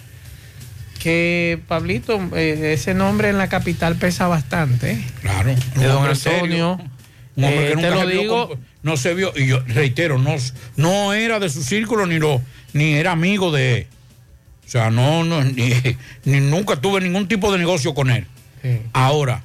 Que Pablito, eh, ese nombre en la capital pesa bastante. Claro, de don Antonio. Un hombre te lo se digo, no se vio, y yo reitero, no, no era de su círculo ni lo, ni era amigo de él. O sea, no, no, ni, *laughs* ni nunca tuve ningún tipo de negocio con él. Ahora,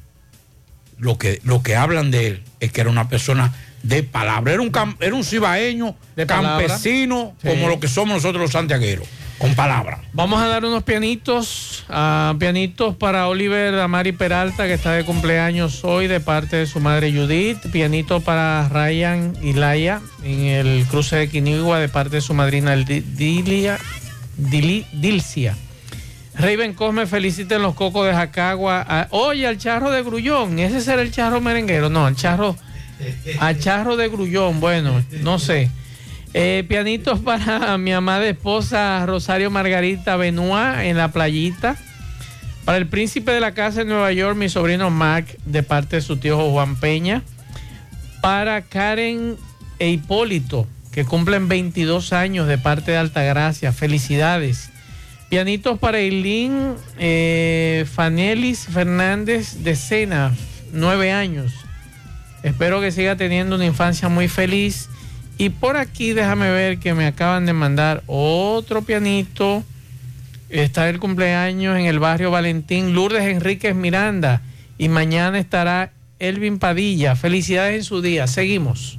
lo que, lo que hablan de él es que era una persona de palabra, era un, era un cibaeño, De campesino, Sí. como lo que somos nosotros los santiagueros, con palabra. Vamos a dar unos pianitos, ah, pianitos para Oliver Amari Peralta, que está de cumpleaños hoy de parte de su madre Judith. Pianito para Ryan y Laia en el cruce de Quinigua de parte de su madrina Di- Dilia, Dili- Dilcia. Raven Cosme felicita en los cocos de Jacagua. a- oye, al charro de Grullón. Ese será el charro merenguero. No, al charro, al charro de Grullón. Bueno, no sé. Eh, pianitos *laughs* para mi amada esposa Rosario Margarita Benoit en la playita. Para el príncipe de la casa en Nueva York, mi sobrino Mark, de parte de su tío Juan Peña. Para Karen e Hipólito, que cumplen 22 años de parte de Altagracia. Felicidades. Pianitos para Eileen eh, Fanelis Fernández de Sena, 9 años. Espero que siga teniendo una infancia muy feliz. Y por aquí déjame ver que me acaban de mandar otro pianito. Está el cumpleaños en el barrio Valentín Lourdes Enríquez Miranda. Y mañana estará Elvin Padilla. Felicidades en su día. Seguimos.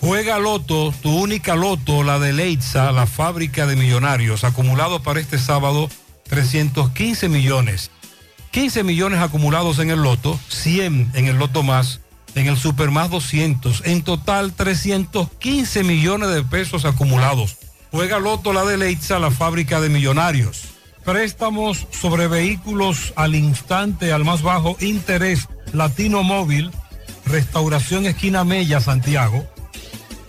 Juega Loto, tu única Loto, la de Leitza, la fábrica de millonarios, acumulado para este sábado 315 millones. 15 millones acumulados en el Loto, 100 en el Loto más, en el Super más 200, en total 315 millones de pesos acumulados. Juega Loto, la de Leitza, la fábrica de millonarios. Préstamos sobre vehículos al instante, al más bajo interés, Latino Móvil, Restauración Esquina Mella, Santiago.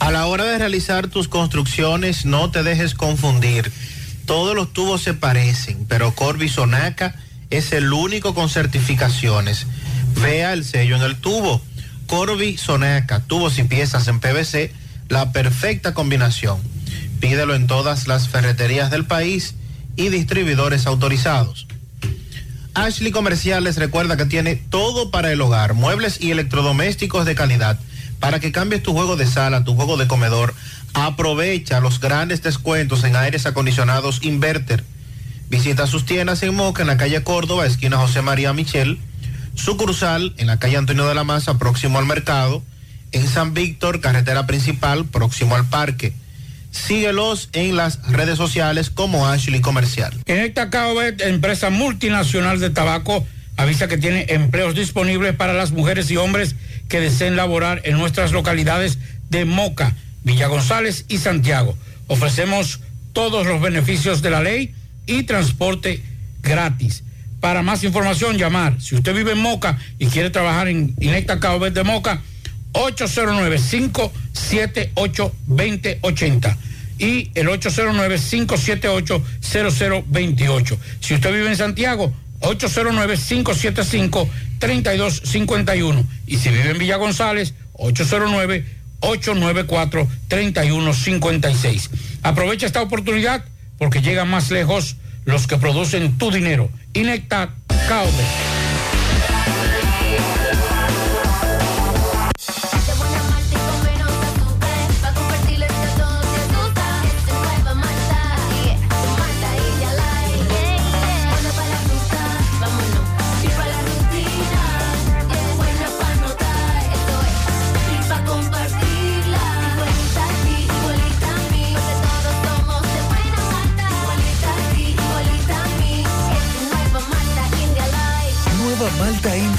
A la hora de realizar tus construcciones, no te dejes confundir. Todos los tubos se parecen, pero Corby Sonaca es el único con certificaciones. Vea el sello en el tubo. Corby Sonaca, tubos y piezas en PVC, la perfecta combinación. Pídelo en todas las ferreterías del país y distribuidores autorizados. Ashley Comerciales recuerda que tiene todo para el hogar, muebles y electrodomésticos de calidad. Para que cambies tu juego de sala, tu juego de comedor, aprovecha los grandes descuentos en aires acondicionados Inverter. Visita sus tiendas en Moca, en la calle Córdoba, esquina José María Michel, sucursal en la calle Antonio de la Maza, próximo al mercado, en San Víctor, carretera principal, próximo al parque. Síguelos en las redes sociales como Ashley Comercial. En esta CAOBET, empresa multinacional de tabaco, avisa que tiene empleos disponibles para las mujeres y hombres que deseen laborar en nuestras localidades de Moca, Villa González y Santiago. Ofrecemos todos los beneficios de la ley y transporte gratis. Para más información, llamar. Si usted vive en Moca y quiere trabajar en Inecta CAOBET de Moca, 809-578-2080 y el 809-578-0028. Si usted vive en Santiago, 809-575-3251. Y si vive en Villa González, 809-894-3156. Aprovecha esta oportunidad porque llegan más lejos los que producen tu dinero. Inecta Caube.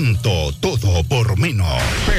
Encanto. Todo por menos.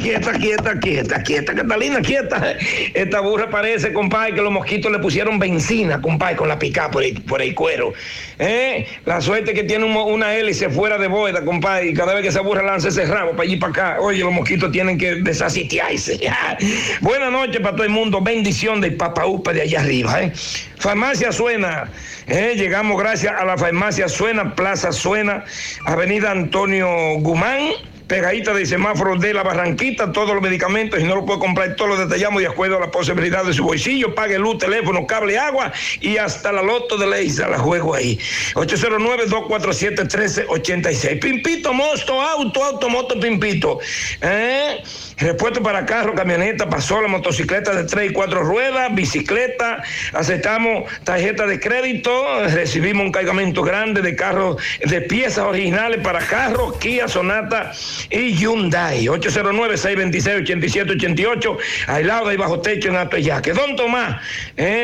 quieta, quieta, quieta, quieta, Catalina, quieta. Esta burra parece, compadre, que los mosquitos le pusieron benzina, compadre, con la pica por el, por el cuero. ¿Eh? La suerte que tiene un- una hélice fuera de bóveda, compadre, y cada vez que esa burra lanza ese rabo para allí para acá, oye, los mosquitos tienen que desasitiarse. *laughs* Buenas noches para todo el mundo, bendición del papaupa de allá arriba, ¿eh? Farmacia Suena, ¿eh? llegamos gracias a la Farmacia Suena, Plaza Suena, Avenida Antonio Guzmán, pegadita de semáforo de la Barranquita, todos los medicamentos, si no lo puede comprar, todos los detallamos de acuerdo a la posibilidad de su bolsillo, pague luz, teléfono, cable, agua y hasta la loto de Leisa, la juego ahí. 809-247-1386. Pimpito, mosto, auto, auto, moto, pimpito. ¿Eh? Repuesto para carro, camioneta, pasola, motocicleta de tres y cuatro ruedas, bicicleta, aceptamos tarjeta de crédito, recibimos un cargamento grande de carros, de piezas originales para carros, Kia, Sonata y Hyundai. 809-626-8788, aislado y bajo techo en Atoyaque. Don Tomás,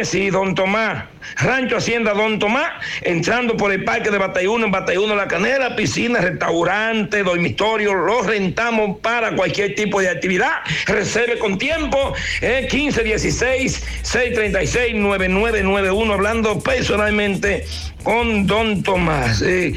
sí, Don Tomás, Rancho Hacienda Don Tomás, entrando por el parque de Batayuno, en Batayuno La Canela, piscina, restaurante, dormitorio, los rentamos para cualquier tipo de actividad. Reserve con tiempo, eh, 15 16 636 9991, hablando personalmente con Don Tomás. eh.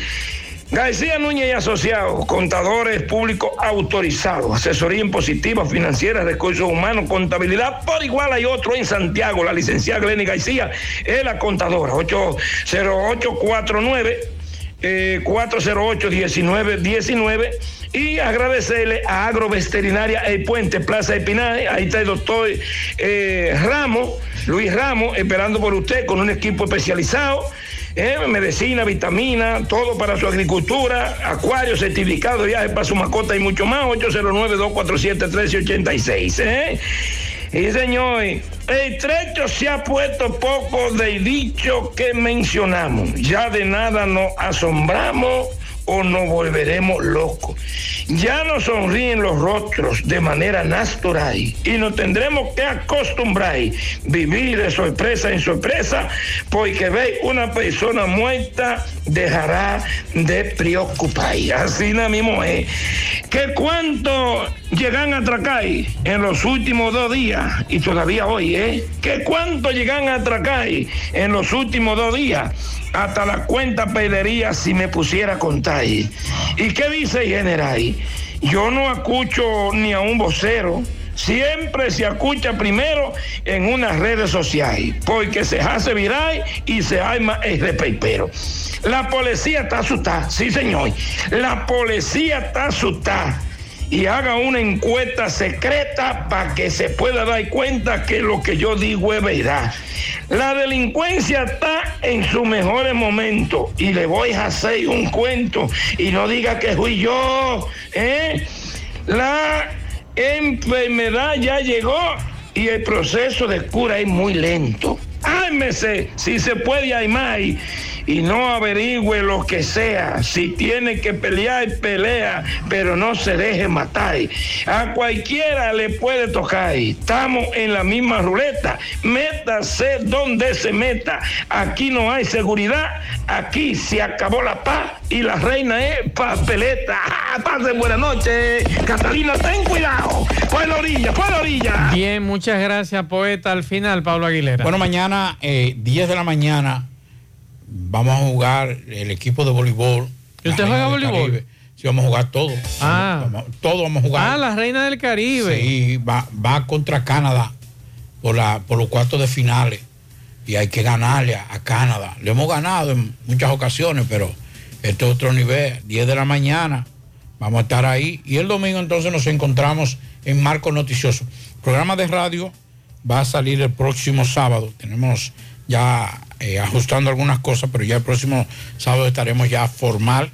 García Núñez y Asociados, contadores públicos autorizados, asesoría impositiva, financiera, recursos humanos, contabilidad, por igual hay otro en Santiago, la licenciada Glenny García, es la contadora, 80849 eh, 408-1919 y agradecerle a Agroveterinaria El Puente, Plaza de Pinaje, ahí está el doctor eh, Ramos, Luis Ramos, esperando por usted con un equipo especializado. Eh, medicina, vitamina, todo para su agricultura, acuario, certificado, viaje para su mascota y mucho más. 809-247-1386. ¿eh? Y señor, el trecho se ha puesto poco del dicho que mencionamos. Ya de nada nos asombramos o nos volveremos locos. Ya nos sonríen los rostros de manera natural y nos tendremos que acostumbrar vivir de sorpresa en sorpresa porque ve una persona muerta dejará de preocupar. Así la mismo es. Que cuánto llegan a atracar en los últimos dos días y todavía hoy, ¿eh? Que cuánto llegan a atracar en los últimos dos días hasta la cuenta perdería si me pusiera a contar. ¿Y qué dice general? Yo no escucho ni a un vocero. Siempre se escucha primero en unas redes sociales, porque se hace viral y se arma el repeipero. La policía está asustada, sí señor. La policía está asustada. Y haga una encuesta secreta para que se pueda dar cuenta que lo que yo digo es verdad. La delincuencia está en sus mejores momentos y le voy a hacer un cuento y no diga que fui yo. ¿eh? La enfermedad ya llegó y el proceso de cura es muy lento. Ármese si se puede armar y, no averigüe lo que sea. Si tiene que pelear, pelea, pero no se deje matar. A cualquiera le puede tocar. Estamos en la misma ruleta. Métase donde se meta. Aquí no hay seguridad. Aquí se acabó la paz y la reina es papeleta. *laughs* ¡Ah! Pasen buenas noches. Catalina, ten cuidado. Por la orilla, por la orilla. Bien, muchas gracias, poeta. Al final, Pablo Aguilera. Bueno, mañana, eh, 10 de la mañana, vamos a jugar el equipo de voleibol. ¿Y usted juega voleibol? Caribe. Sí, vamos a jugar todo. Ah. Vamos- todo vamos a jugar. Ah, la reina del Caribe. Sí, va, va contra Canadá por, la, por los cuartos de finales. Y hay que ganarle a, a Canadá. Le hemos ganado en muchas ocasiones, pero este es otro nivel. 10 de la mañana, vamos a estar ahí. Y el domingo entonces nos encontramos en Marco Noticioso. El programa de radio va a salir el próximo sábado. Tenemos ya eh, ajustando algunas cosas, pero ya el próximo sábado estaremos ya formal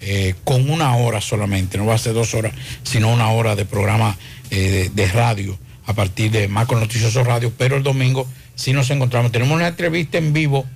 eh, con una hora solamente, no va a ser dos horas, sino una hora de programa eh, de, de radio a partir de Marco Noticioso Radio, pero el domingo sí nos encontramos. Tenemos una entrevista en vivo